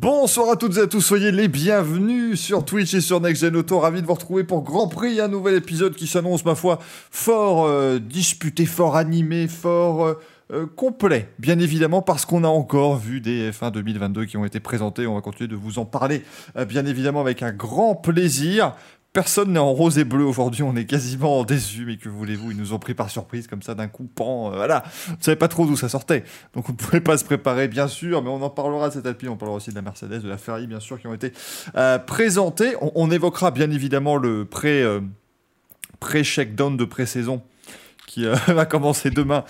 Bonsoir à toutes et à tous, soyez les bienvenus sur Twitch et sur Next Gen Auto. Ravi de vous retrouver pour Grand Prix, un nouvel épisode qui s'annonce, ma foi, fort euh, disputé, fort animé, fort euh, euh, complet. Bien évidemment, parce qu'on a encore vu des F1 2022 qui ont été présentés. On va continuer de vous en parler, bien évidemment, avec un grand plaisir. Personne n'est en rose et bleu aujourd'hui, on est quasiment déçus, mais que voulez-vous, ils nous ont pris par surprise comme ça d'un coup, pan, euh, voilà. On ne savait pas trop d'où ça sortait, donc on ne pouvait pas se préparer, bien sûr, mais on en parlera de cette Alpine, on parlera aussi de la Mercedes, de la Ferrari, bien sûr, qui ont été euh, présentés. On, évoquera bien évidemment le pré, euh, pré-check-down de pré-saison qui va commencer demain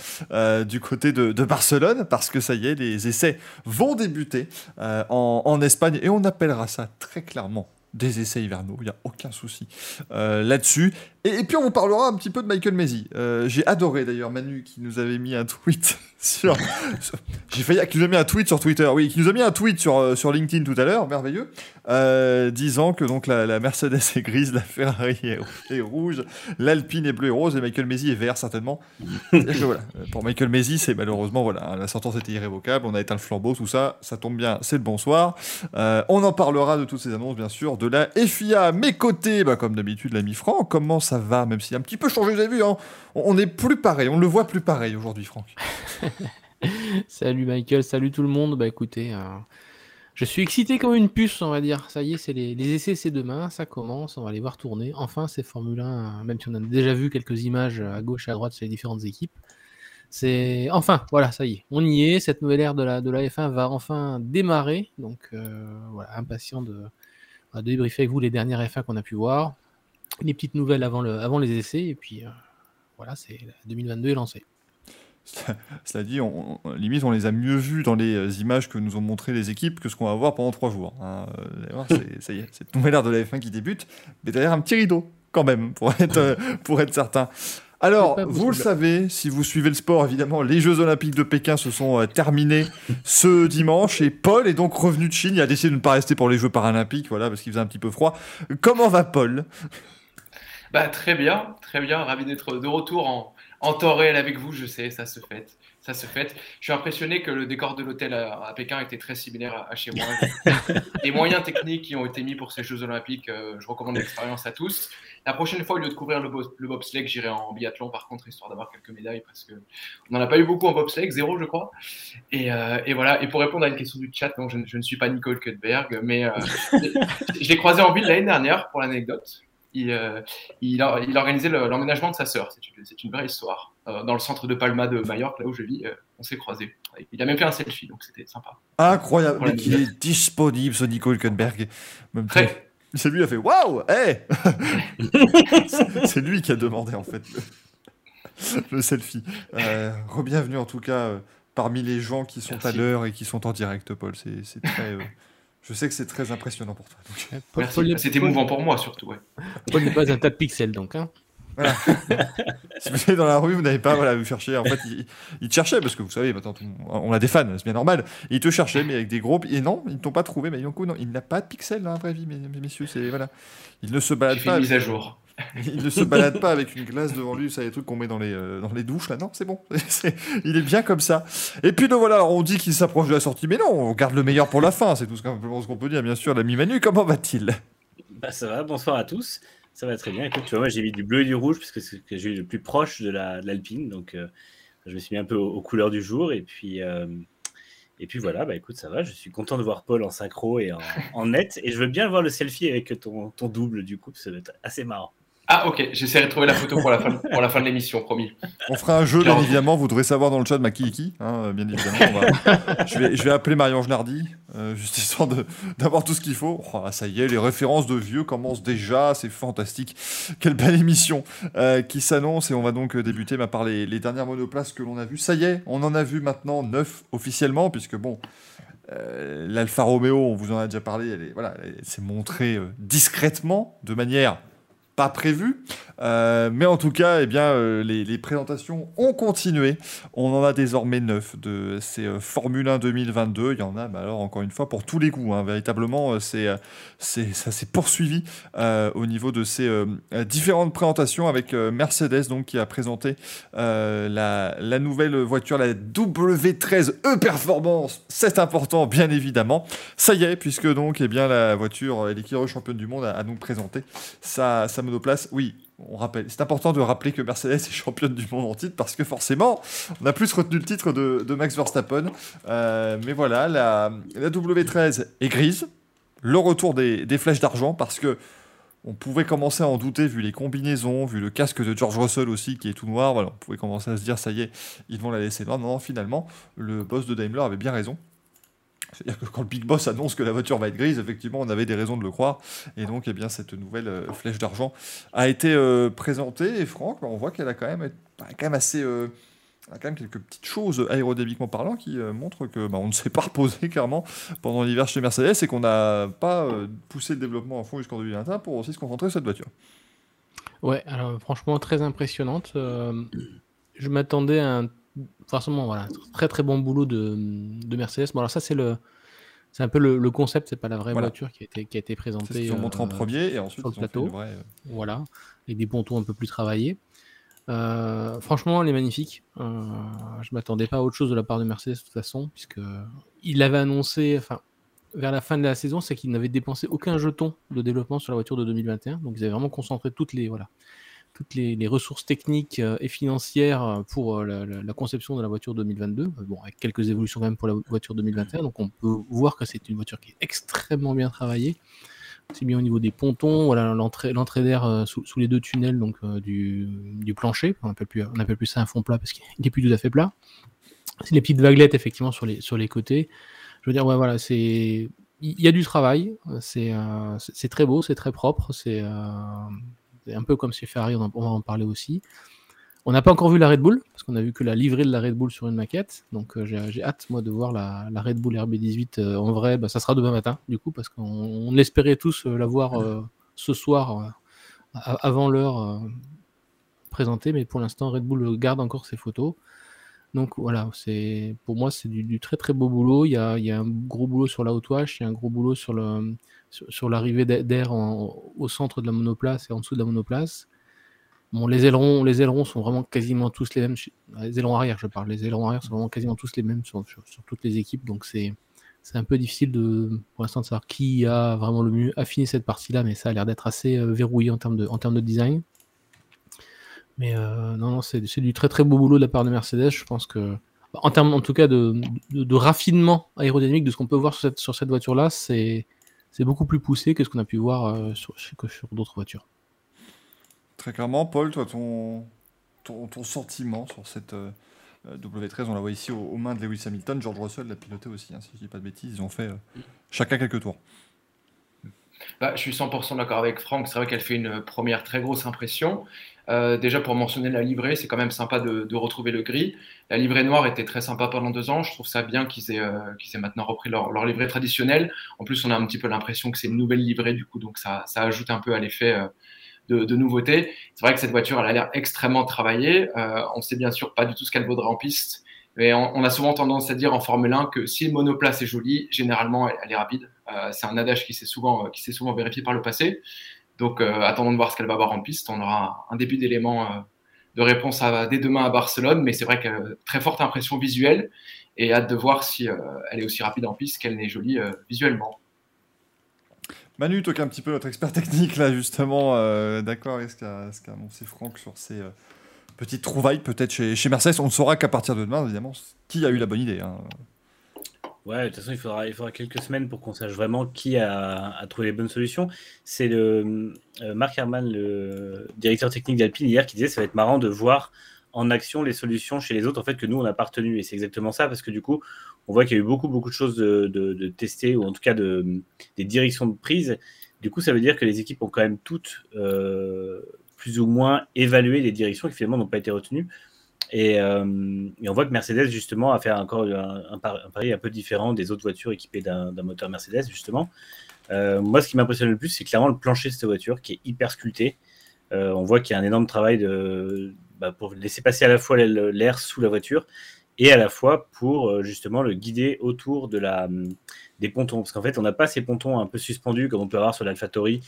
du côté de, Barcelone, parce que ça y est, les essais vont débuter en Espagne, et on appellera ça très clairement des essais hivernaux, il n'y a aucun souci euh, là-dessus. Et, puis on vous parlera un petit peu de Michael Messi. Euh, j'ai adoré d'ailleurs Manu qui nous avait mis un tweet sur. J'ai failli qui nous a mis un tweet sur Twitter. Oui, qui nous a mis un tweet sur, euh, sur LinkedIn tout à l'heure, merveilleux, euh, disant que donc la, Mercedes est grise, la Ferrari est, rouge, l'Alpine est bleue et rose et Michael Messi est vert certainement. Pour Michael Messi, c'est malheureusement voilà, la sentence était irrévocable. On a éteint le flambeau, tout ça, ça tombe bien, c'est le bonsoir. on en parlera de toutes ces annonces bien sûr, de la FIA mes côtés, bah, comme d'habitude l'ami Franck. Comment ça va, même s'il a un petit peu changé, vous avez vu, hein. on est plus pareil, on le voit plus pareil aujourd'hui, Franck. salut Michael, salut tout le monde. Bah écoutez, euh, je suis excité comme une puce, on va dire. Ça y est, c'est les, essais, c'est demain, ça commence, on va les voir tourner. Enfin, c'est Formule 1, même si on a déjà vu quelques images à gauche et à droite sur les différentes équipes. C'est enfin, voilà, ça y est, on y est. Cette nouvelle ère de la, de la F1 va enfin démarrer. Donc euh, voilà, impatient de, de débriefer avec vous les dernières F1 qu'on a pu voir les petites nouvelles avant, le, avant les essais. Et puis, euh, voilà, c'est 2022 est lancé. Cela dit, on, limite, on les a mieux vus dans les euh, images que nous ont montré les équipes que ce qu'on va voir pendant trois jours. Hein. Euh, ça y est, c'est nouvelle ère de la F1 qui débute, mais derrière un petit rideau, quand même, pour être, pour être certain. Alors, vous le savez, si vous suivez le sport, évidemment, les Jeux Olympiques de Pékin se sont terminés ce dimanche et Paul est donc revenu de Chine. Il a décidé de ne pas rester pour les Jeux Paralympiques, voilà, parce qu'il faisait un petit peu froid. Comment va Paul? Bah, très bien, très bien. Ravi d'être de retour en, en temps réel avec vous. Je sais, ça se fait. Ça se fait. Je suis impressionné que le décor de l'hôtel à, Pékin était très similaire à, chez moi. Les moyens techniques qui ont été mis pour ces Jeux Olympiques, euh, je recommande l'expérience à tous. La prochaine fois, au lieu de couvrir le, le bobsleigh, j'irai en biathlon, par contre, histoire d'avoir quelques médailles, parce qu'on n'en a pas eu beaucoup en bobsleigh, zéro, je crois. Et, euh, et, voilà. Et pour répondre à une question du chat, donc je, je ne suis pas Nicole Kutberg, mais euh, je l'ai croisé en ville l'année dernière, pour l'anecdote il, euh, il, a, il, organisé l'emménagement de sa sœur. C'est une, vraie histoire. Euh, dans le centre de Palma de Majorque, là où je vis, euh, on s'est croisés. Il a même fait un selfie, donc c'était sympa. Incroyable, mais il est disponible, ce Nico Hülkenberg? C'est lui qui a fait Waouh hey C'est lui qui a demandé en fait le, selfie. Rebienvenue en tout cas parmi les gens qui sont à l'heure et qui sont en direct, Paul. C'est très. Je sais que c'est très impressionnant pour toi. C'était émouvant pour moi surtout. Ouais. Paul n'est pas un tas de pixels donc. Hein. si vous allez dans la rue, vous n'avez pas voilà, vous chercher. En fait, il, te cherchait parce que vous savez, maintenant, on a des fans, c'est bien normal. il te cherchait, mais avec des groupes. Et non, ils ne t'ont pas trouvé. Mais coup, non, il n'a pas de pixels dans la vraie vie, messieurs. C'est voilà, il ne se balade pas. Une mise à jour. il ne se balade pas avec une glace devant lui, ça, les trucs qu'on met dans les, euh, dans les douches, là. Non, c'est bon. il est bien comme ça. Et puis, voilà, on dit qu'il s'approche de la sortie, mais non, on garde le meilleur pour la fin. C'est tout ce qu'on peut dire, bien sûr. L'ami Manu, comment va-t-il? Bah, Ça va, bonsoir à tous. Ça va très bien. Écoute, tu vois, moi, j'ai mis du bleu et du rouge parce que c'est ce que j'ai le plus proche de l'Alpine. donc, euh, je me suis mis un peu aux, couleurs du jour. Et puis. Euh, et puis voilà, bah écoute, ça va. Je suis content de voir Paul en synchro et en, net. Et je veux bien voir le selfie avec ton, ton double, du coup, ça va être assez marrant. Ah ok, j'essaierai de trouver la photo pour la fin, pour la fin de l'émission, promis. On fera un jeu, bien évidemment, vous devrez savoir dans le chat ma qui hein, bien évidemment. je, vais, je vais appeler Marion Genardi, euh, juste histoire d'avoir tout ce qu'il faut. Oh, ça y est, les références de vieux commencent déjà, c'est fantastique. Quelle belle émission euh, qui s'annonce et on va donc débuter bah, par les, dernières monoplaces que l'on a vues. Ça y est, on en a vu maintenant neuf officiellement, puisque bon... Euh, L'Alfa Romeo, on vous en a déjà parlé, elle, est, voilà, elle s'est montrée discrètement, de manière prévu. Euh, mais en tout cas, eh bien, euh, les, présentations ont continué. On en a désormais neuf de ces euh, Formule 1 2022. Il y en a, bah, alors encore une fois, pour tous les goûts. Hein. Véritablement, c'est, c'est, ça s'est poursuivi au niveau de ces différentes présentations avec Mercedes, donc qui a présenté la, la, nouvelle voiture, la W13 E Performance. C'est important, bien évidemment. Ça y est, puisque donc, eh bien, la voiture, l'équipe championne du monde, a, a donc présenté sa, sa monoplace. Oui, on rappelle, c'est important de rappeler que Mercedes est championne du monde en titre parce que forcément, on a plus retenu le titre de, Max Verstappen. Euh, mais voilà, la, W13 est grise. Le retour des, flèches d'argent parce que on pouvait commencer à en douter vu les combinaisons, vu le casque de George Russell aussi qui est tout noir. Voilà, on pouvait commencer à se dire ça y est, ils vont la laisser noire. Non, finalement, le boss de Daimler avait bien raison. C'est-à-dire que quand le Big Boss annonce que la voiture va être grise, effectivement, on avait des raisons de le croire. Et donc, eh bien, cette nouvelle euh, flèche d'argent a été euh, présentée. Et Franck, on voit qu'elle a quand même, quand même assez. Euh, a quand même quelques petites choses aérodynamiquement parlant qui montrent que bah, on ne s'est pas reposé clairement pendant l'hiver chez Mercedes et qu'on n'a pas poussé le développement à fond jusqu'en 2021 pour aussi se concentrer sur cette voiture. Ouais, alors franchement très impressionnante. je m'attendais à un forcément, voilà, très très bon boulot de, de Mercedes. Bon, alors ça, c'est le. C'est un peu le, le concept, c'est pas la vraie voiture qui a été, qui a été présentée. Ils ont montré en euh, premier et ensuite sur le plateau. Euh, voilà, avec des pontons un peu plus travaillés. Euh, franchement, elle est magnifique. Euh, je m'attendais pas à autre chose de la part de Mercedes de toute façon, puisque il l'avait annoncé, enfin, vers la fin de la saison, c'est qu'il n'avait dépensé aucun jeton de développement sur la voiture de 2021. Donc ils avaient vraiment concentré toutes les, voilà, toutes les, ressources techniques euh, et financières euh, pour euh, la, conception de la voiture 2022. Bon, avec quelques évolutions même pour la voiture 2021. Donc on peut voir que c'est une voiture qui est extrêmement bien travaillée. C'est bien au niveau des pontons, l'entrée, d'air sous, les deux tunnels donc du, plancher. On n'appelle plus, appelle plus ça un fond plat parce qu'il n'est plus tout à fait plat. C'est les petites vaguelettes effectivement sur les, côtés. Je veux dire, ouais, voilà, il y a du travail, c'est très beau, c'est très propre, un peu comme chez Ferrari, on, va en parler aussi. On n'a pas encore vu la Red Bull, parce qu'on a vu que la livrée de la Red Bull sur une maquette. Donc euh, j'ai hâte, moi, de voir la, Red Bull RB18 euh, en vrai. Bah, ça sera demain matin, du coup, parce qu'on espérait tous euh, la voir ce soir, avant l'heure présentée. Mais pour l'instant, Red Bull garde encore ses photos. Donc voilà, c'est pour moi, c'est du, très très beau boulot. Il y, a, un gros boulot sur la haute wash, il y a un gros boulot sur sur, l'arrivée d'air au centre de la monoplace et en dessous de la monoplace. Bon, les ailerons, les ailerons sont vraiment quasiment tous les mêmes. Les ailerons arrière, je parle. Les ailerons arrière sont vraiment quasiment tous les mêmes sur, toutes les équipes. Donc c'est c'est un peu difficile de, pour l'instant de savoir qui a vraiment le mieux affiné cette partie-là, mais ça a l'air d'être assez euh, verrouillé en termes de, en termes de design. Mais euh, non, non c'est du très très beau boulot de la part de Mercedes. Je pense que, en termes en tout cas de, de, raffinement aérodynamique de ce qu'on peut voir sur cette, sur cette voiture-là, c'est beaucoup plus poussé que ce qu'on a pu voir euh, sur, sur d'autres voitures. Très clairement, Paul, toi, ton, ton, sentiment sur cette euh, W13, on la voit ici aux, mains de Lewis Hamilton, George Russell l'a piloté aussi, hein, si je ne dis pas de bêtises, ils ont fait euh, chacun quelques tours. Bah, je suis 100% d'accord avec Franck, c'est vrai qu'elle fait une première très grosse impression. Euh, déjà pour mentionner la livrée, c'est quand même sympa de, retrouver le gris. La livrée noire était très sympa pendant deux ans. Je trouve ça bien qu'ils aient, euh, maintenant repris leur, livrée traditionnelle. En plus, on a un petit peu l'impression que c'est une nouvelle livrée du coup, donc ça, ajoute un peu à l'effet euh, de, nouveauté. C'est vrai que cette voiture, elle a l'air extrêmement travaillée. on sait bien sûr pas du tout ce qu'elle vaudra en piste. Mais on, a souvent tendance à dire en Formule 1 que si une monoplace est jolie, généralement elle, est rapide. c'est un adage qui s'est souvent vérifié par le passé. Donc, euh, attendons de voir ce qu'elle va avoir en piste. On aura un début d'éléments euh, de réponse dès demain à Barcelone, mais c'est vrai qu'elle très forte impression visuelle et hâte de voir si euh, elle est aussi rapide en piste qu'elle n'est jolie visuellement. Manu, toi qui es un petit peu notre expert technique là justement, d'accord, est-ce qu'a annoncé Franck sur ces petites trouvailles peut-être chez, chez, Mercedes On ne saura qu'à partir de demain évidemment qui a eu la bonne idée. Hein. Ouais, de toute façon, il faudra, il faudra quelques semaines pour qu'on sache vraiment qui a, trouvé les bonnes solutions. C'est le euh, Marc Herman, le directeur technique d'Alpine, hier, qui disait que ça va être marrant de voir en action les solutions chez les autres en fait que nous on n'a pas retenu et c'est exactement ça parce que du coup on voit qu'il y a eu beaucoup beaucoup de choses de, de, tester ou en tout cas de, des directions de prise. Du coup ça veut dire que les équipes ont quand même toutes euh, plus ou moins évalué les directions qui finalement n'ont pas été retenues euh, et, on voit que Mercedes, justement, a fait encore un, pari un peu différent des autres voitures équipées d'un moteur Mercedes, justement. Euh, moi, ce qui m'impressionne le plus, c'est clairement le plancher de cette voiture qui est hyper sculpté. on voit qu'il y a un énorme travail de, bah, pour laisser passer à la fois l'air sous la voiture et à la fois pour justement le guider autour de la, des pontons. Parce qu'en fait, on n'a pas ces pontons un peu suspendus comme on peut avoir sur l'AlphaTauri,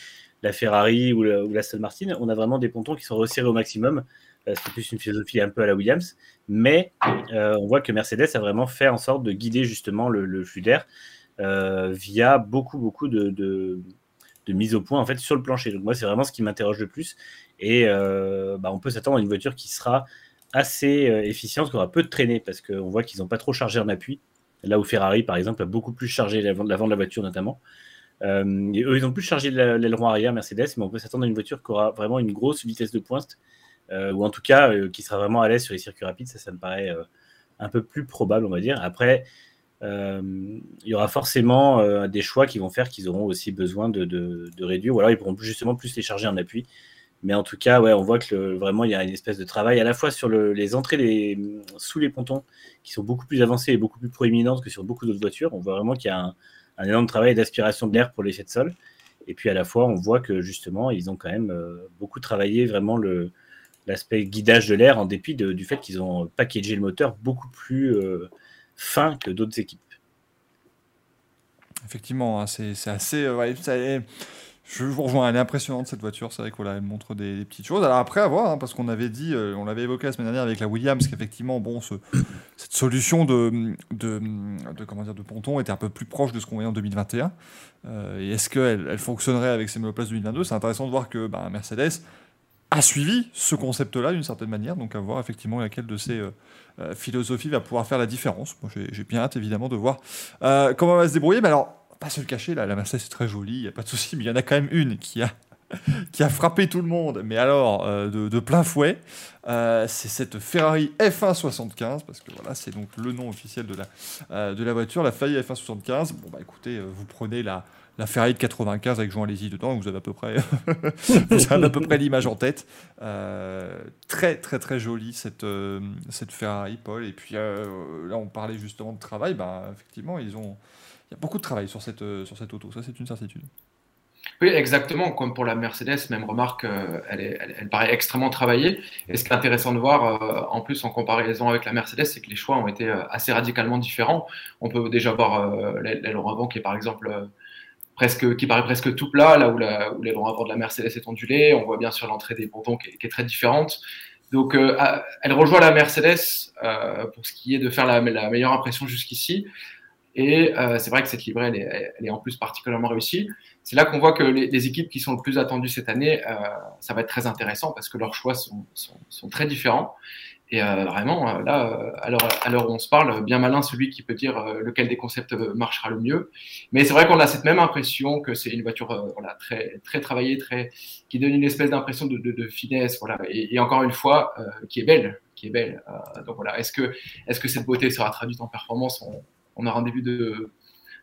la Ferrari ou, la, ou Martin. On a vraiment des pontons qui sont resserrés au maximum. C'est plus une philosophie un peu à la Williams. Mais on voit que Mercedes a vraiment fait en sorte de guider justement le flux d'air euh, via beaucoup, beaucoup de, de, mise au point en fait sur le plancher. Donc moi, c'est vraiment ce qui m'interroge le plus. Et euh, bah, on peut s'attendre à une voiture qui sera assez euh, efficiente, qui aura peu de traînée, parce qu'on voit qu'ils n'ont pas trop chargé en appui. Là où Ferrari, par exemple, a beaucoup plus chargé l'avant de la voiture, notamment. eux, ils ont plus chargé l'aileron arrière, Mercedes, mais on peut s'attendre à une voiture qui aura vraiment une grosse vitesse de pointe, ou en tout cas qui sera vraiment à l'aise sur les circuits rapides. Ça, ça me paraît un peu plus probable, on va dire. Après, euh, il y aura forcément euh, des choix qui vont faire qu'ils auront aussi besoin de, réduire, ou alors ils pourront justement plus les charger en appui. Mais en tout cas, ouais, on voit que vraiment il y a une espèce de travail à la fois sur les entrées sous les pontons qui sont beaucoup plus avancées et beaucoup plus proéminentes que sur beaucoup d'autres voitures. On voit vraiment qu'il y a un, énorme travail d'aspiration de l'air pour l'effet de sol. Et puis à la fois, on voit que justement, ils ont quand même euh, beaucoup travaillé vraiment l'aspect guidage de l'air en dépit du fait qu'ils ont packagé le moteur beaucoup plus fin que d'autres équipes. Effectivement, hein, c'est assez. Euh, je vous rejoins, elle est impressionnante cette voiture, c'est vrai qu'elle montre des, petites choses. Alors après, à voir, hein, parce qu'on avait dit, euh, on l'avait évoqué la semaine dernière avec la Williams, qu'effectivement, bon, cette solution de, comment dire, de ponton était un peu plus proche de ce qu'on voyait en 2021. Euh, et est-ce qu'elle elle fonctionnerait avec ces monoplaces 2022 C'est intéressant de voir que bah, Mercedes a suivi ce concept-là d'une certaine manière, donc à voir effectivement laquelle de ces euh, euh, philosophies va pouvoir faire la différence. Moi, j'ai bien hâte évidemment de voir euh, comment elle va se débrouiller, mais alors, pas se le cacher, là, la Mercedes est très jolie, il n'y a pas de souci, mais il y en a quand même une qui a, qui a frappé tout le monde, mais alors de, plein fouet, c'est cette Ferrari F175, parce que voilà, c'est donc le nom officiel de la, de la voiture, la Ferrari F175. Bon, bah écoutez, vous prenez la la Ferrari de 95 avec Jean Lézy dedans, vous avez à peu près, vous avez à peu près l'image en tête. Euh, très très très jolie cette, euh, cette Ferrari, Paul. Et puis euh, là, on parlait justement de travail. Bah, effectivement, ils ont, il y a beaucoup de travail sur cette, sur cette auto. Ça, c'est une certitude. Oui, exactement. Comme pour la Mercedes, même remarque, elle, est, elle, paraît extrêmement travaillée. Et ce qui est intéressant de voir, en plus en comparaison avec la Mercedes, c'est que les choix ont été assez radicalement différents. On peut déjà voir l'aileron avant qui est par exemple presque, qui paraît presque tout plat, là où, la, où avant de la Mercedes est ondulé. On voit bien sur l'entrée des pontons qui, est, très différente. Donc, euh, elle rejoint la Mercedes euh, pour ce qui est de faire la, meilleure impression jusqu'ici. Et euh, c'est vrai que cette livrée, elle est, elle en plus particulièrement réussie. C'est là qu'on voit que les, équipes qui sont le plus attendues cette année, ça va être très intéressant parce que leurs choix sont très différents. Et euh, vraiment, euh, là, euh, à on se parle, bien malin celui qui peut dire lequel des concepts marchera le mieux. Mais c'est vrai qu'on a cette même impression que c'est une voiture voilà, très, très travaillée, très, qui donne une espèce d'impression de, finesse, voilà, et, encore une fois, qui est belle, qui est belle. donc voilà, est-ce que, est-ce que cette beauté sera traduite en performance? On, on aura un début de,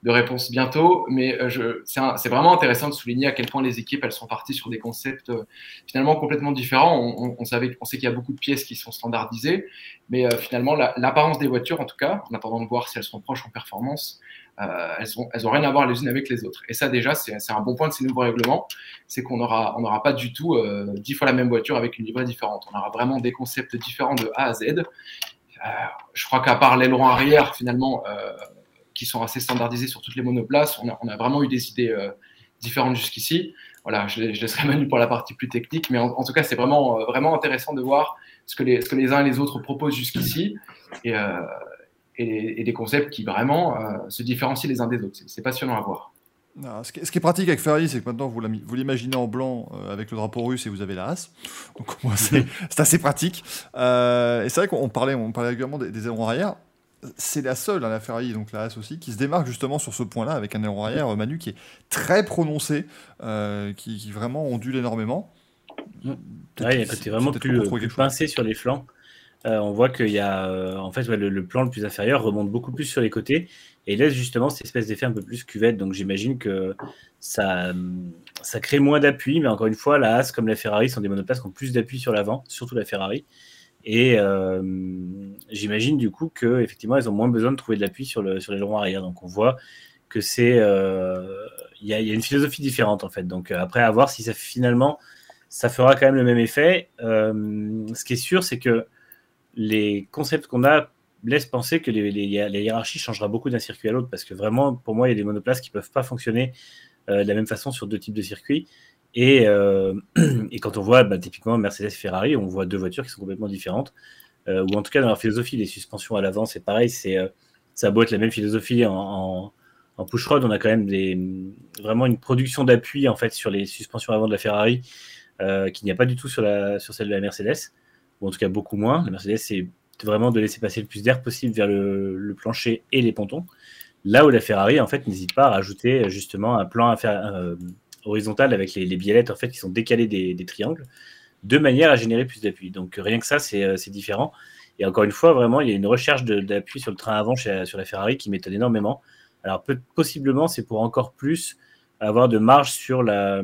de réponse bientôt, mais euh, c'est vraiment intéressant de souligner à quel point les équipes elles sont parties sur des concepts euh, finalement complètement différents. On, savait, on sait qu'il y a beaucoup de pièces qui sont standardisées, mais euh, finalement l'apparence des voitures, en tout cas, en attendant de voir si elles sont proches en performance, elles ont elles ont rien à voir les unes avec les autres. Et ça déjà c'est un bon point de ces nouveaux règlements, c'est qu'on aura on n'aura pas du tout dix fois la même voiture avec une livrée différente. On aura vraiment des concepts différents de A à Z. je crois qu'à part l'aileron arrière, finalement, qui sont assez standardisés sur toutes les monoplaces. On a, on a vraiment eu des idées euh, différentes jusqu'ici. Voilà, je, je, laisserai Manu pour la partie plus technique, mais en, tout cas, c'est vraiment, euh, vraiment intéressant de voir ce que les, ce que les uns et les autres proposent jusqu'ici et, euh, et, et, des concepts qui vraiment se différencient les uns des autres. C'est passionnant à voir. ce, qui est, ce, qui est, pratique avec Ferrari, c'est que maintenant vous l'imaginez en blanc avec le drapeau russe et vous avez la As. Donc c'est assez pratique. Euh, et c'est vrai qu'on parlait, on parlait régulièrement des, des ailerons arrière c'est la seule, hein, la Ferrari, donc la As aussi, qui se démarque justement sur ce point-là avec un aileron arrière, Manu, qui est très prononcé, euh, qui, vraiment ondule énormément. Ouais, il y vraiment plus, plus pincé sur les flancs. Euh, on voit qu'il y a, euh, en fait, le, plan le plus inférieur remonte beaucoup plus sur les côtés et laisse justement cette espèce d'effet un peu plus cuvette. Donc j'imagine que ça, ça crée moins d'appui, mais encore une fois, la As comme la Ferrari sont des monoplaces qui ont plus d'appui sur l'avant, surtout la Ferrari. Et euh, j'imagine du coup qu'effectivement, elles ont moins besoin de trouver de l'appui sur, le, sur l'aileron arrière. Donc on voit que c'est. Euh, il y, a une philosophie différente en fait. Donc euh, après, à voir si ça finalement ça fera quand même le même effet. ce qui est sûr, c'est que les concepts qu'on a laissent penser que les, les, hiérarchies changera beaucoup d'un circuit à l'autre, parce que vraiment, pour moi, il y a des monoplaces qui peuvent pas fonctionner de la même façon sur deux types de circuits. Et, et quand on voit bah, typiquement Mercedes Ferrari, on voit deux voitures qui sont complètement différentes. Euh, ou en tout cas dans leur philosophie, les suspensions à l'avant, c'est pareil, euh, ça a être la même philosophie en, en, push rod, on a quand même vraiment une production d'appui en fait sur les suspensions avant de la Ferrari euh, qu'il n'y a pas du tout sur, celle de la Mercedes, ou en tout cas beaucoup moins. La Mercedes, c'est vraiment de laisser passer le plus d'air possible vers le, plancher et les pontons. Là où la Ferrari, en fait, n'hésite pas à rajouter justement un plan horizontal avec les, les, biellettes en fait, qui sont décalées des, triangles de manière à générer plus d'appui. Donc rien que ça, euh, c'est différent. Et encore une fois, vraiment, il y a une recherche d'appui sur le train avant sur la Ferrari qui m'étonne énormément. Alors peut, possiblement, c'est pour encore plus avoir de marge sur la,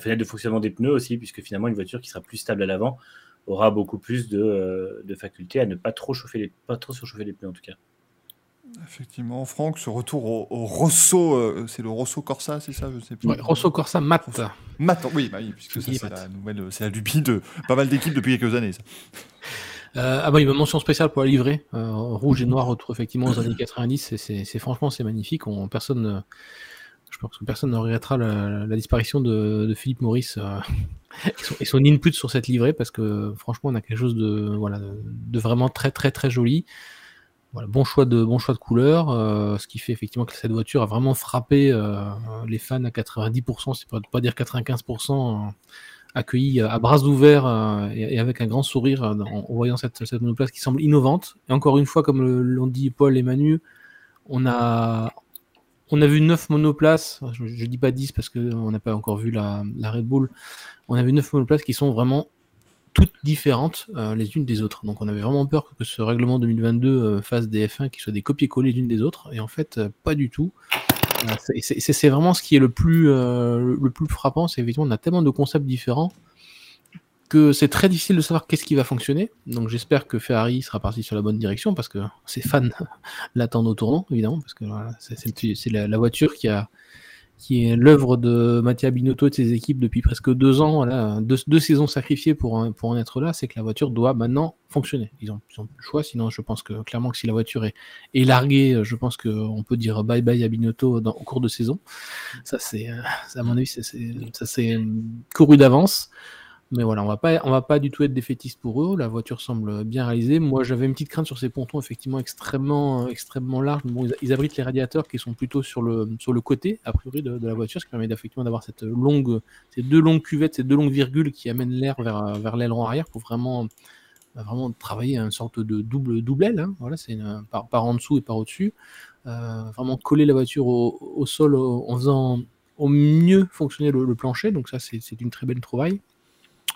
fenêtre de fonctionnement des pneus aussi, puisque finalement, une voiture qui sera plus stable à l'avant aura beaucoup plus de, euh, de faculté à ne pas trop, chauffer pas trop surchauffer les pneus en tout cas. Effectivement, Franck, ce retour au, Rosso, euh, c'est le Rosso Corsa, c'est ça Je sais plus. Rosso Corsa Mat. Mat, oui, bah oui puisque c'est la nouvelle, c'est la lubie de pas mal d'équipes depuis quelques années. Ça. Euh, ah bah il une mention spéciale pour la livrée, euh, rouge et noir retour effectivement aux années 90. C'est franchement c'est magnifique. On, personne, je pense que personne ne regrettera la, disparition de, Philippe Maurice et, son, input sur cette livrée parce que franchement on a quelque chose de voilà de vraiment très très très joli bon choix de bon choix de couleur, euh, ce qui fait effectivement que cette voiture a vraiment frappé euh, les fans à 90%, c'est pas pas dire 95%, euh, accueillis à bras ouverts et, avec un grand sourire en, voyant cette, monoplace qui semble innovante. Et encore une fois, comme l'ont dit Paul et Manu, on a vu 9 monoplaces, je, je dis pas 10 parce qu'on n'a pas encore vu la, la Red Bull, on a vu 9 monoplaces qui sont vraiment toutes différentes euh, les unes des autres. Donc on avait vraiment peur que ce règlement 2022 euh, fasse des F1 qui soient des copier-coller l'une des autres, et en fait euh, pas du tout. c'est vraiment ce qui est le plus, le plus frappant, c'est effectivement on a tellement de concepts différents que c'est très difficile de savoir qu'est-ce qui va fonctionner. Donc j'espère que Ferrari sera parti sur la bonne direction parce que ses fans l'attendent au tournant, évidemment, parce que c'est la, voiture qui a, qui est l'œuvre de Mattia Binotto et de ses équipes depuis presque deux ans, voilà, deux, saisons sacrifiées pour, pour en être là, c'est que la voiture doit maintenant fonctionner. Ils ont, ils ont le choix, sinon je pense que clairement que si la voiture est, est larguée, je pense qu'on peut dire bye bye à Binotto au cours de saison. Ça c'est, euh, à mon avis, ça c'est couru d'avance. Mais voilà, on va pas, on va pas du tout être défaitiste pour eux. La voiture semble bien réalisée. Moi, j'avais une petite crainte sur ces pontons, effectivement extrêmement, extrêmement larges. Bon, ils, abritent les radiateurs qui sont plutôt sur le, sur le côté, a priori, de, la voiture, ce qui permet effectivement d'avoir cette longue, ces deux longues cuvettes, ces deux longues virgules qui amènent l'air vers, vers l'aileron arrière pour vraiment, vraiment travailler une sorte de double, double aile. Hein. Voilà, c'est par, par, en dessous et par au-dessus. Euh, vraiment coller la voiture au, sol en faisant au mieux fonctionner le, le plancher. Donc ça, c'est une très belle trouvaille.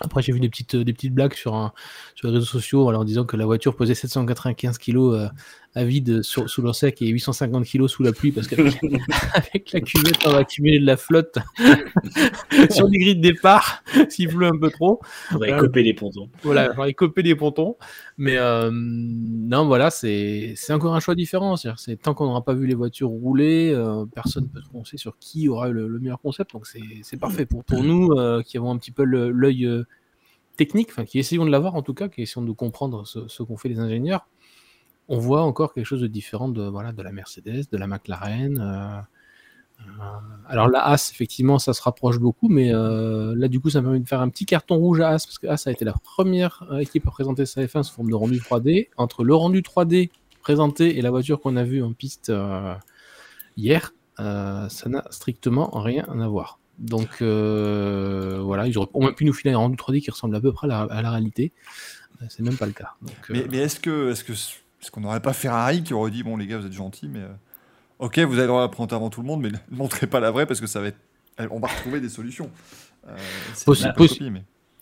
Après, j'ai vu des petites, des petites blagues sur, sur les réseaux sociaux en disant que la voiture pesait 795 kg euh, à vide sur, sous l'eau sec et 850 kg sous la pluie parce qu'avec la cuvette, on va accumuler de la flotte sur les grilles de départ s'il pleut un peu trop. On va écoper les pontons. Voilà, on va écoper les pontons. Mais euh, non, voilà, c'est encore un choix différent. C'est tant qu'on n'aura pas vu les voitures rouler, euh, personne ne peut se prononcer sur qui aura le, le meilleur concept. Donc c'est parfait pour, pour nous euh, qui avons un petit peu l'œil technique, enfin qui essayons de l'avoir en tout cas, qui essayons de comprendre ce, ce qu'ont fait les ingénieurs on voit encore quelque chose de différent de, voilà, de la Mercedes, de la McLaren. Euh, euh, alors la As, effectivement, ça se rapproche beaucoup, mais euh, là, du coup, ça me permet de faire un petit carton rouge à As, parce que As a été la première équipe à présenter sa F1 sous forme de rendu 3D. Entre le rendu 3D présenté et la voiture qu'on a vue en piste hier, ça n'a strictement rien à voir. Donc voilà, ils auraient pu nous filer un rendu 3D qui ressemble à peu près à la, réalité. C'est même pas le cas. mais, mais est-ce que, est-ce que est-ce qu'on n'aurait pas Ferrari qui aurait dit bon les gars vous êtes gentils mais euh, ok vous avez le droit à la prendre avant tout le monde mais ne montrez pas la vraie parce que ça va être on va retrouver des solutions. Euh,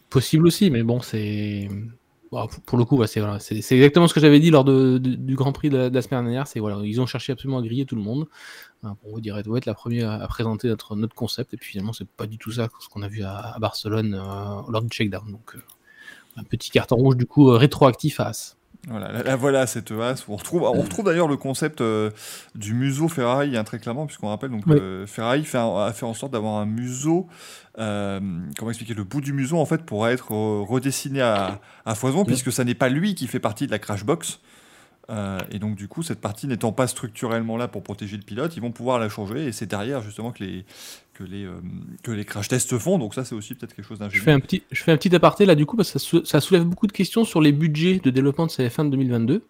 possible aussi mais bon c'est pour le coup c'est voilà, exactement ce que j'avais dit lors du Grand Prix de la, semaine dernière c'est voilà ils ont cherché absolument à griller tout le monde. on vous dirait doit être la première à, présenter notre, notre concept et puis finalement c'est pas du tout ça ce qu'on a vu à, Barcelone euh, lors du checkdown donc un petit carton rouge du coup rétroactif à As. Voilà, la, voilà cette as. On retrouve, on retrouve d'ailleurs le concept euh, du museau Ferrari hein, très clairement, puisqu'on rappelle donc euh, Ferrari fait a fait en sorte d'avoir un museau. Euh, comment expliquer le bout du museau en fait pourra être redessiné à, à foison, puisque ça n'est pas lui qui fait partie de la crash box. Et donc du coup, cette partie n'étant pas structurellement là pour protéger le pilote, ils vont pouvoir la changer. Et c'est derrière justement que les, que les, euh, que les crash tests se font. Donc ça, c'est aussi peut-être quelque chose d'ingénieux. Je fais un petit, je fais un petit aparté là du coup parce que ça, soulève beaucoup de questions sur les budgets de développement de CF1 de 2022.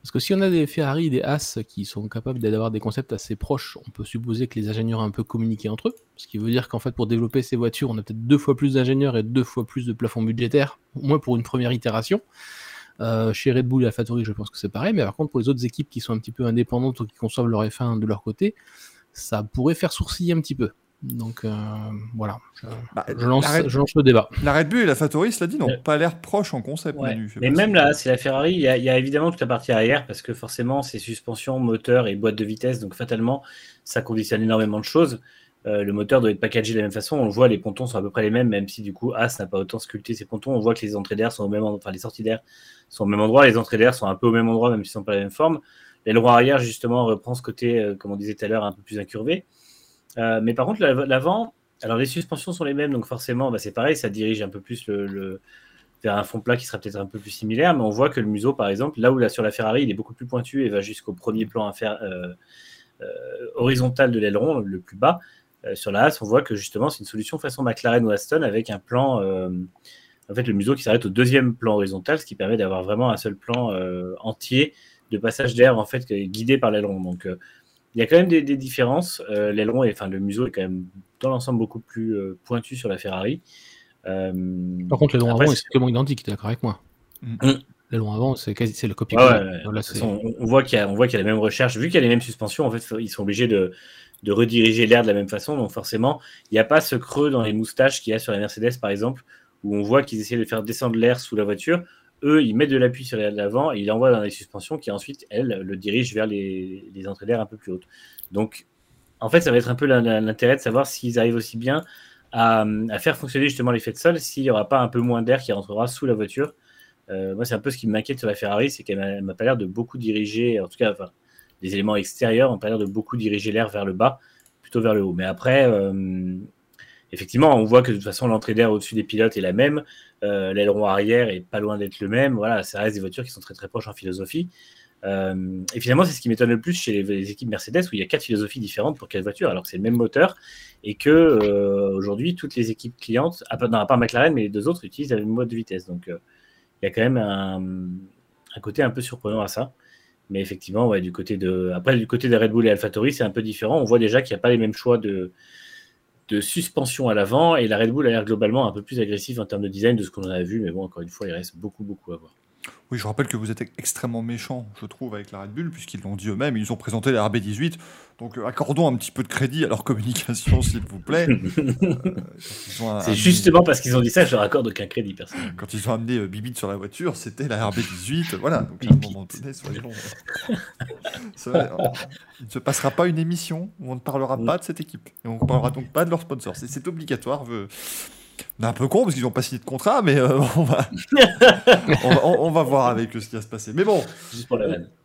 Parce que si on a des Ferrari, des As qui sont capables d'avoir des concepts assez proches, on peut supposer que les ingénieurs ont un peu communiqué entre eux. Ce qui veut dire qu'en fait, pour développer ces voitures, on a peut-être deux fois plus d'ingénieurs et deux fois plus de plafonds budgétaires, au moins pour une première itération. Euh, chez Red Bull et AlphaTauri, je pense que c'est pareil. Mais par contre, pour les autres équipes qui sont un petit peu indépendantes ou qui conçoivent leur F1 de leur côté, ça pourrait faire sourciller un petit peu. Donc euh, voilà, bah, je, lance, le débat. La Red Bull et la Fattori, cela dit, n'ont pas l'air proches en concept. Mais même là, c'est la Ferrari, il y, a, évidemment toute la partie arrière parce que forcément, c'est suspension, moteur et boîte de vitesse. Donc fatalement, ça conditionne énormément de choses. Euh, le moteur doit être packagé de la même façon. On le voit, les pontons sont à peu près les mêmes, même si du coup As n'a pas autant sculpté ses pontons. On voit que les entrées d'air sont au même endroit, enfin les sorties d'air sont au même endroit, les entrées d'air sont un peu au même endroit, même s'ils ne sont pas la même forme. L'aileron arrière, justement, reprend ce côté, euh, comme on disait tout à l'heure, un peu plus incurvé. Euh, mais par contre, l'avant, alors les suspensions sont les mêmes, donc forcément, bah, c'est pareil, ça dirige un peu plus vers un fond plat qui sera peut-être un peu plus similaire, mais on voit que le museau, par exemple, là où là, sur la Ferrari, il est beaucoup plus pointu et va jusqu'au premier plan euh, horizontal de l'aileron, le plus bas. Sur la As, on voit que justement, c'est une solution façon McLaren ou Aston avec un plan, en fait, le museau qui s'arrête au deuxième plan horizontal, ce qui permet d'avoir vraiment un seul plan entier de passage d'air, en fait, guidé par l'aileron. Donc, il y a quand même des, différences. Euh, l'aileron, et, enfin le museau est quand même dans l'ensemble beaucoup plus euh, pointu sur la Ferrari. Euh, Par contre, l'aileron avant est strictement identique, tu es d'accord avec moi mm. L'aileron avant, c'est le copie on, voit qu'il y, y, a la même recherche. Vu qu'il y a les mêmes suspensions, en fait, ils sont obligés de, de rediriger l'air de la même façon. Donc forcément, il n'y a pas ce creux dans les moustaches qu'il y a sur la Mercedes, par exemple, où on voit qu'ils essaient de faire descendre l'air sous la voiture eux, ils mettent de l'appui sur l'avant et ils l'envoient dans les suspensions qui ensuite, elles, le dirigent vers les, entrées d'air un peu plus hautes. Donc, en fait, ça va être un peu l'intérêt de savoir s'ils arrivent aussi bien à, faire fonctionner justement l'effet de sol, s'il n'y aura pas un peu moins d'air qui rentrera sous la voiture. Euh, moi, c'est un peu ce qui m'inquiète sur la Ferrari, c'est qu'elle m'a pas l'air de beaucoup diriger, en tout cas, les éléments extérieurs n'ont pas l'air de beaucoup diriger l'air vers le bas, plutôt vers le haut. Mais après, euh, effectivement, on voit que de toute façon, l'entrée d'air au-dessus des pilotes est la même. Euh, l'aileron arrière est pas loin d'être le même. Voilà, ça reste des voitures qui sont très très proches en philosophie. Euh, et finalement, c'est ce qui m'étonne le plus chez les, équipes Mercedes où il y a quatre philosophies différentes pour quatre voitures, alors que c'est le même moteur et que aujourd'hui toutes les équipes clientes, à part, non, McLaren, mais les deux autres utilisent la même mode de vitesse. Donc il y a quand même un, côté un peu surprenant à ça. Mais effectivement, ouais, du côté de après du côté de Red Bull et AlphaTauri, c'est un peu différent. On voit déjà qu'il n'y a pas les mêmes choix de de suspension à l'avant et la Red Bull a l'air globalement un peu plus agressive en termes de design de ce qu'on a vu, mais bon, encore une fois, il reste beaucoup, beaucoup à voir. Oui, je rappelle que vous êtes extrêmement méchant, je trouve, avec la Red Bull, puisqu'ils l'ont dit eux-mêmes, ils ont présenté la RB18. Donc, euh, accordons un petit peu de crédit à leur communication, s'il vous plaît. Euh, c'est justement parce qu'ils ont dit ça, je leur accorde aucun crédit, personnellement. Quand ils ont amené euh, Bibit sur la voiture, c'était la RB18. Voilà, donc à un moment donné, soyons. il ne se passera pas une émission où on ne parlera mm. pas de cette équipe. Et on ne parlera donc pas de leur sponsor. C'est obligatoire. Est un peu con parce qu'ils n'ont pas signé de contrat, mais euh, on, va... on, va, voir avec eux ce qui va se passer. Mais bon,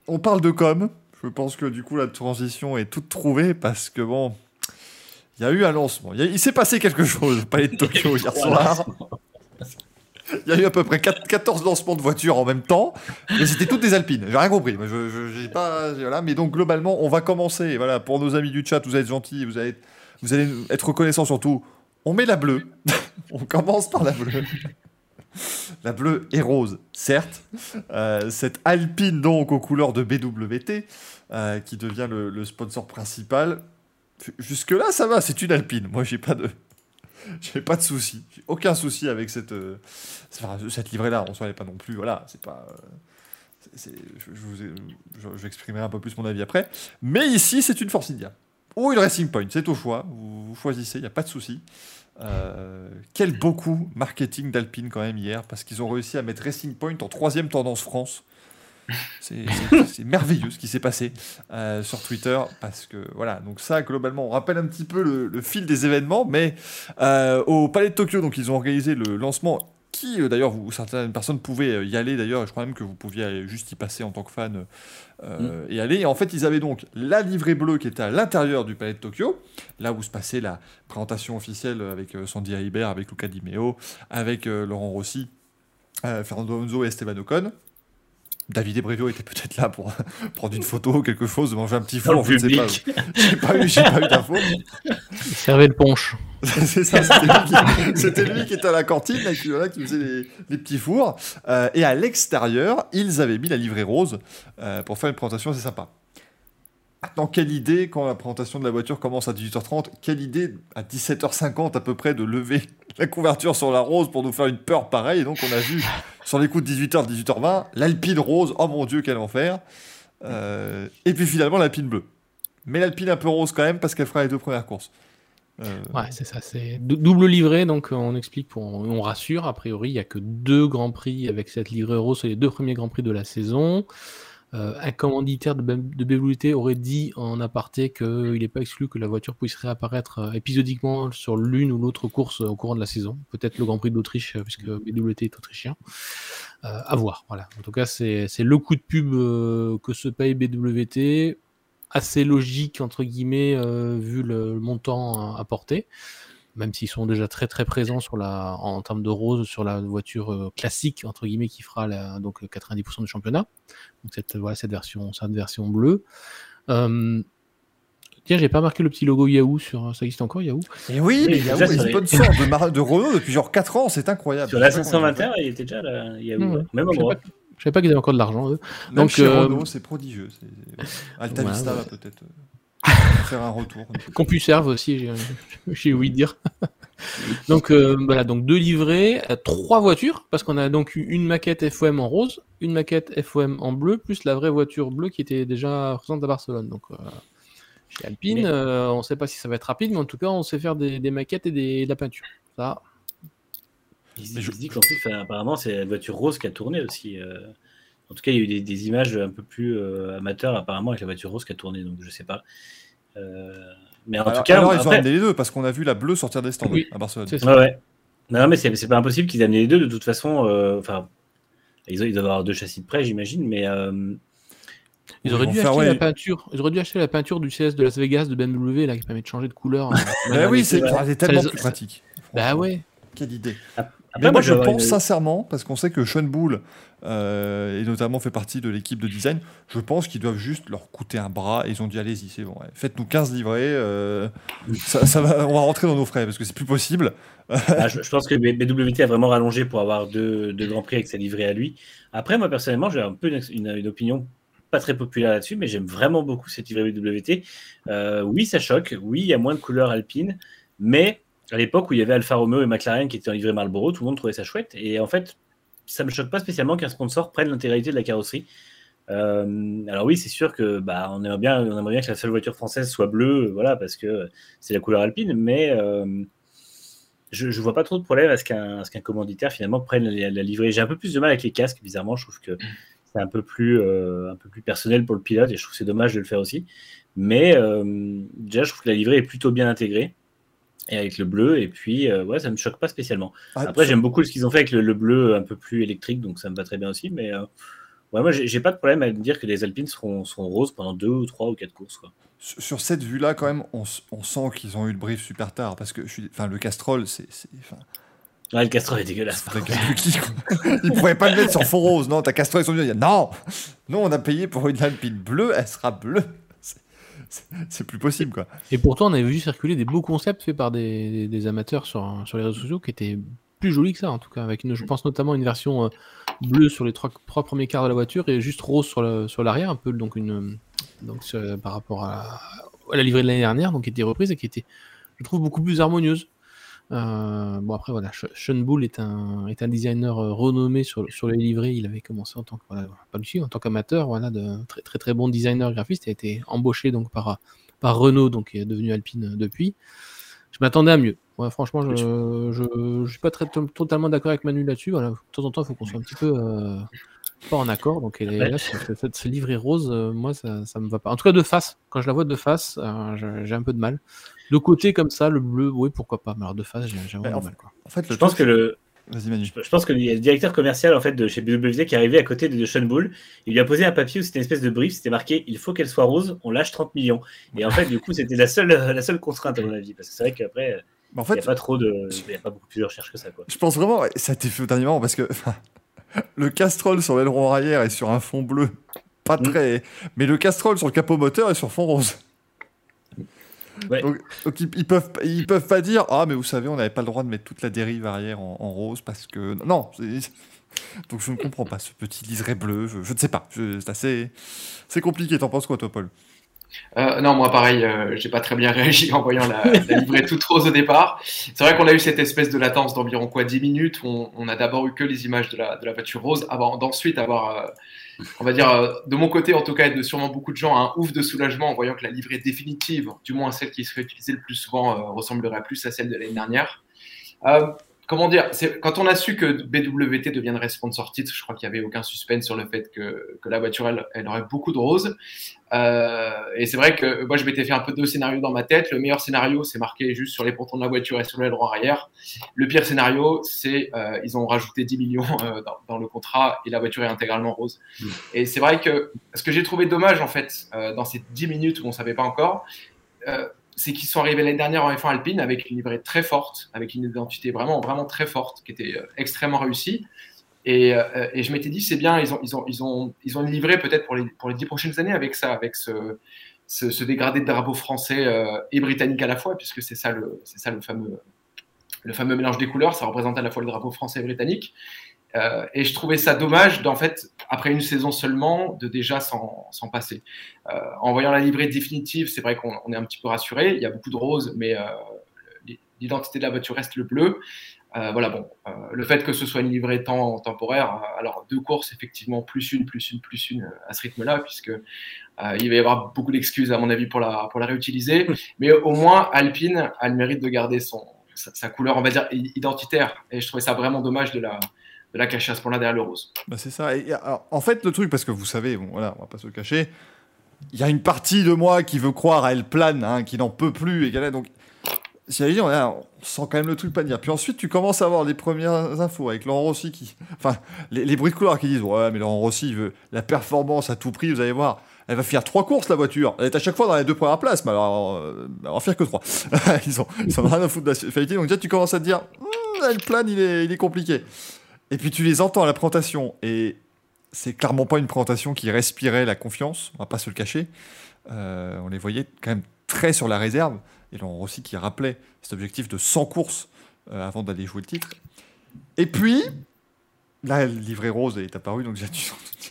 on parle de com. Je pense que du coup la transition est toute trouvée parce que bon, il y a eu un lancement. Il, s'est passé quelque chose au Palais de Tokyo hier soir. Il y a eu à peu près 14 lancements de voitures en même temps, mais c'était toutes des Alpines. J'ai rien compris. Je, je pas, voilà. Mais donc globalement, on va commencer. Voilà, pour nos amis du chat, vous êtes gentils, vous allez, vous allez être reconnaissants surtout. On met la bleue. on commence par la bleue. La bleue est rose, certes. Euh, cette Alpine, donc, aux couleurs de BWT, euh, qui devient le, sponsor principal. Jusque-là, ça va, c'est une Alpine. Moi, j'ai pas de. J'ai pas de souci. Aucun souci avec cette, euh, cette livrée-là. On s'en pas non plus. Voilà, c'est pas. je, vous un peu plus mon avis après. Mais ici, c'est une Force India ou une Racing Point, c'est au choix, vous, choisissez, il n'y a pas de souci. Euh, quel beaucoup marketing d'Alpine quand même hier, parce qu'ils ont réussi à mettre Racing Point en troisième tendance France. C'est merveilleux ce qui s'est passé euh, sur Twitter, parce que voilà, donc ça globalement, on rappelle un petit peu le, fil des événements, mais euh, au Palais de Tokyo, donc ils ont organisé le lancement si euh, d'ailleurs certaines personnes pouvaient euh, y aller d'ailleurs, je crois même que vous pouviez aller juste y passer en tant que fan euh, et aller. Et en fait, ils avaient donc la livrée bleue qui était à l'intérieur du palais de Tokyo, là où se passait la présentation officielle avec euh, Sandy Ribert, avec Luca Di Meo, avec euh, Laurent Rossi, euh, Fernando Alonso et Esteban Ocon. David Ebrevio était peut-être là pour prendre une photo ou quelque chose, manger un petit four, je ne sais pas. public. J'ai pas eu, j'ai pas eu d'infos. Il servait le punch. C'est ça, c'était lui, qui- c'était lui qui était à la cantine, là, qui, voilà, qui faisait les, les petits fours. Euh, et à l'extérieur, ils avaient mis la livrée rose euh, pour faire une présentation assez sympa. Maintenant, quelle idée, quand la présentation de la voiture commence à 18h30, quelle idée à 17h50 à peu près de lever la couverture sur la rose pour nous faire une peur pareille. Et donc, on a vu sur les coups de 18h, 18h20, l'Alpine rose, oh mon dieu, quel enfer. Euh, et puis finalement, l'Alpine bleue. Mais l'Alpine un peu rose quand même parce qu'elle fera les deux premières courses. Euh, Ouais, c'est ça, c'est dou- double livrée, donc euh, on explique, on rassure, a priori, il n'y a que deux grands prix avec cette livrée rose, c'est les deux premiers grands prix de la saison. Euh, un commanditaire de, B- de BWT aurait dit en aparté qu'il n'est pas exclu que la voiture puisse réapparaître euh, épisodiquement sur l'une ou l'autre course euh, au courant de la saison. Peut-être le Grand Prix d'Autriche, puisque BWT est autrichien. Euh, à voir, voilà. En tout cas, c'est le coup de pub que se paye BWT. Assez logique, entre guillemets, euh, vu le, montant apporté même s'ils sont déjà très très présents sur la, en termes de rose sur la voiture euh, classique entre guillemets qui fera la- donc le 90% du championnat. Donc cette voilà cette version cette version bleue. Euh, tiens, j'ai pas marqué le petit logo Yahoo sur ça existe encore Yahoo? Et oui, mais Yahoo est sponsor de, Mar- de Renault depuis genre 4 ans, c'est incroyable. Sur la Je sais pas comment ils 521, il était déjà là. Il y a Ouais. même endroit. je savais pas qu'ils avaient encore de l'argent eux. Même Donc, chez euh, Renault, c'est prodigieux. c'est- Alta Ouais, Vista ouais. va peut-être euh, faire un retour. CompuServe aussi, j'ai j'ai ouï dire. donc euh, voilà, donc deux livrets, euh, trois voitures, parce qu'on a donc eu une maquette FOM en rose, une maquette FOM en bleu, plus la vraie voiture bleue qui était déjà présente à Barcelone. Donc euh, chez Alpine, Mais- euh, on ne sait pas si ça va être rapide, mais en tout cas, on sait faire des, des maquettes et des, de la peinture. Ça, Il, Mais il je- se dit qu'en plus, apparemment, c'est la voiture rose qui a tourné aussi. En tout cas, il y a eu des, des images un peu plus euh, amateurs, apparemment, avec la voiture rose qui a tourné, donc je sais pas. Euh, Mais en Alors, tout cas, alors, ils ont amené les deux parce qu'on a vu la bleue sortir des stands Oui, à Barcelone. c'est ça. Ouais, ouais. Non, mais c'est pas impossible qu'ils amenaient les deux. De toute façon, euh, enfin, ils, doivent avoir deux châssis de près, j'imagine, mais euh, Ils Ils auraient dû acheter ouais. la peinture. Ils auraient dû acheter la peinture du CS de Las Vegas de BMW là qui permet de changer de couleur. Bah oui, c'est ça, tellement les- plus pratique. Bah ouais. Quelle idée. Après, Mais moi, je pense sincèrement, parce qu'on sait que Sean Bull, euh, et notamment fait partie de l'équipe de design, je pense qu'ils doivent juste leur coûter un bras et ils ont dit allez-y, c'est bon, ouais, faites-nous 15 livrets, euh, ça, ça va, on va rentrer dans nos frais parce que c'est plus possible. Ah, je, je pense que BWT a vraiment rallongé pour avoir deux, deux grands prix avec sa livrée à lui. Après, moi personnellement, j'ai un peu une, une- une opinion pas très populaire là-dessus, mais j'aime vraiment beaucoup cette livrée BWT. Euh, oui, ça choque. Oui, il y a moins de couleurs alpines, mais à l'époque où il y avait Alfa Romeo et McLaren qui étaient en livrée Marlboro, tout le monde trouvait ça chouette. Et en fait, ça me choque pas spécialement qu'un sponsor prenne l'intégralité de la carrosserie. Euh, alors oui, c'est sûr que bah, on aimerait bien, on aimerait bien que la seule voiture française soit bleue, voilà, parce que c'est la couleur alpine, mais euh, je, je vois pas trop de problème à ce qu'un commanditaire finalement prenne la, livrée. J'ai un peu plus de mal avec les casques, bizarrement, je trouve que c'est un peu plus euh, un peu plus personnel pour le pilote et je trouve que c'est dommage de le faire aussi. Mais euh, déjà, je trouve que la livrée est plutôt bien intégrée et avec le bleu et puis euh, ouais, ça me choque pas spécialement. Ah, Après, j'aime beaucoup ce qu'ils ont fait avec le, le bleu un peu plus électrique, donc ça me va très bien aussi. Mais euh, ouais, moi, j'ai pas de problème à me dire que les Alpines seront, seront roses pendant deux ou trois ou quatre courses. Quoi. Sur sur cette vue-là, quand même, on, sent qu'ils ont eu le brief super tard parce que je suis, enfin, le Castrol, c'est, Ouais, le Castrol est dégueulasse. Ils pourraient pas le mettre sur fond rose, non? Ta Castrol, ils sont venus non, non, on a payé pour une Alpine bleue, elle sera bleue. C'est- plus possible, quoi. Et pourtant, on avait vu circuler des beaux concepts faits par des, amateurs sur, sur les réseaux sociaux qui étaient plus jolis que ça, en tout cas. Avec une, je pense notamment une version euh, bleue sur les trois, trois premiers quarts de la voiture et juste rose sur le- sur l'arrière, un peu donc une, donc par rapport à, à la livrée de l'année dernière, donc qui était reprise et qui était, je trouve, beaucoup plus harmonieuse. Euh, bon après voilà, Sean Bull est un est un designer euh, renommé sur sur les livrées. Il avait commencé en tant que voilà, pas lui, en tant qu'amateur, voilà, de très très très bon designer graphiste. Il a été embauché donc par par Renault, donc est devenu Alpine euh, depuis. Je m'attendais à mieux. Ouais, franchement, je je, je suis pas très to- totalement d'accord avec Manu là-dessus. Voilà, de temps en temps, il faut qu'on soit un petit peu euh, pas en accord. Donc elle est- là, cette, cette- ce livrée rose, euh, moi, ça, ça me va pas. En tout cas, de face, quand je la vois de face, euh, j'ai un peu de mal. De côté comme ça, le bleu, oui, pourquoi pas. Mais alors de face, j'ai en vraiment de fait- mal. Quoi. En fait, Je pense que le, Vas-y, Manu. Je, pense qu'il y a le directeur commercial en fait de chez BWZ qui est arrivé à côté de Sean Bull. Il lui a posé un papier où c'était une espèce de brief, c'était marqué il faut qu'elle soit rose, on lâche 30 millions. Et en fait, du coup, c'était la seule, la seule contrainte à mon avis, parce que c'est vrai qu'après, en il n'y a pas trop de, il y a pas beaucoup plus de recherche que ça quoi. je pense vraiment, ça a été fait au dernier moment parce que le castrol sur l'aileron arrière est sur un fond bleu. Pas Mm. très. Mais le castrol sur le capot moteur est sur fond rose. Ouais. Donc, donc ils, ils peuvent, ils peuvent pas dire Ah, mais vous savez, on n'avait pas le droit de mettre toute la dérive arrière en, en rose parce que. Non Donc je ne comprends pas ce petit liseré bleu. Je, je ne sais pas. C'est assez. C'est compliqué. T'en penses quoi, toi, Paul? Euh, non, moi pareil, euh, j'ai pas très bien réagi en voyant la, livrée toute rose au départ. C'est vrai qu'on a eu cette espèce de latence d'environ quoi 10 minutes où on, a d'abord eu que les images de la, de la voiture rose avant d'ensuite avoir, euh, on va dire, euh, de mon côté en tout cas et de sûrement beaucoup de gens, un ouf de soulagement en voyant que la livrée définitive, du moins celle qui serait utilisée le plus souvent, ressemblerait plus à celle de l'année dernière. Comment dire, quand on a su que BWT deviendrait sponsor titre, je crois qu'il n'y avait aucun suspense sur le fait que, que la voiture, elle, elle aurait beaucoup de rose. Euh, et c'est vrai que moi, je m'étais fait un peu deux scénarios dans ma tête. Le meilleur scénario, c'est marqué juste sur les pontons de la voiture et sur l'aileron arrière. Le pire scénario, c'est euh, ils ont rajouté 10 millions euh, dans, le contrat et la voiture est intégralement rose. Et c'est vrai que ce que j'ai trouvé dommage, en fait, dans ces 10 minutes où on ne savait pas encore, c'est qu'ils sont arrivés l'année dernière en F1 Alpine avec une livrée très forte, avec une identité vraiment, vraiment très forte, qui était extrêmement réussie. Et, euh, et je m'étais dit, c'est bien, ils ont, ils ont, ils ont, ils ont une livrée peut-être pour les, pour les dix prochaines années avec ça, avec ce, ce, dégradé de drapeau français euh, et britannique à la fois, puisque c'est ça le, c'est ça le fameux, le fameux mélange des couleurs. Ça représente à la fois le drapeau français et britannique. Euh, et je trouvais ça dommage, d'en fait, après une saison seulement, de déjà s'en passer. En voyant la livrée définitive, c'est vrai qu'on on est un petit peu rassuré. Il y a beaucoup de rose, mais l'identité de la voiture reste le bleu. Euh, voilà, bon, euh, le fait que ce soit une livrée temps temporaire, euh, alors deux courses, effectivement, plus une, plus une, plus une à ce rythme-là, puisque euh, il va y avoir beaucoup d'excuses, à mon avis, pour la, pour la réutiliser. Mais au moins, Alpine a le mérite de garder son, sa, sa couleur, on va dire, identitaire. Et je trouvais ça vraiment dommage de la, de la cacher à ce point-là derrière le rose. Bah, c'est ça. Et, alors, en fait, le truc, parce que vous savez, bon, voilà, on va pas se le cacher, il y a une partie de moi qui veut croire à Elle plane, hein, qui n'en peut plus, et qu'elle a donc. J'allais dire, on, on sent quand même le truc pas dire. Puis ensuite, tu commences à avoir les premières infos avec Laurent Rossi qui. Enfin, les, bruits de couloir qui disent Ouais, mais Laurent Rossi, veut la performance à tout prix, vous allez voir. Elle va faire trois courses, la voiture. Elle est à chaque fois dans les deux premières places, mais alors, elle va en faire que trois. ils, ont, ont rien à foutre de la finalité. Donc, déjà, tu commences à te dire Hum, Elle plane, il est, il est compliqué. Et puis, tu les entends à la présentation. Et c'est clairement pas une présentation qui respirait la confiance, on va pas se le cacher. Euh, on les voyait quand même très sur la réserve. Et Laurent Rossi qui rappelait cet objectif de 100 courses euh, avant d'aller jouer le titre. Et puis, là, le livret rose est apparu, donc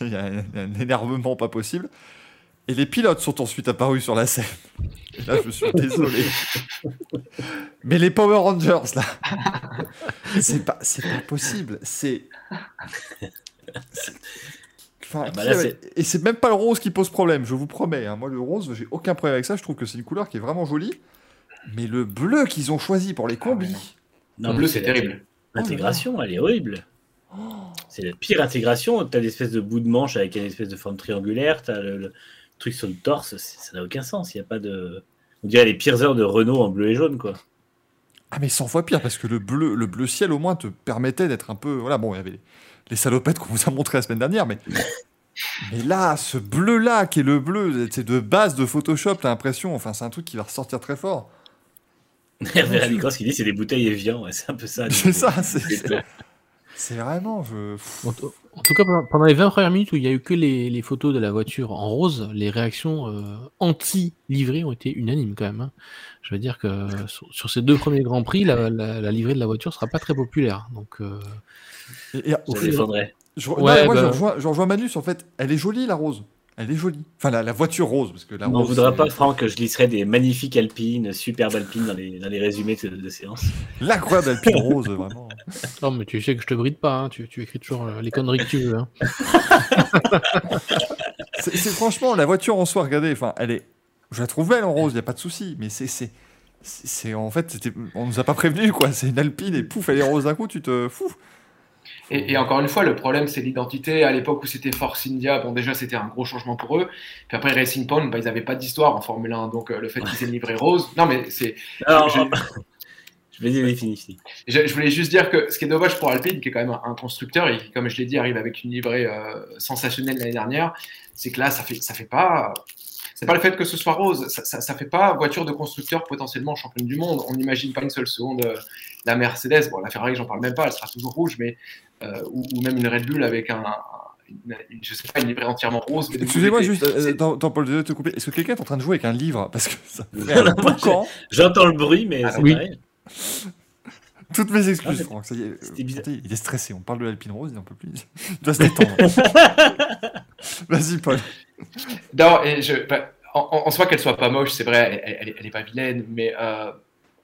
il y a un, un énervement pas possible. Et les pilotes sont ensuite apparus sur la scène. Et là, je suis désolé. Mais les Power Rangers, là, c'est pas, c'est pas possible. C'est. Enfin, Ah bah qui là, avait- Et c'est même pas le rose qui pose problème, je vous promets. hein. Moi, le rose, j'ai aucun problème avec ça. Je trouve que c'est une couleur qui est vraiment jolie. Mais le bleu qu'ils ont choisi pour les combis. Non, le bleu, c'est terrible. L'intégration, elle est horrible. C'est la pire intégration. T'as l'espèce de bout de manche avec une espèce de forme triangulaire. T'as le, le truc sur le torse. Ça n'a aucun sens. Il y a pas de. On dirait les pires heures de Renault en bleu et jaune, quoi. Ah, mais 100 fois pire, parce que le bleu, le bleu ciel, au moins, te permettait d'être un peu. Voilà, bon, il y avait les, les salopettes qu'on vous a montré la semaine dernière, mais. Mais là, ce bleu-là, qui est le bleu, c'est de base de Photoshop, t'as l'impression. Enfin, c'est un truc qui va ressortir très fort. Hervé Rallicross ce qu'il dit, c'est des bouteilles Evian. Ouais, c'est un peu ça. C'est ça, c'est- vraiment. Je... En, tout- en tout cas, pendant- pendant les 20 premières minutes où il y a eu que les, les photos de la voiture en rose, les réactions euh, anti-livrée ont été unanimes quand même. hein. Je veux dire que sur, sur ces deux premiers Grands Prix, la, la- la livrée de la voiture sera pas très populaire. Donc, euh, Et- et- Je je, Ouais, non, moi, je, bah- rejoins, je rejoins Manus, en fait. Elle est jolie, la rose. Elle est jolie. Enfin, la, la voiture rose, parce que la On ne rose. voudra pas, Franck, que je glisserai des magnifiques alpines, superbes alpines dans les, dans les résumés de, de séance. L'incroyable alpine rose, vraiment. non, mais tu sais que je te bride pas. hein. Tu, tu écris toujours euh, les conneries que tu veux. hein. C'est franchement la voiture en soi, regardez, enfin, elle est. Je la trouve belle en rose, il y a pas de souci, mais c'est c'est en fait, c'était on nous a pas prévenu quoi, c'est une Alpine et pouf, elle est rose d'un coup, tu te fous. Et, et encore une fois, le problème, c'est l'identité. À l'époque où c'était Force India, bon, déjà, c'était un gros changement pour eux. Puis après, Racing Point, bah, ils n'avaient pas d'histoire en Formule 1. Donc, euh, le fait qu'ils aient une livrée rose. Non, mais c'est. Je- Je. Je, voulais juste dire que ce qui est dommage pour Alpine, qui est quand même un, constructeur et qui, comme je l'ai dit, arrive avec une livrée euh, sensationnelle l'année dernière, c'est que là, ça fait, ça fait pas. C'est pas le fait que ce soit rose, ça, ça, ça fait pas voiture de constructeur potentiellement championne du monde. On n'imagine pas une seule seconde euh, la Mercedes, bon, la Ferrari, j'en parle même pas, elle sera toujours rouge, mais ou, ou, même une Red Bull avec un, une, je sais pas, une livrée entièrement rose. Excusez-moi juste, euh, dans, dans Paul, de te couper. Est-ce que quelqu'un est en train de jouer avec un livre? Parce que ça J'entends le bruit, mais ah, oui. Toutes mes excuses, ah, Franck. Ça y est, il est stressé. On parle de l'Alpine Rose, il n'en peut plus. Il doit se détendre. Vas-y, Paul. Non, et je, bah, en, en, soi, qu'elle soit pas moche, c'est vrai, elle, elle, elle, est pas vilaine, mais euh,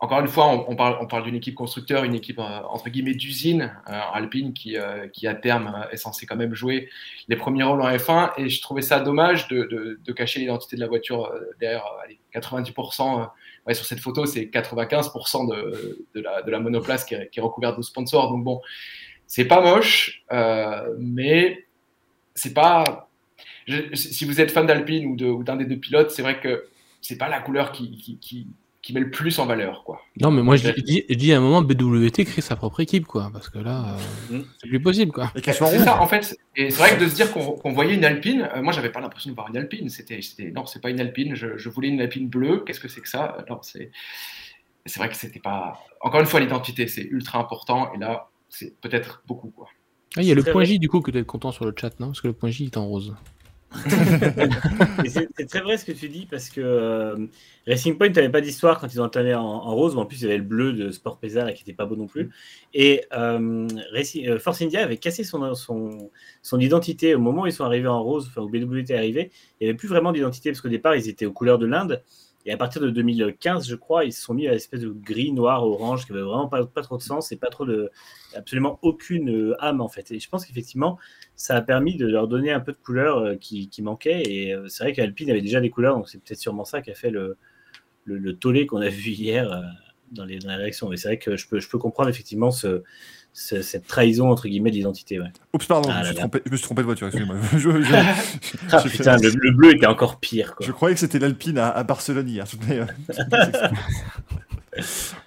encore une fois, on, parle, d'une équipe constructeur, une équipe euh, entre guillemets d'usine, euh, Alpine, qui, euh, qui à terme est censé quand même jouer les premiers rôles en F1. Et je trouvais ça dommage de, cacher l'identité de la voiture derrière allez, 90%. Ouais, sur cette photo, c'est 95% de, la, monoplace qui est, recouverte de sponsors. Donc bon, c'est pas moche, mais c'est pas. Si vous êtes fan d'Alpine ou d'un des deux pilotes, c'est vrai que c'est pas la couleur qui, qui met le plus en valeur. Quoi. Non, mais moi, je dis, je dis, à un moment, BWT crée sa propre équipe, quoi, parce que là, euh, mm. c'est plus possible. Quoi. C'est ça, en fait. Et c'est vrai que de se dire qu'on voyait une Alpine, euh, moi, j'avais pas l'impression de voir une Alpine. C'était, non, c'est pas une Alpine, je, je voulais une Alpine bleue. Qu'est-ce que c'est que ça? Non, c'est. C'est vrai que c'était pas. Encore une fois, l'identité, c'est ultra important. Et là, c'est peut-être beaucoup. Quoi. Ah, il y a le point J, du coup, que tu es content sur le chat, non? Parce que le point J est en rose. C'est très vrai ce que tu dis parce que euh, Racing Point n'avait pas d'histoire quand ils ont entamé en, en, rose, mais en plus il y avait le bleu de Sport Pesar qui n'était pas beau non plus. Et euh, Racing, euh, Force India avait cassé son, son, son, identité au moment où ils sont arrivés en rose, enfin où BW était arrivé. Il n'y avait plus vraiment d'identité parce qu'au départ ils étaient aux couleurs de l'Inde. Et à partir de 2015, je crois, ils se sont mis à l'espèce de gris, noir, orange, qui avait vraiment pas, pas, trop de sens et pas trop de, absolument aucune âme en fait. Et je pense qu'effectivement, ça a permis de leur donner un peu de couleur euh, qui, qui manquait. Et euh, c'est vrai qu'Alpine avait déjà des couleurs, donc c'est peut-être sûrement ça qui a fait le, le, le tollé qu'on a vu hier dans les, dans les réactions. Mais c'est vrai que je peux, je peux comprendre effectivement ce, cette trahison entre guillemets d'identité. Ouais. Oups, pardon, ah je, me trompé, je, me suis trompé de voiture, excusez-moi. ah, putain, le, le, bleu était encore pire. Quoi. Je croyais que c'était l'Alpine à, à, Barcelone hier. Mais, euh,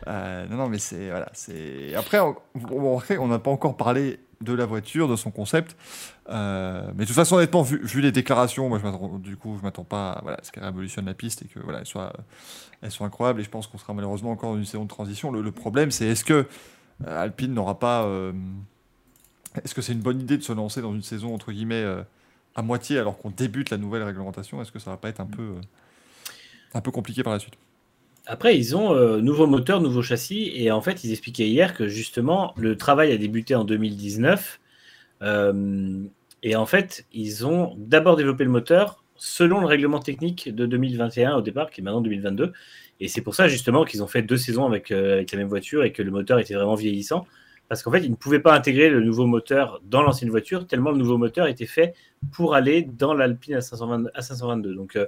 euh, non, non, mais c'est. Voilà, c'est... Après, on n'a pas encore parlé de la voiture, de son concept. Euh, mais de toute façon, honnêtement, vu, les déclarations, moi, je du coup, je m'attends pas à voilà, ce qu'elle révolutionne la piste et que voilà, elle soit, incroyable. Et je pense qu'on sera malheureusement encore dans une saison de transition. Le, problème, c'est est-ce que euh, Alpine n'aura pas. Euh, est-ce que c'est une bonne idée de se lancer dans une saison entre guillemets à moitié alors qu'on débute la nouvelle réglementation? Est-ce que ça va pas être un peu, un peu compliqué par la suite? Après, ils ont euh, nouveau moteur, nouveau châssis, et en fait, ils expliquaient hier que justement, le travail a débuté en 2019, euh, et en fait, ils ont d'abord développé le moteur selon le règlement technique de 2021 au départ, qui est maintenant 2022, et c'est pour ça justement qu'ils ont fait deux saisons avec, euh, avec la même voiture et que le moteur était vraiment vieillissant. Parce qu'en fait, ils ne pouvaient pas intégrer le nouveau moteur dans l'ancienne voiture, tellement le nouveau moteur était fait pour aller dans l'Alpine à, 522. Donc, euh,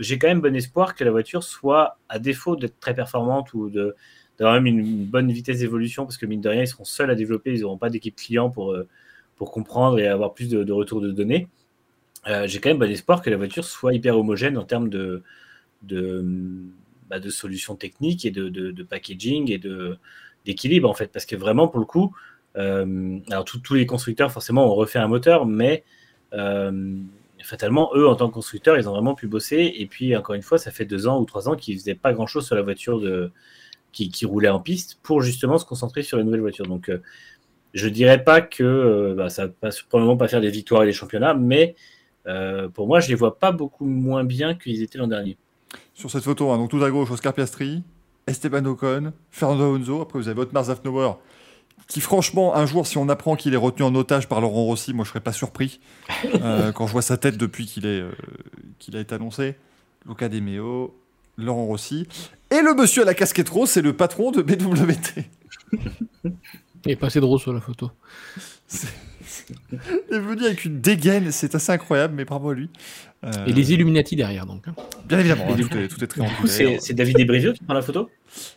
j'ai quand même bon espoir que la voiture soit, à défaut d'être très performante ou d'avoir même une, bonne vitesse d'évolution, parce que mine de rien, ils seront seuls à développer, ils n'auront pas d'équipe client pour, euh, pour comprendre et avoir plus de, retours de données. Euh, j'ai quand même bon espoir que la voiture soit hyper homogène en termes de, de, bah, solutions techniques et de, packaging et de, d'équilibre en fait. Parce que vraiment, pour le coup, euh, alors tous les constructeurs forcément ont refait un moteur, mais fatalement, eux en tant que constructeurs, ils ont vraiment pu bosser. Et puis encore une fois, ça fait deux ans ou trois ans qu'ils faisaient pas grand chose sur la voiture qui, roulait en piste pour justement se concentrer sur les nouvelles voitures. Donc euh, je dirais pas que euh, bah, ça va probablement pas faire des victoires et des championnats, mais euh, pour moi, je les vois pas beaucoup moins bien qu'ils étaient l'an dernier sur cette photo. Hein. Tout à gauche, Oscar Piastri, Esteban Ocon, Fernando Alonso. Après, vous avez votre Afnauer, qui franchement, un jour, si on apprend qu'il est retenu en otage par Laurent Rossi, moi je serais pas surpris euh, quand je vois sa tête depuis qu'il est euh, qu'il a été annoncé. Luca De Meo, Laurent Rossi. Et le monsieur à la casquette rose, c'est le patron de BWT. Il est passé de rose sur la photo. Il est venu avec une dégaine, c'est assez incroyable, mais bravo à lui. Euh... Et les Illuminati derrière, donc. Hein. Bien évidemment, hein, tout, est, tout, est, très en C'est David Desbrivio qui prend la photo?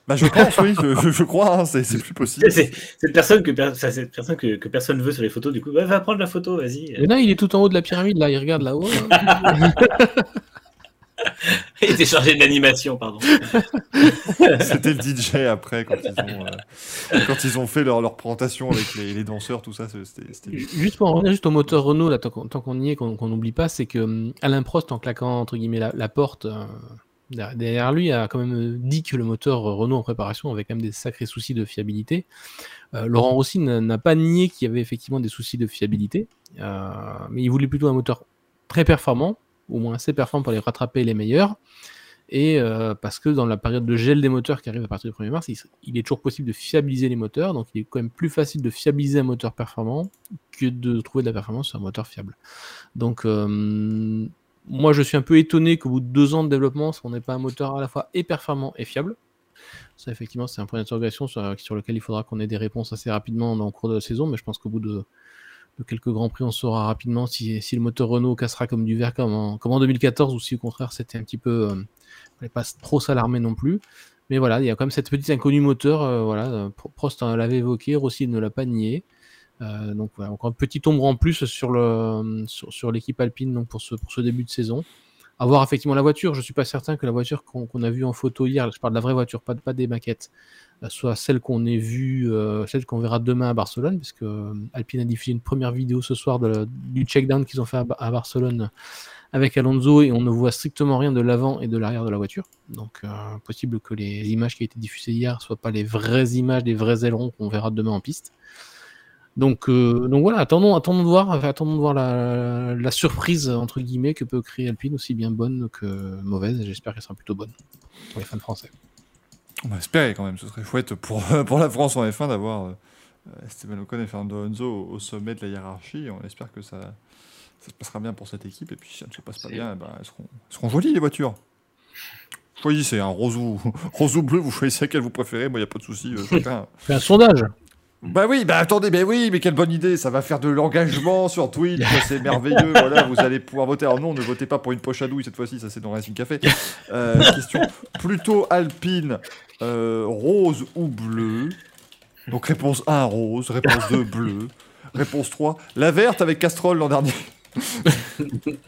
Bah, Je pense, oui, je, je crois, hein, c'est plus possible. C'est cette personne, que, cette personne que, que, personne veut sur les photos, du coup, bah, va prendre la photo, vas-y. Mais non, il est tout en haut de la pyramide, là, il regarde là-haut. Il était chargé de l'animation, pardon. C'était le DJ après, quand ils ont, euh, quand ils ont fait leur, leur présentation avec les, les danseurs, tout ça. c'était- Juste pour en revenir juste au moteur Renault, là, tant qu'on y est, qu'on n'oublie pas, c'est que hum, Alain Prost, en claquant entre guillemets la, la porte euh, derrière lui, a quand même euh, dit que le moteur Renault en préparation avait quand même des sacrés soucis de fiabilité. Euh, Laurent Rossi n'a n'a pas nié qu'il y avait effectivement des soucis de fiabilité, euh, mais il voulait plutôt un moteur très performant, au moins assez performant pour les rattraper les meilleurs. Et euh, parce que dans la période de gel des moteurs qui arrive à partir du 1er mars, il, il est toujours possible de fiabiliser les moteurs. Donc il est quand même plus facile de fiabiliser un moteur performant que de trouver de la performance sur un moteur fiable. Donc euh, moi je suis un peu étonné qu'au bout de deux ans de développement, on n'ait pas un moteur à la fois et performant et fiable. Ça effectivement c'est un point d'interrogation sur, sur lequel il faudra qu'on ait des réponses assez rapidement dans le cours de la saison, mais je pense qu'au bout de, de quelques grands prix, on saura rapidement si, le moteur Renault cassera comme du verre comme en, comme en 2014 ou si au contraire c'était un petit peu... Euh, fallait pas trop s'alarmer non plus. Mais voilà, il y a quand même cette petite inconnue moteur. euh, voilà, euh, Pro- Prost euh, l'avait évoqué, Rossi ne l'a pas nié. Euh, donc voilà, encore un petit ombre en plus sur le sur, l'équipe alpine donc pour ce début de saison. À voir effectivement la voiture. Je suis pas certain que la voiture qu'on a vue en photo hier, je parle de la vraie voiture, pas, pas des maquettes, euh, soit celle qu'on ait vue, euh, celle qu'on verra demain à Barcelone, parce que euh, Alpine a diffusé une première vidéo ce soir du check-down qu'ils ont fait à, Ba- à Barcelone avec Alonso et on ne voit strictement rien de l'avant et de l'arrière de la voiture. Donc, possible que les images qui ont été diffusées hier soient pas les vraies images des vrais ailerons qu'on verra demain en piste. Donc, euh, donc voilà, attendons, attendons de voir, attendons de voir la, la surprise entre guillemets que peut créer Alpine, aussi bien bonne que mauvaise. J'espère qu'elle sera plutôt bonne pour les fans français. On va espérer quand même, ce serait chouette pour, pour la France en F1 d'avoir euh, Esteban Ocon et Fernando Alonso au, au sommet de la hiérarchie. On espère que ça, ça se passera bien pour cette équipe. Et puis si ça ne se passe pas bien, ben, elles, seront, elles seront jolies les voitures. Choisissez un rose ou, rose ou bleu, vous choisissez laquelle vous préférez. Moi, il n'y a pas de souci. euh, chacun. Fais un sondage. Bah oui, bah attendez, mais oui, mais quelle bonne idée, ça va faire de l'engagement sur Twitch, c'est merveilleux, voilà, vous allez pouvoir voter. Alors non, ne votez pas pour une poche à douille cette fois-ci, ça c'est dans Racing Café. Euh, question plutôt alpine, euh, rose ou bleu? Donc réponse 1, rose, réponse 2, bleu, réponse 3, la verte avec Castrol l'an dernier.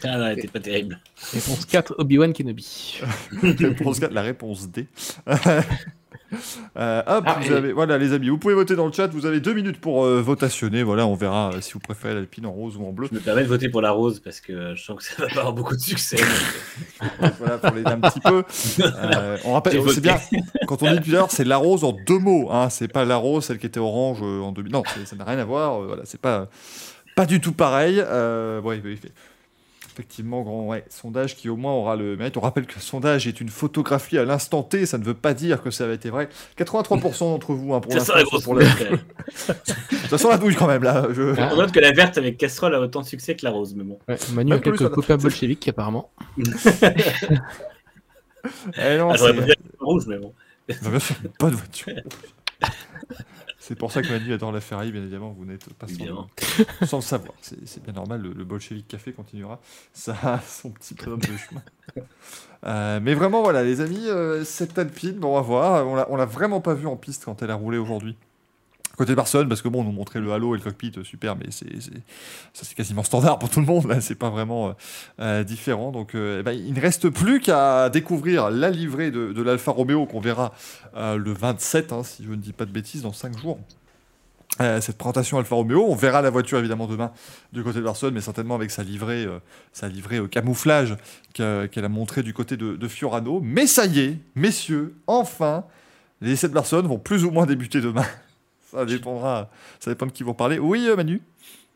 Ah non, elle était pas terrible. Réponse 4, Obi-Wan Kenobi. réponse 4, la réponse D. Euh, hop, Ah, vous et- avez, voilà les amis, vous pouvez voter dans le chat, vous avez deux minutes pour euh, votationner, voilà, on verra euh, si vous préférez l'alpine en rose ou en bleu. Je me permets de voter pour la rose parce que je sens que ça va pas avoir beaucoup de succès. donc, voilà, pour l'aider un petit peu. Euh, on rappelle, c'est bien, quand on dit tout à l'heure, c'est la rose en deux mots, hein, c'est pas la rose, celle qui était orange euh, en 2000. Non, ça n'a rien à voir, euh, voilà, c'est pas, pas du tout pareil. Euh, ouais, oui, oui. Effectivement, grand ouais, sondage qui au moins aura le mérite. On rappelle que le sondage est une photographie à l'instant T, ça ne veut pas dire que ça avait été vrai. 83% d'entre vous, hein, pour Ça l'instant, pour la... douille, quand même. Ça sent la douille quand même, là. Je... Ah. On note que la verte avec Castrol a autant de succès que la rose, mais bon. Ouais, Manu a Même plus, quelques copains bolcheviques apparemment. Eh non, Ah, J'aurais c'est- pas la rouge, mais bon. Sûr, pas de voiture. C'est pour ça que Manu adore la Ferrari, bien évidemment, vous n'êtes pas sans, le savoir. C'est bien normal, le, le Bolchevique Café continuera ça, son petit bonhomme de chemin. Euh, mais vraiment, voilà, les amis, euh, cette Alpine, bon, on va voir. On l'a- On l'a vraiment pas vu en piste quand elle a roulé aujourd'hui. Côté Barcelone, parce que bon, on nous montrait le halo et le cockpit, euh, super, mais c'est ça c'est quasiment standard pour tout le monde, là, c'est pas vraiment euh, euh, différent. Donc eh ben, il ne reste plus qu'à découvrir la livrée de, l'Alfa Romeo qu'on verra le 27, hein, si je ne dis pas de bêtises, dans 5 jours. Cette présentation Alfa Romeo, on verra la voiture évidemment demain du côté de Barcelone, mais certainement avec sa livrée, sa livrée au camouflage que- qu'elle a montré du côté de, de Fiorano. Mais ça y est, messieurs, enfin, les essais de Barcelone vont plus ou moins débuter demain. Ça dépendra, ça dépend de qui vont parler. Oui, euh, Manu?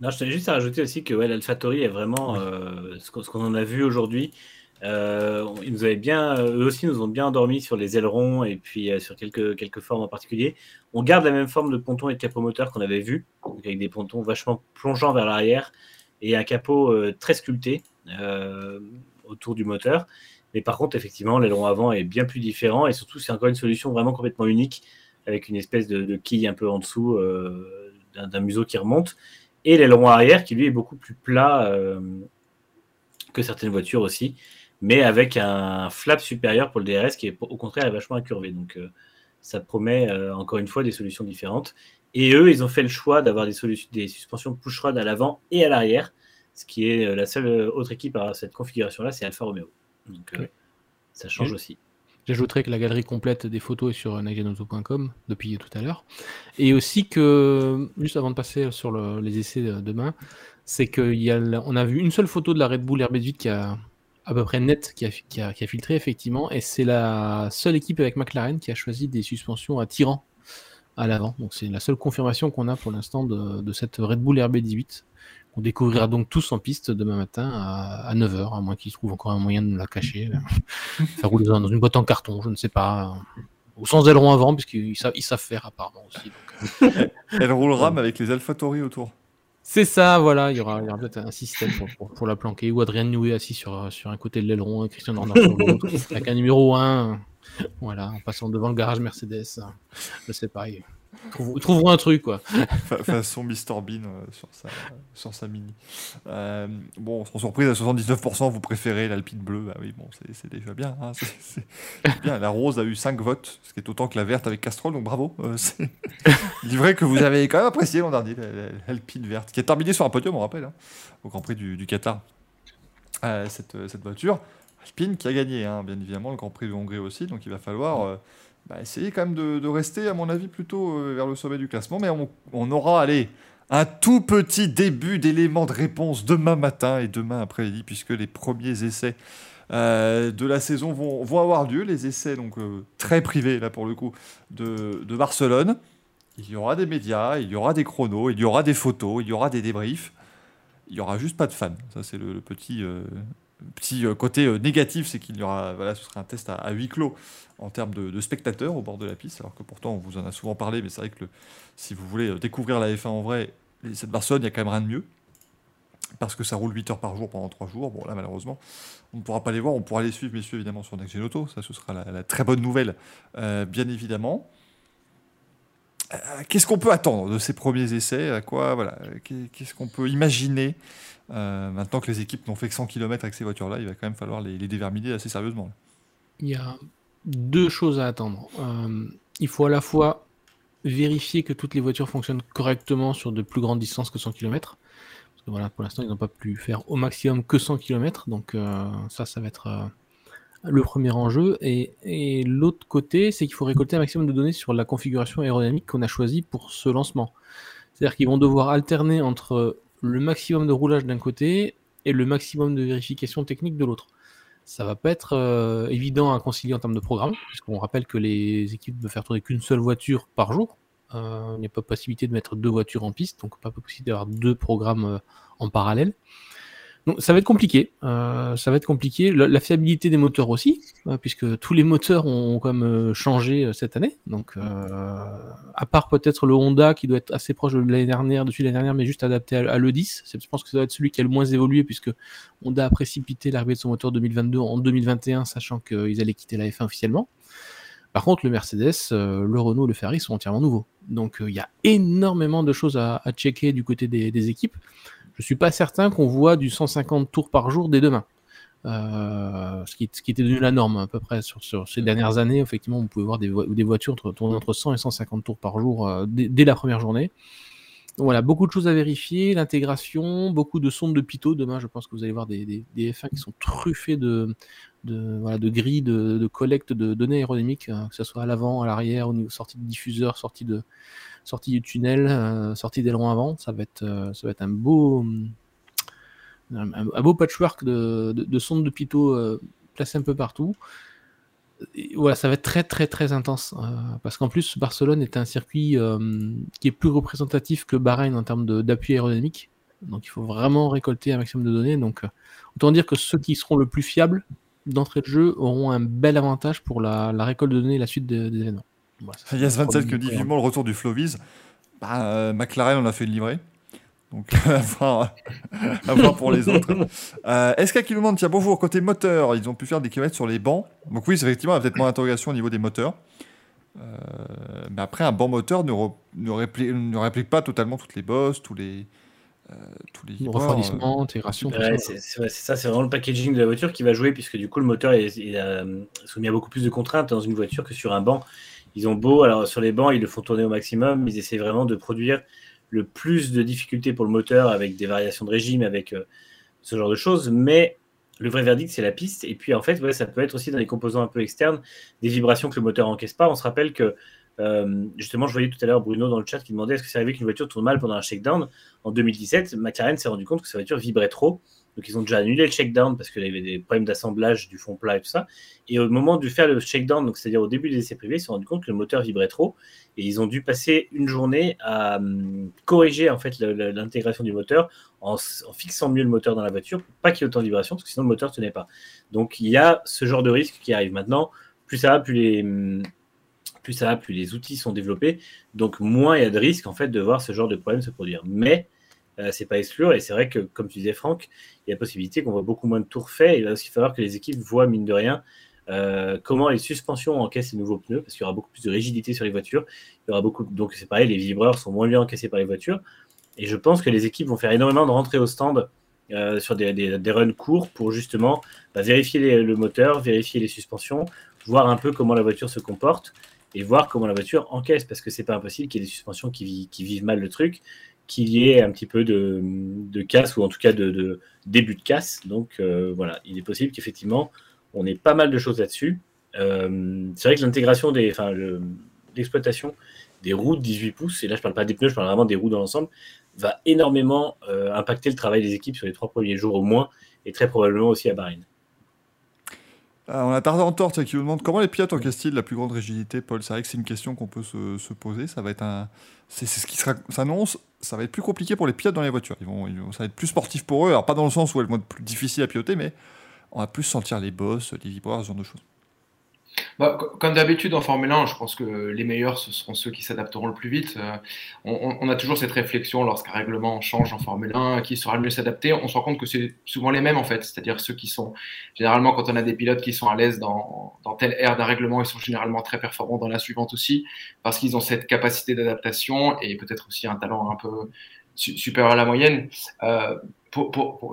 Non, je tenais juste à rajouter aussi que ouais, l'AlphaTauri est vraiment euh, ce qu'on en a vu aujourd'hui. Euh, ils nous avaient bien, eux aussi nous ont bien endormis sur les ailerons et puis euh, sur quelques, quelques formes en particulier. On garde la même forme de ponton et de capot moteur qu'on avait vu, donc avec des pontons vachement plongeants vers l'arrière et un capot euh, très sculpté autour du moteur. Mais par contre, effectivement, l'aileron avant est bien plus différent et surtout, c'est encore une solution vraiment complètement unique avec une espèce de, de quille un peu en dessous euh, d'un museau qui remonte et l'aileron arrière qui lui est beaucoup plus plat euh, que certaines voitures aussi, mais avec un flap supérieur pour le DRS qui est au contraire est vachement incurvé. Donc euh, ça promet encore une fois des solutions différentes. Et eux, ils ont fait le choix d'avoir des, solutions- des suspensions push-rod à l'avant et à l'arrière, ce qui est la seule autre équipe à cette configuration-là, c'est Alfa Romeo. Donc Ça change aussi. J'ajouterai que la galerie complète des photos est sur nextgenauto.com depuis tout à l'heure. Et aussi que, juste avant de passer sur les essais de demain, c'est qu'on a, vu une seule photo de la Red Bull RB8 qui a à peu près net qui a, filtré effectivement, et c'est la seule équipe avec McLaren qui a choisi des suspensions à tirant à l'avant. Donc c'est la seule confirmation qu'on a pour l'instant de, cette Red Bull RB18. On découvrira donc tous en piste demain matin à, 9h, à moins qu'ils trouvent encore un moyen de la cacher. Ça roule dans une boîte en carton, je ne sais pas. Ou sans aileron avant, puisqu'ils savent, ils savent faire apparemment aussi. Elle roulera, mais avec les AlphaTauri autour. C'est ça, voilà, il y aura, peut-être un système pour, la planquer. Ou Adrien Noué assis sur, sur un côté de l'aileron et Christian sur l'autre, avec un numéro 1. Voilà, en passant devant le garage Mercedes. Je sais pas, ils trouveront un truc, quoi. façon Mr Bean euh, sur, sa, sur sa mini. Euh, bon, sans surprise, à 79%, vous préférez l'Alpine bleue. Bah oui, bon, c'est déjà bien, hein. bien. La rose a eu 5 votes, ce qui est autant que la verte avec Castrol, donc bravo. Euh, c'est vrai que vous avez quand même apprécié l'an dernier, l'Alpine verte, qui est terminée sur un podium, on rappelle, hein, au Grand Prix du, du Qatar. cette, cette voiture. Alpine qui a gagné, hein, bien évidemment, le Grand Prix de Hongrie aussi, donc il va falloir bah, essayer quand même de, rester, à mon avis, plutôt euh, vers le sommet du classement. Mais on, aura, allez, un tout petit début d'éléments de réponse demain matin et demain après-midi, puisque les premiers essais euh, de la saison vont, vont, avoir lieu. Les essais donc euh, très privés, là pour le coup, de, de, Barcelone. Il y aura des médias, il y aura des chronos, il y aura des photos, il y aura des débriefs. Il n'y aura juste pas de fans. Ça, c'est le, petit, petit côté négatif, c'est qu'il y aura, voilà, ce sera un test à huis clos en termes de, spectateurs au bord de la piste, alors que pourtant on vous en a souvent parlé, mais c'est vrai que si vous voulez découvrir la F1 en vrai, cette Barcelone, il n'y a quand même rien de mieux, parce que ça roule 8 heures par jour pendant 3 jours. Bon là malheureusement, on ne pourra pas les voir, on pourra les suivre messieurs évidemment sur Next Auto, ça ce sera la, très bonne nouvelle, euh, bien évidemment. Euh, qu'est-ce qu'on peut attendre de ces premiers essais? À quoi voilà Qu'est-ce qu'on peut imaginer? Euh, maintenant que les équipes n'ont fait que 100 km avec ces voitures-là Il va quand même falloir les, les assez sérieusement. Il y a deux choses à attendre. Euh, il faut à la fois vérifier que toutes les voitures fonctionnent correctement sur de plus grandes distances que 100 km. Parce que voilà, pour l'instant, ils n'ont pas pu faire au maximum que 100 km. Donc euh, ça, ça va être le premier enjeu. Et, et l'autre côté, c'est qu'il faut récolter un maximum de données sur la configuration aérodynamique qu'on a choisie pour ce lancement. C'est-à-dire qu'ils vont devoir alterner entre le maximum de roulage d'un côté et le maximum de vérification technique de l'autre ça va pas être euh, évident à concilier en termes de programme, puisqu'on rappelle que les équipes peuvent faire tourner qu'une seule voiture par jour. Euh, il n'y a pas possibilité de mettre deux voitures en piste, donc pas possibilité d'avoir deux programmes euh, en parallèle. Donc ça va être compliqué. Euh, ça va être compliqué. La, fiabilité des moteurs aussi, euh, puisque tous les moteurs ont quand même euh, changé cette année. Donc, à part peut-être le Honda qui doit être assez proche de l'année dernière, dessus l'année dernière, mais juste adapté à, l'E10. Je pense que ça doit être celui qui a le moins évolué, puisque Honda a précipité l'arrivée de son moteur 2022 en 2021, sachant qu'ils allaient quitter la F1 officiellement. Par contre, le Mercedes, le Renault, le Ferrari sont entièrement nouveaux. Donc, il y a énormément de choses à, checker du côté des équipes je suis pas certain qu'on voit du 150 tours par jour dès demain. Euh, ce, qui, était devenu la norme à peu près sur, ces dernières années. Effectivement, vous pouvez voir des, voitures tourner entre 100 et 150 tours par jour euh, dès, la première journée. Donc voilà, beaucoup de choses à vérifier, l'intégration, beaucoup de sondes de pitot. Demain, je pense que vous allez voir des, des, F1 qui sont truffés de grilles de, collecte de données aérodynamiques, hein, que ce soit à l'avant, à l'arrière, au niveau sortie de diffuseur, sortie de, sortie du tunnel, euh, sortie d'aileron avant. Ça va être, euh, ça va être un beau, un, beau patchwork de, de, sondes de pitot euh, placées un peu partout. voilà, ça va être très très très intense parce qu'en plus Barcelone est un circuit qui est plus représentatif que Bahreïn en termes d'appui aérodynamique. Donc il faut vraiment récolter un maximum de données. Donc autant dire que ceux qui seront le plus fiables d'entrée de jeu auront un bel avantage pour la, récolte de données et la suite des événements. Il y a 27 qui dit vivement le retour du Floviz. Bah, euh, McLaren, on a fait une livrée. Donc, à voir, pour les autres. Euh, SK qui nous demande tiens, bonjour, côté moteur, ils ont pu faire des kilomètres sur les bancs. Donc, oui, effectivement, il y a peut-être moins d'interrogation au niveau des moteurs. Euh, mais après, un bon moteur ne, ne, réplique, pas totalement toutes les bosses, tous les. Euh, tous les refroidissement, intégration. c'est ça, c'est vraiment le packaging de la voiture qui va jouer, puisque du coup, le moteur est, est soumis à beaucoup plus de contraintes dans une voiture que sur un banc ils ont beau, alors sur les bancs, ils le font tourner au maximum, ils essaient vraiment de produire le plus de difficultés pour le moteur avec des variations de régime, avec euh, ce genre de choses. Mais le vrai verdict, c'est la piste. Et puis, en fait, ça peut être aussi dans les composants un peu externes, des vibrations que le moteur encaisse pas. On se rappelle que, euh, justement, je voyais tout à l'heure Bruno dans le chat qui demandait est-ce que c'est arrivé qu'une voiture tourne mal pendant un shakedown? En 2017, McLaren s'est rendu compte que sa voiture vibrait trop. Donc, ils ont déjà annulé le shakedown parce qu'il y avait des problèmes d'assemblage du fond plat et tout ça. Et au moment de faire le shakedown, donc c'est-à-dire au début des essais privés, ils se sont rendus compte que le moteur vibrait trop. Et ils ont dû passer une journée à hum, corriger en fait l'intégration du moteur en, fixant mieux le moteur dans la voiture pour pas qu'il y ait autant de vibrations, parce que sinon le moteur tenait pas. Donc, il y a ce genre de risque qui arrive maintenant. Plus ça va, plus les, hum, outils sont développés. Donc, moins il y a de risque en fait de voir ce genre de problème se produire. Mais c'est pas exclure. Et c'est vrai que, comme tu disais, Franck, il y a possibilité qu'on voit beaucoup moins de tours faits. Il va aussi falloir que les équipes voient, mine de rien, euh, comment les suspensions encaissent les nouveaux pneus, parce qu'il y aura beaucoup plus de rigidité sur les voitures. Il y aura beaucoup, donc c'est pareil, les vibreurs sont moins bien encaissés par les voitures. Et je pense que les équipes vont faire énormément de rentrées au stand euh, sur des, runs courts pour justement bah, vérifier le moteur, vérifier les suspensions, voir un peu comment la voiture se comporte et voir comment la voiture encaisse, parce que c'est pas impossible qu'il y ait des suspensions qui, vivent mal le truc qu'il y ait un petit peu de, casse ou en tout cas de, début de casse. Donc euh, voilà, il est possible qu'effectivement on ait pas mal de choses là-dessus. Euh, c'est vrai que l'intégration des, enfin l'exploitation des roues de 18 pouces, et là je parle pas des pneus, je parle vraiment des roues dans l'ensemble, va énormément euh, impacter le travail des équipes sur les trois premiers jours au moins, et très probablement aussi à Bahreïn. Euh, on a tardé en tort qui nous demande comment les pilotes encaissent-ils la plus grande rigidité, Paul? C'est vrai que c'est une question qu'on peut se, poser. Ça va être un, c'est ce qui s'annonce. Ça va être plus compliqué pour les pilotes dans les voitures. Ça va être plus sportif pour eux. Alors pas dans le sens où elles vont être plus difficiles à piloter, mais on va plus sentir les bosses, les vibreurs, ce genre de choses. Bah, comme d'habitude en Formule 1, je pense que les meilleurs, ce seront ceux qui s'adapteront le plus vite. Euh, on, a toujours cette réflexion lorsqu'un règlement change en Formule 1, qui sera le mieux s'adapter. On se rend compte que c'est souvent les mêmes en fait, c'est-à-dire ceux qui sont généralement quand on a des pilotes qui sont à l'aise dans, telle ère d'un règlement, ils sont généralement très performants dans la suivante aussi, parce qu'ils ont cette capacité d'adaptation et peut-être aussi un talent un peu supérieur à la moyenne. Euh,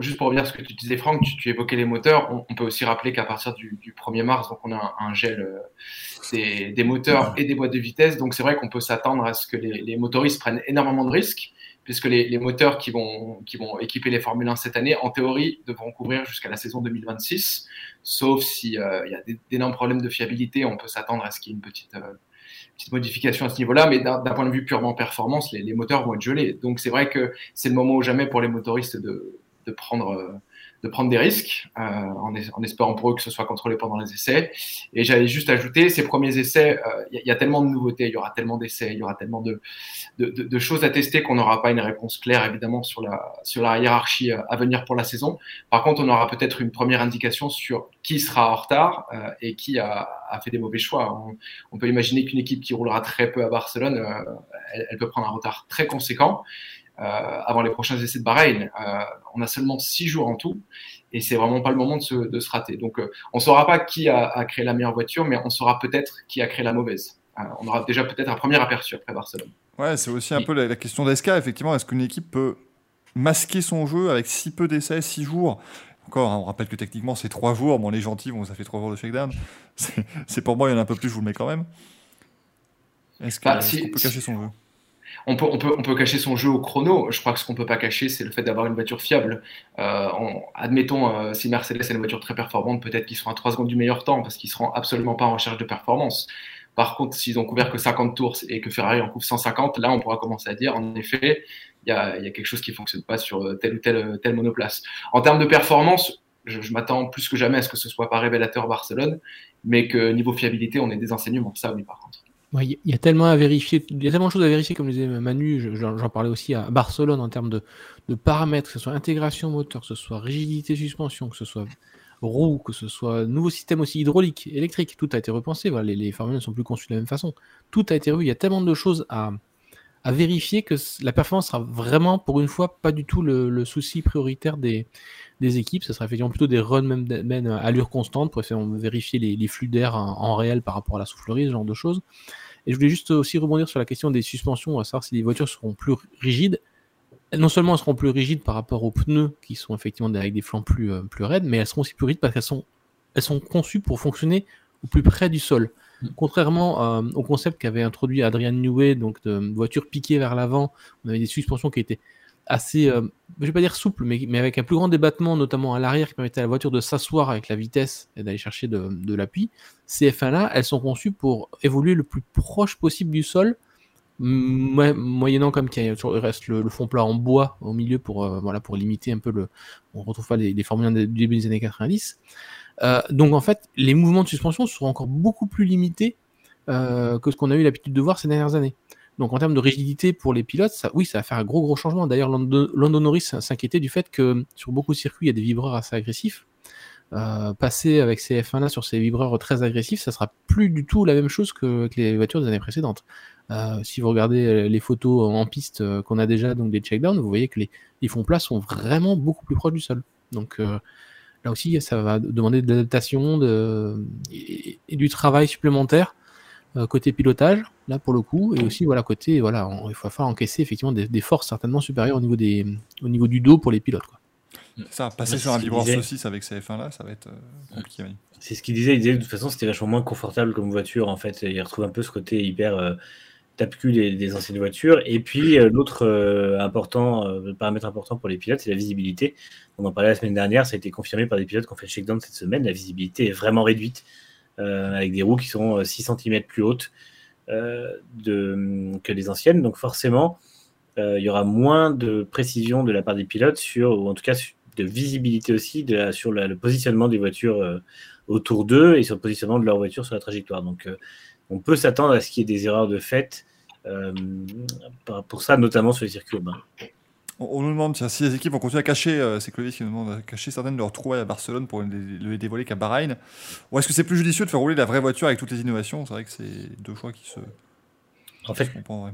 juste pour revenir à ce que tu disais, Franck, tu, évoquais les moteurs. On, peut aussi rappeler qu'à partir du, 1er mars, donc on a un, gel euh, des, moteurs et des boîtes de vitesse. Donc c'est vrai qu'on peut s'attendre à ce que les, motoristes prennent énormément de risques, puisque les, moteurs qui vont, qui vont équiper les Formule 1 cette année, en théorie, devront couvrir jusqu'à la saison 2026. Sauf s'il euh, y a d'énormes problèmes de fiabilité, on peut s'attendre à ce qu'il y ait une petite, euh, petite modification à ce niveau-là, mais d'un point de vue purement performance, les, moteurs vont être gelés. Donc c'est vrai que c'est le moment ou jamais pour les motoristes de, de prendre euh, de prendre des risques, euh, en, espérant pour eux que ce soit contrôlé pendant les essais. Et j'allais juste ajouter, ces premiers essais, euh, il y, y, a tellement de nouveautés, il y aura tellement d'essais, il y aura tellement de, de, de, choses à tester qu'on n'aura pas une réponse claire, évidemment, sur la, sur la hiérarchie euh, à venir pour la saison. Par contre, on aura peut-être une première indication sur qui sera en retard euh, et qui a, a, fait des mauvais choix. On, peut imaginer qu'une équipe qui roulera très peu à Barcelone, euh, elle, peut prendre un retard très conséquent. Euh, avant les prochains essais de Bahreïn. Euh, on a seulement six jours en tout et c'est vraiment pas le moment de se, de se rater. Donc, euh, on saura pas qui a, a, créé la meilleure voiture, mais on saura peut-être qui a créé la mauvaise. on aura déjà peut-être un premier aperçu après Barcelone. Ouais, c'est aussi un peu la, question d'SK, effectivement. Est-ce qu'une équipe peut masquer son jeu avec si peu d'essais, six jours? Encore, hein, on rappelle que techniquement c'est trois jours. Bon, les gentils, bon, ça fait trois jours de shakedown. C'est pour moi, il y en a un peu plus, je vous le mets quand même. Est-ce qu'on bah, peut cacher son jeu? On peut, on, peut, on peut cacher son jeu au chrono. Je crois que ce qu'on peut pas cacher, c'est le fait d'avoir une voiture fiable. Euh, admettons, euh, si Mercedes a une voiture très performante, peut-être qu'ils seront à 3 secondes du meilleur temps parce qu'ils seront absolument pas en recherche de performance. Par contre, s'ils ont couvert que 50 tours et que Ferrari en couvre 150, là, on pourra commencer à dire, en effet, il y a, quelque chose qui fonctionne pas sur euh, telle ou telle, telle monoplace. En termes de performance, je, je m'attends plus que jamais à ce que ce soit pas révélateur Barcelone, mais que niveau fiabilité, on ait des enseignements. Ça, oui, par contre. Il y a tellement à vérifier, il y a tellement de choses à vérifier, comme disait Manu, j'en parlais aussi à Barcelone en termes de, paramètres, que ce soit intégration moteur, que ce soit rigidité suspension, que ce soit roue, que ce soit nouveau système aussi hydraulique, électrique, tout a été repensé. Les, les formules ne sont plus conçues de la même façon. Tout a été revu. Il y a tellement de choses à, vérifier que la performance sera vraiment, pour une fois, pas du tout le, souci prioritaire des, équipes. Ce sera effectivement plutôt des runs même, à allure constante pour vérifier les, flux d'air en, réel par rapport à la soufflerie, ce genre de choses. Et je voulais juste aussi rebondir sur la question des suspensions, à savoir si les voitures seront plus rigides. Non seulement elles seront plus rigides par rapport aux pneus, qui sont effectivement avec des flancs plus, euh, plus raides, mais elles seront aussi plus rigides parce qu'elles sont, elles sont conçues pour fonctionner au plus près du sol. Mm. Contrairement euh, au concept qu'avait introduit Adrian Newey, donc de voiture piquée vers l'avant, on avait des suspensions qui étaient assez, euh, je vais pas dire souple, mais, mais avec un plus grand débattement, notamment à l'arrière, qui permettait à la voiture de s'asseoir avec la vitesse et d'aller chercher de, l'appui. Ces F1-là, elles sont conçues pour évoluer le plus proche possible du sol, mo- moyennant comme qu'il reste le, fond plat en bois au milieu pour, euh, voilà, pour limiter un peu le. On retrouve pas les, les Formule 1 du début des années 90. Euh, donc en fait, les mouvements de suspension seront encore beaucoup plus limités euh, que ce qu'on a eu l'habitude de voir ces dernières années. Donc en termes de rigidité pour les pilotes, oui, ça va faire un gros gros changement. D'ailleurs, Lando, Norris s'inquiétait du fait que sur beaucoup de circuits, il y a des vibreurs assez agressifs. Euh, passer avec ces F1 là sur ces vibreurs très agressifs, ça sera plus du tout la même chose que, les voitures des années précédentes. Euh, si vous regardez euh, les photos en piste euh, qu'on a déjà, donc des checkdowns, vous voyez que les, les fonds plats sont vraiment beaucoup plus proches du sol. Donc euh, là aussi, ça va demander de l'adaptation et, du travail supplémentaire euh, côté pilotage, là pour le coup, et aussi voilà côté voilà, on- il va falloir encaisser effectivement des, des forces certainement supérieures au niveau des au niveau du dos pour les pilotes. Quoi. Ça, passer sur un disait. saucisse avec ces F1 là, ça va être euh, compliqué. oui. C'est ce qu'il disait. Il disait que de toute façon, c'était vachement moins confortable comme voiture. En fait, il retrouve un peu ce côté hyper euh, tape-cul des, des anciennes voitures. Et puis, euh, l'autre euh, important, euh, paramètre important pour les pilotes, c'est la visibilité. On en parlait la semaine dernière. Ça a été confirmé par des pilotes qui ont fait le shakedown cette semaine. La visibilité est vraiment réduite, euh, avec des roues qui sont euh, 6 cm plus hautes euh, que les anciennes. Donc, forcément, euh, il y aura moins de précision de la part des pilotes sur, ou en tout cas de visibilité aussi sur le positionnement des voitures euh, autour d'eux et sur le positionnement de leur voiture sur la trajectoire. Donc, euh, on peut s'attendre à ce qu'il y ait des erreurs de fait euh, pour ça, notamment sur les circuits urbains. On, on nous demande tiens, si les équipes vont continuer à cacher, euh, c'est Clovis qui nous demande à cacher certaines de leurs trouvailles à Barcelone pour ne les, dévoiler qu'à Bahreïn. Ou est-ce que c'est plus judicieux de faire rouler la vraie voiture avec toutes les innovations? C'est vrai que c'est deux choix qui se, En fait, ouais.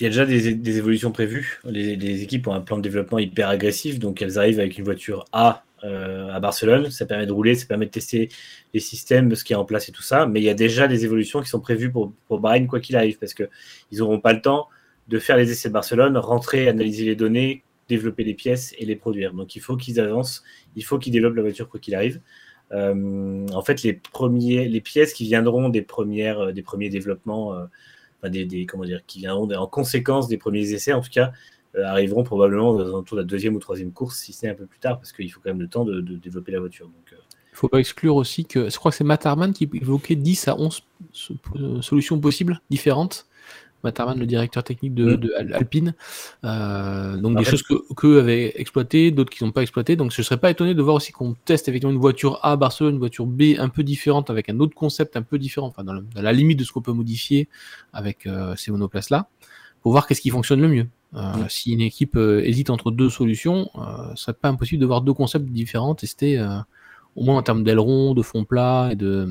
il y a déjà des, des évolutions prévues. Les, les équipes ont un plan de développement hyper agressif, donc elles arrivent avec une voiture A euh, à Barcelone. Ça permet de rouler, ça permet de tester les systèmes, ce qui est en place et tout ça. Mais il y a déjà des évolutions qui sont prévues pour, pour Bahreïn, quoi qu'il arrive, parce qu'ils n'auront pas le temps de faire les essais de Barcelone, rentrer, analyser les données, développer les pièces et les produire. Donc il faut qu'ils avancent, il faut qu'ils développent la voiture quoi qu'il arrive. Euh, en fait, les, premiers, les pièces qui viendront des, premières, euh, des premiers développements, euh, enfin des, comment dire, qui viendront en conséquence des premiers essais, en tout cas, arriveront probablement alentours de la deuxième ou troisième course, si ce n'est un peu plus tard, parce qu'il faut quand même le temps de, développer la voiture. Donc, Il faut pas exclure aussi que je crois que c'est Matt Harman qui évoquait 10 à 11 so- euh, solutions possibles différentes. Matt Harman, le directeur technique de, Mm. de Alpine. Euh, donc En des fait- choses que qu'eux avaient exploitées, d'autres qui n'ont pas exploité. Donc je serais pas étonné de voir aussi qu'on teste effectivement une voiture A à Barcelone, une voiture B un peu différente avec un autre concept un peu différent, enfin dans, la, dans la limite de ce qu'on peut modifier avec euh, ces monoplaces là, pour voir qu'est-ce qui fonctionne le mieux. Euh, Mm. Si une équipe hésite entre deux solutions, ce serait pas impossible de voir deux concepts différents testés. au moins en termes d'aileron, de fond plat et de,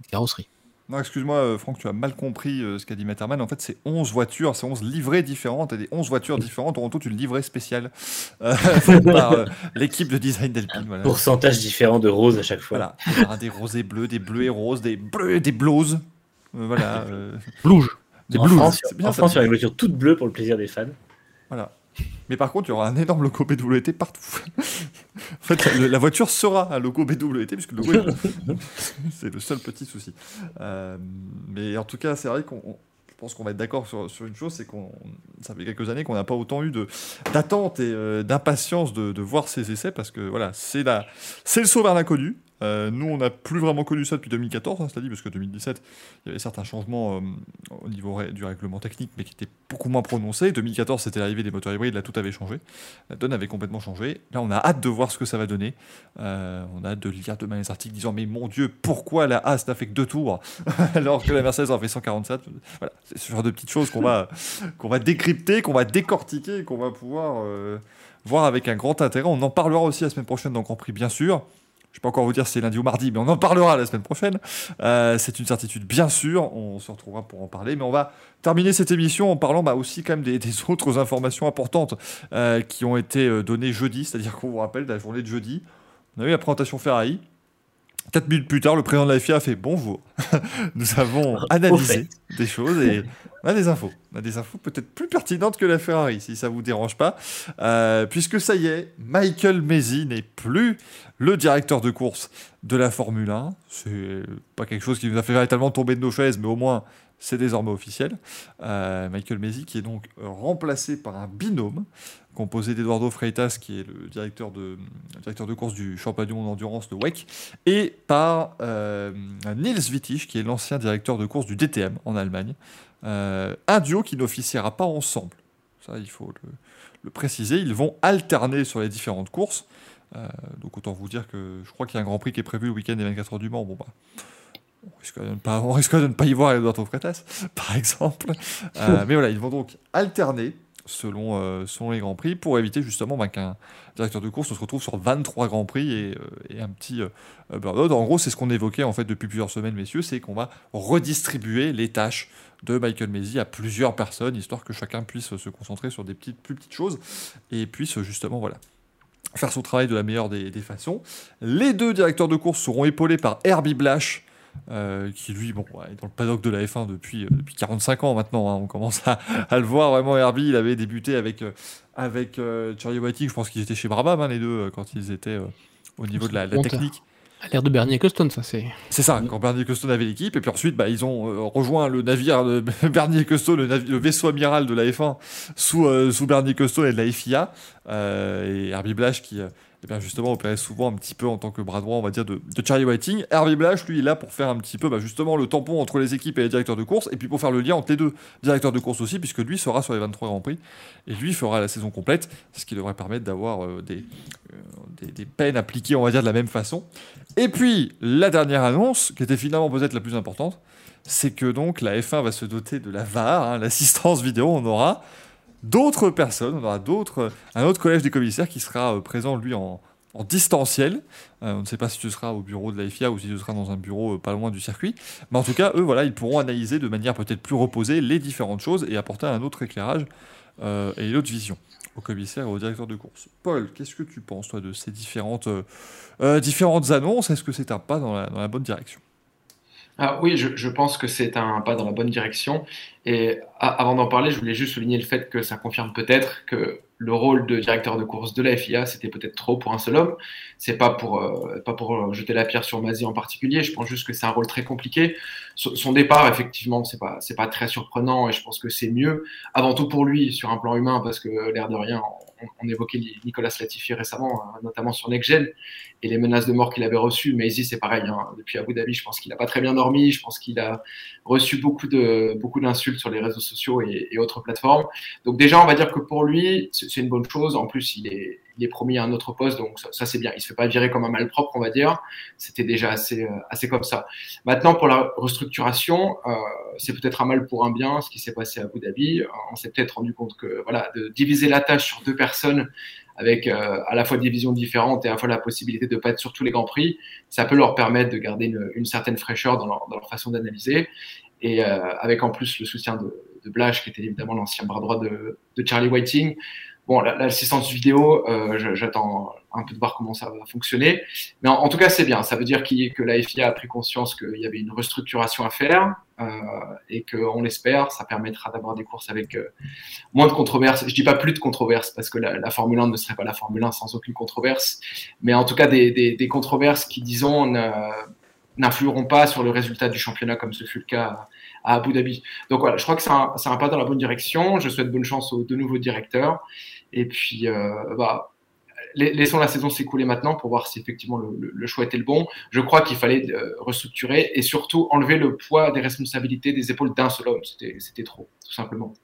et de carrosserie. Non, excuse-moi, euh, Franck, tu as mal compris euh, ce qu'a dit Matterman. En fait, c'est 11 voitures, c'est 11 livrées différentes, et des 11 voitures différentes auront toutes une livrée spéciale euh, par euh, l'équipe de design d'Alpine. Voilà. pourcentage différent de rose à chaque fois. Voilà, il y aura des rosés bleus, des bleus et roses, des bleus et des bloses. Euh, voilà. euh, Blouge. C'est en. France, bien, en ça. France, il y aura une voiture toute bleue pour le plaisir des fans. Voilà. Mais par contre, il y aura un énorme logo BWT partout. en fait, la voiture sera un logo BWT, puisque le logo. C'est le seul petit souci. Euh, mais en tout cas, c'est vrai qu'on. pense qu'on va être d'accord sur, sur une chose, c'est qu'on ça fait quelques années qu'on n'a pas autant eu d'attente et euh, d'impatience de, de voir ces essais parce que voilà, c'est le saut vers l'inconnu. Euh, nous, on n'a plus vraiment connu ça depuis 2014, hein, c'est-à-dire parce que 2017, il y avait certains changements euh, au niveau du règlement technique, mais qui étaient beaucoup moins prononcés. 2014, c'était l'arrivée des moteurs hybrides, là, tout avait changé. La donne avait complètement changé. Là, on a hâte de voir ce que ça va donner. Euh, on a hâte de lire demain les articles disant Mais mon Dieu, pourquoi la Haas n'a fait que deux tours alors que la Mercedes en fait 147 Voilà, c'est ce genre de petites choses qu'on va, va décrypter, qu'on va décortiquer, qu'on va pouvoir voir avec un grand intérêt. On en parlera aussi la semaine prochaine dans Grand Prix, bien sûr. Je peux encore vous dire si c'est lundi ou mardi, mais on en parlera la semaine prochaine. Euh, c'est une certitude, bien sûr. On se retrouvera pour en parler. Mais on va terminer cette émission en parlant bah, aussi quand même des, autres informations importantes euh, qui ont été euh, données jeudi. C'est-à-dire qu'on vous rappelle la journée de jeudi. On a eu la présentation Ferrari. Quatre minutes plus tard, le président de la FIA a fait bonjour. Nous avons analysé des choses et on a des infos. On a des infos peut-être plus pertinentes que la Ferrari, si ça vous dérange pas. Euh, puisque ça y est, Michael Mesi n'est plus le directeur de course de la Formule 1. C'est pas quelque chose qui nous a fait véritablement tomber de nos chaises, mais au moins c'est désormais officiel. Euh, Michael Mezi qui est donc remplacé par un binôme composé d'Eduardo Freitas, qui est le directeur de, directeur de course du championnat d'endurance de WEC, et par euh, Nils Wittich, qui est l'ancien directeur de course du DTM en Allemagne. Euh, un duo qui n'officiera pas ensemble. Ça, il faut le, préciser. Ils vont alterner sur les différentes courses. Euh, donc autant vous dire que je crois qu'il y a un Grand Prix qui est prévu le week-end des 24 heures du Mans. Bon, bah, on risque, de ne pas, risque de ne pas y voir Eduardo Freitas, par exemple. mais voilà, ils vont donc alterner selon, euh, selon les Grands Prix, pour éviter justement bah, qu'un directeur de course se retrouve sur 23 Grands Prix et, euh, un petit euh, burn-out. En gros, c'est ce qu'on évoquait en fait depuis plusieurs semaines, messieurs, c'est qu'on va redistribuer les tâches de Michael Maisie à plusieurs personnes, histoire que chacun puisse se concentrer sur des petites, plus petites choses et puisse justement faire son travail de la meilleure des, des façons. Les deux directeurs de course seront épaulés par Herbie Blash, euh, qui lui bon, est dans le paddock de la F1 depuis, euh, depuis 45 ans maintenant. Hein. on commence à, le voir vraiment. Herbie, il avait débuté avec, euh, avec Charlie Whiting. Je pense qu'ils étaient chez Brabham, hein, les deux, quand ils étaient au niveau de la, technique. À l'ère de Bernie Costone, ça c'est. C'est ça, quand Bernie Costone avait l'équipe, et puis ensuite bah, ils ont rejoint le navire de Bernie Costone, le, vaisseau amiral de la F1 sous, sous Bernie Costone et de la FIA, et Herbie Blash qui et eh bien justement opérait souvent un petit peu en tant que bras droit, on va dire, de, Charlie Whiting. Hervé Blash, lui, est là pour faire un petit peu bah, justement le tampon entre les équipes et les directeurs de course, et puis pour faire le lien entre les deux directeurs de course aussi, puisque lui sera sur les 23 Grands Prix, et lui fera la saison complète, ce qui devrait permettre d'avoir euh, des, euh, des, des, peines appliquées, on va dire, de la même façon. Et puis, la dernière annonce, qui était finalement peut-être la plus importante, c'est que donc la F1 va se doter de la VAR, hein, l'assistance vidéo, on aura d'autres personnes, on aura d'autres, un autre collège des commissaires qui sera euh, présent lui en, distanciel. Euh, on ne sait pas si tu seras au bureau de la FIA ou si tu seras dans un bureau euh, pas loin du circuit. Mais en tout cas, eux, voilà, ils pourront analyser de manière peut-être plus reposée les différentes choses et apporter un autre éclairage et une autre vision au commissaire et au directeur de course. Paul, qu'est-ce que tu penses, toi, de ces différentes, différentes annonces? Est-ce que c'est un pas dans la bonne direction? Ah, oui, je, pense que c'est un pas dans la bonne direction. Et avant d'en parler, je voulais juste souligner le fait que ça confirme peut-être que le rôle de directeur de course de la FIA, c'était peut-être trop pour un seul homme. C'est pas pour euh, jeter la pierre sur Mazie en particulier. Je pense juste que c'est un rôle très compliqué. Son, départ, effectivement, c'est pas c'est pas très surprenant et je pense que c'est mieux avant tout pour lui sur un plan humain parce que l'air de rien, on, évoquait Nicolas Latifi récemment, hein, notamment sur NextGen, et les menaces de mort qu'il avait reçues. Mais ici, c'est pareil. Hein. Depuis Abu Dhabi, je pense qu'il n'a pas très bien dormi. Je pense qu'il a reçu beaucoup de beaucoup d'insultes sur les réseaux sociaux et, autres plateformes. Donc déjà, on va dire que pour lui, c'est une bonne chose. En plus, il est, il est promis à un autre poste, donc ça, c'est bien. Il se fait pas virer comme un malpropre, on va dire. C'était déjà assez, euh, comme ça. Maintenant, pour la restructuration, euh, c'est peut-être un mal pour un bien, ce qui s'est passé à Abu Dhabi. On s'est peut-être rendu compte que voilà, de diviser la tâche sur deux personnes avec euh, à la fois des visions différentes et à la fois la possibilité de pas être sur tous les grands prix, ça peut leur permettre de garder une, certaine fraîcheur dans leur, façon d'analyser. Et avec en plus le soutien de, Blash, qui était évidemment l'ancien bras droit de Charlie Whiting, Bon, l'assistance vidéo, euh, j'attends un peu de voir comment ça va fonctionner. Mais en, tout cas, c'est bien. Ça veut dire que la FIA a pris conscience qu'il y avait une restructuration à faire euh, et qu'on l'espère, ça permettra d'avoir des courses avec euh, moins de controverses. Je dis pas plus de controverses parce que la, Formule 1 ne serait pas la Formule 1 sans aucune controverse, mais en tout cas des, controverses qui, disons, n'influeront pas sur le résultat du championnat comme ce fut le cas à Abu Dhabi. Donc voilà, je crois que c'est un, pas dans la bonne direction. Je souhaite bonne chance aux deux nouveaux directeurs. Et puis, euh, bah, laissons la saison s'écouler maintenant pour voir si effectivement le, choix était le bon. Je crois qu'il fallait euh, restructurer et surtout enlever le poids des responsabilités des épaules d'un seul homme. C'était trop, tout simplement.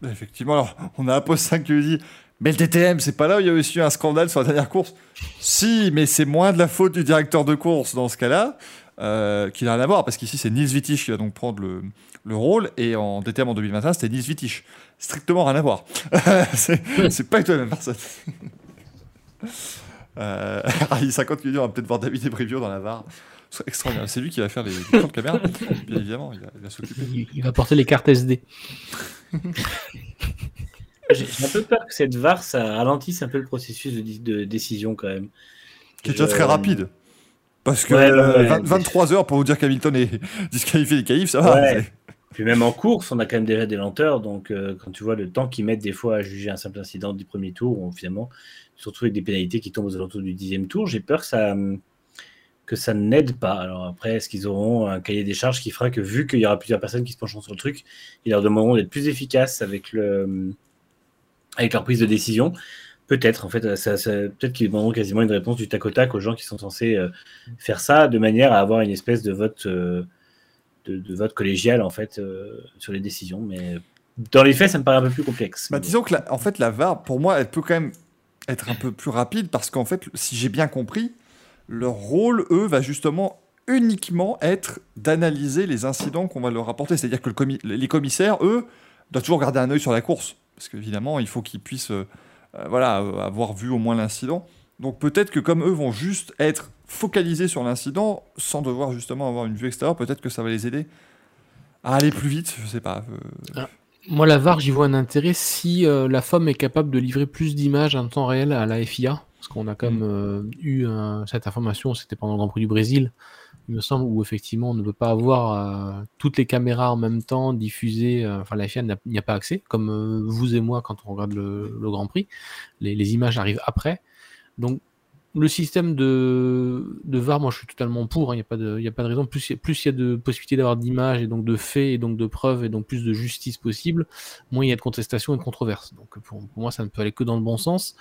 Bah, effectivement, alors on a un post 5 qui dit Mais le DTM, c'est pas là où il y a aussi eu un scandale sur la dernière course? Si, mais c'est moins de la faute du directeur de course dans ce cas-là. Euh, qui n'a rien à voir, parce qu'ici c'est Nils Wittich qui va donc prendre le, le rôle, et en DTM en 2021 c'était Nils Wittich. Strictement rien à voir. c'est pas du tout la même personne. euh, 50 qui dit on va peut-être voir David Ebrivio dans la VAR. C'est extraordinaire. C'est lui qui va faire les, les de caméra. Bien évidemment, il va, va s'occuper. Il, va porter les cartes SD. J'ai un peu peur que cette VAR, ça ralentisse un peu le processus de, de décision quand même. Qui est déjà très rapide. Parce que 23 heures pour vous dire qu'Hamilton est disqualifié des caïfs, ça va. Puis même en course, on a quand même déjà des lenteurs. Donc, euh, quand tu vois le temps qu'ils mettent des fois à juger un simple incident du premier tour, finalement, surtout avec des pénalités qui tombent aux alentours du dixième tour, j'ai peur que ça, que ça n'aide pas. Alors après, est-ce qu'ils auront un cahier des charges qui fera que vu qu'il y aura plusieurs personnes qui se pencheront sur le truc, ils leur demanderont d'être plus efficaces avec, le, avec leur prise de décision? Peut-être, en fait, ça, peut-être qu'ils demanderont quasiment une réponse du tac au tac aux gens qui sont censés euh, faire ça, de manière à avoir une espèce de vote, euh, de, vote collégial, en fait, euh, sur les décisions. Mais dans les faits, ça me paraît un peu plus complexe. Bah, disons que, la, en fait, la VAR, pour moi, elle peut quand même être un peu plus rapide, parce qu'en fait, si j'ai bien compris, leur rôle, eux, va justement uniquement être d'analyser les incidents qu'on va leur apporter. C'est-à-dire que les commissaires, eux, doivent toujours garder un œil sur la course. Parce qu'évidemment, il faut qu'ils puissent euh, euh, voilà, euh, avoir vu au moins l'incident. Donc peut-être que comme eux vont juste être focalisés sur l'incident, sans devoir justement avoir une vue extérieure, peut-être que ça va les aider à aller plus vite, je sais pas. Ah, moi, la VAR, j'y vois un intérêt si la FOM est capable de livrer plus d'images en temps réel à la FIA parce qu'on a quand même mm. euh, eu cette information, c'était pendant le Grand Prix du Brésil, il me semble, où effectivement on ne peut pas avoir euh, toutes les caméras en même temps diffusées, euh, enfin la FIA n'y a, pas accès, comme vous et moi quand on regarde le, Grand Prix, les, les, images arrivent après. Donc le système de, de VAR, moi je suis totalement pour, il hein, n'y a, pas de, a pas de raison. Plus il y a de possibilités d'avoir d'images et donc de faits et donc de preuves et donc plus de justice possible, moins il y a de contestations et de controverses. Donc pour, moi ça ne peut aller que dans le bon sens.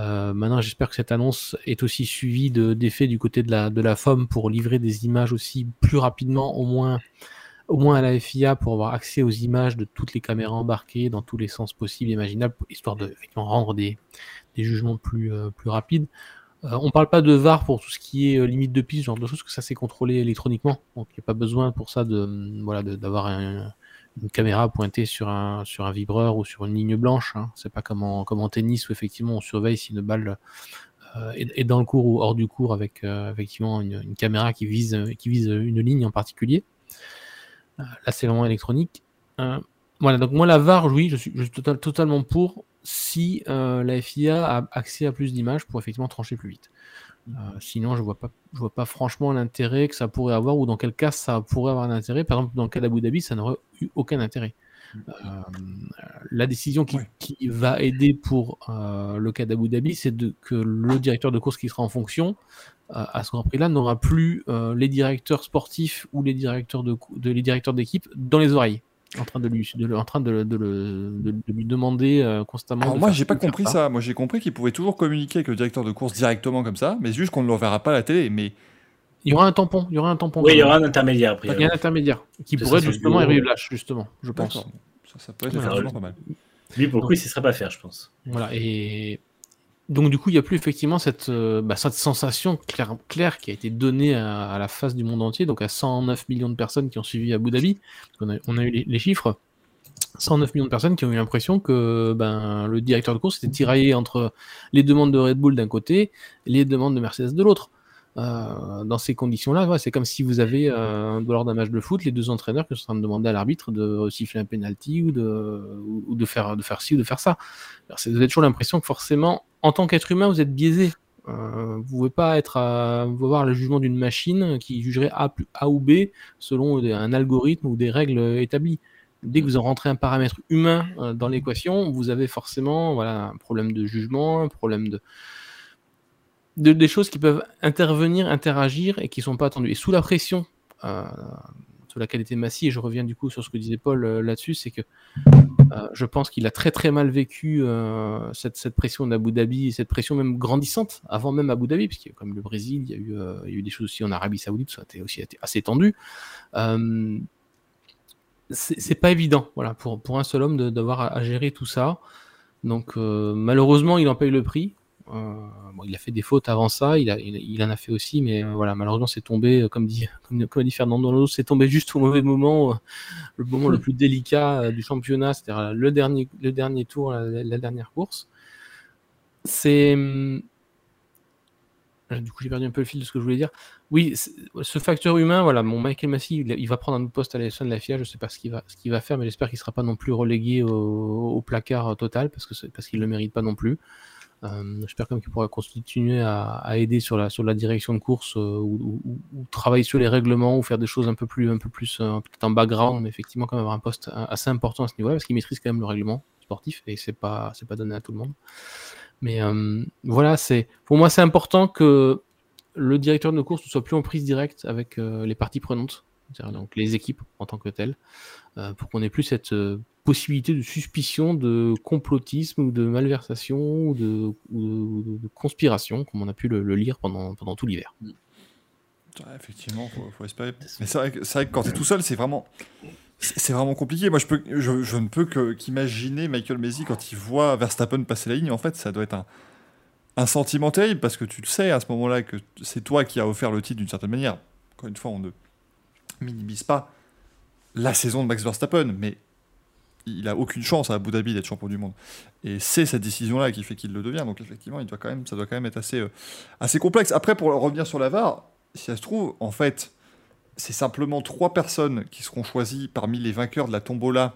Euh, maintenant j'espère que cette annonce est aussi suivie d'effets du côté de la, de la FOM pour livrer des images aussi plus rapidement, au moins au moins à la FIA pour avoir accès aux images de toutes les caméras embarquées dans tous les sens possibles et imaginables, histoire de rendre des, des jugements plus, euh, plus rapides. Euh, on parle pas de VAR pour tout ce qui est euh, limite de piste, genre de choses, que ça c'est contrôlé électroniquement. Donc il n'y a pas besoin pour ça de mm, voilà d'avoir une caméra pointée sur un vibreur ou sur une ligne blanche. Hein. C'est pas comme en, tennis où effectivement on surveille si une balle euh, est, dans le cours ou hors du cours avec effectivement une, caméra qui vise une ligne en particulier. là c'est vraiment électronique. voilà donc moi la VAR oui je suis totalement pour si euh, la FIA a accès à plus d'images pour effectivement trancher plus vite. Euh, sinon, je vois pas, je vois pas franchement l'intérêt que ça pourrait avoir ou dans quel cas ça pourrait avoir un intérêt. Par exemple, dans le cas d'Abu Dhabi, ça n'aurait eu aucun intérêt. Euh, la décision qui, va aider pour le cas d'Abu Dhabi, c'est que le directeur de course qui sera en fonction à ce Grand Prix-là n'aura plus les directeurs sportifs ou les directeurs de, de les directeurs d'équipe dans les oreilles en train de lui, de, en train de, de, de lui demander euh, constamment. Alors moi, j'ai pas compris ça. Moi, j'ai compris qu'il pouvait toujours communiquer avec le directeur de course directement comme ça, mais juste qu'on ne le verra pas à la télé. Mais il y aura un tampon. Il y aura un tampon. Oui, il y aura un intermédiaire après. Il y a un intermédiaire qui pourrait justement arriver lâche justement, je pense. Ça, ça peut être pas mal. Lui, pour le coup, il ne serait pas faire, je pense. Voilà, et donc du coup, il n'y a plus effectivement cette, euh, bah, cette sensation claire, qui a été donnée à, la face du monde entier, donc à 109 millions de personnes qui ont suivi Abu Dhabi. On a, on a eu les, chiffres. 109 millions de personnes qui ont eu l'impression que ben, le directeur de course était tiraillé entre les demandes de Red Bull d'un côté et les demandes de Mercedes de l'autre. Euh, dans ces conditions-là, c'est comme si vous avez, euh, lors d'un match de foot, les deux entraîneurs qui sont en train de demander à l'arbitre de siffler un penalty ou de, ou de, faire, de faire ci ou de faire ça. Alors, vous avez toujours l'impression que forcément, en tant qu'être humain, vous êtes biaisé. Euh, vous ne pouvez pas être à, voir le jugement d'une machine qui jugerait A, A ou B selon un algorithme ou des règles établies. Dès que vous en rentrez un paramètre humain euh, dans l'équation, vous avez forcément voilà, un problème de jugement, un problème de, de, des choses qui peuvent intervenir, interagir et qui ne sont pas attendues. Et sous la pression euh, sur laquelle était Massy, et je reviens du coup sur ce que disait Paul euh, là-dessus, c'est que euh, je pense qu'il a très très mal vécu euh, cette, cette, pression d'Abu Dhabi, cette pression même grandissante, avant même Abu Dhabi, a comme le Brésil, il y a eu, il y a eu des choses aussi en Arabie Saoudite, ça a été aussi assez tendu. c'est pas évident, voilà, pour, pour un seul homme d'avoir à, gérer tout ça. Donc malheureusement, il en paye le prix. Euh, il a fait des fautes avant ça, il, en a fait aussi, mais euh, voilà, malheureusement, c'est tombé, euh, comme dit, comme, comme c'est tombé juste au mauvais moment, le moment le plus délicat du championnat, c'est-à-dire le dernier, tour, la, dernière course. C'est. Du coup, j'ai perdu un peu le fil de ce que je voulais dire. Oui, ce facteur humain, voilà, mon Michael Massey, il, va prendre un poste à la de la FIA. Je sais pas ce qu'il va, faire, mais j'espère qu'il sera pas non plus relégué au, placard total parce qu'il le mérite pas non plus. Euh, j'espère quand même qu'il pourra continuer à, aider sur la, direction de course euh, ou, travailler sur les règlements ou faire des choses un peu plus, un peu plus euh, en background, mais effectivement quand même avoir un poste assez important à ce niveau-là parce qu'il maîtrise quand même le règlement sportif et c'est pas pas donné à tout le monde. Mais voilà, pour moi c'est important que le directeur de course ne soit plus en prise directe avec les parties prenantes, donc les équipes en tant que telles, pour qu'on ait plus cette possibilité de suspicion de complotisme ou de malversation ou de, conspiration, comme on a pu le, lire pendant, pendant tout l'hiver. Mm. effectivement, il faut, espérer. Mais c'est vrai, que quand tu es tout seul, c'est vraiment, c'est vraiment compliqué. Moi, je, peux, je, ne peux qu'imaginer Michael Messi quand il voit Verstappen passer la ligne. En fait, ça doit être un, un sentiment terrible parce que tu le sais à ce moment-là que c'est toi qui as offert le titre d'une certaine manière. Encore une fois, on ne minimise pas la saison de Max Verstappen, mais il a aucune chance à Abu Dhabi d'être champion du monde. Et c'est cette décision-là qui fait qu'il le devient. Donc effectivement, il doit quand même, ça doit quand même être assez, euh, assez complexe. Après, pour revenir sur la VAR, si ça se trouve, en fait, c'est simplement trois personnes qui seront choisies parmi les vainqueurs de la tombola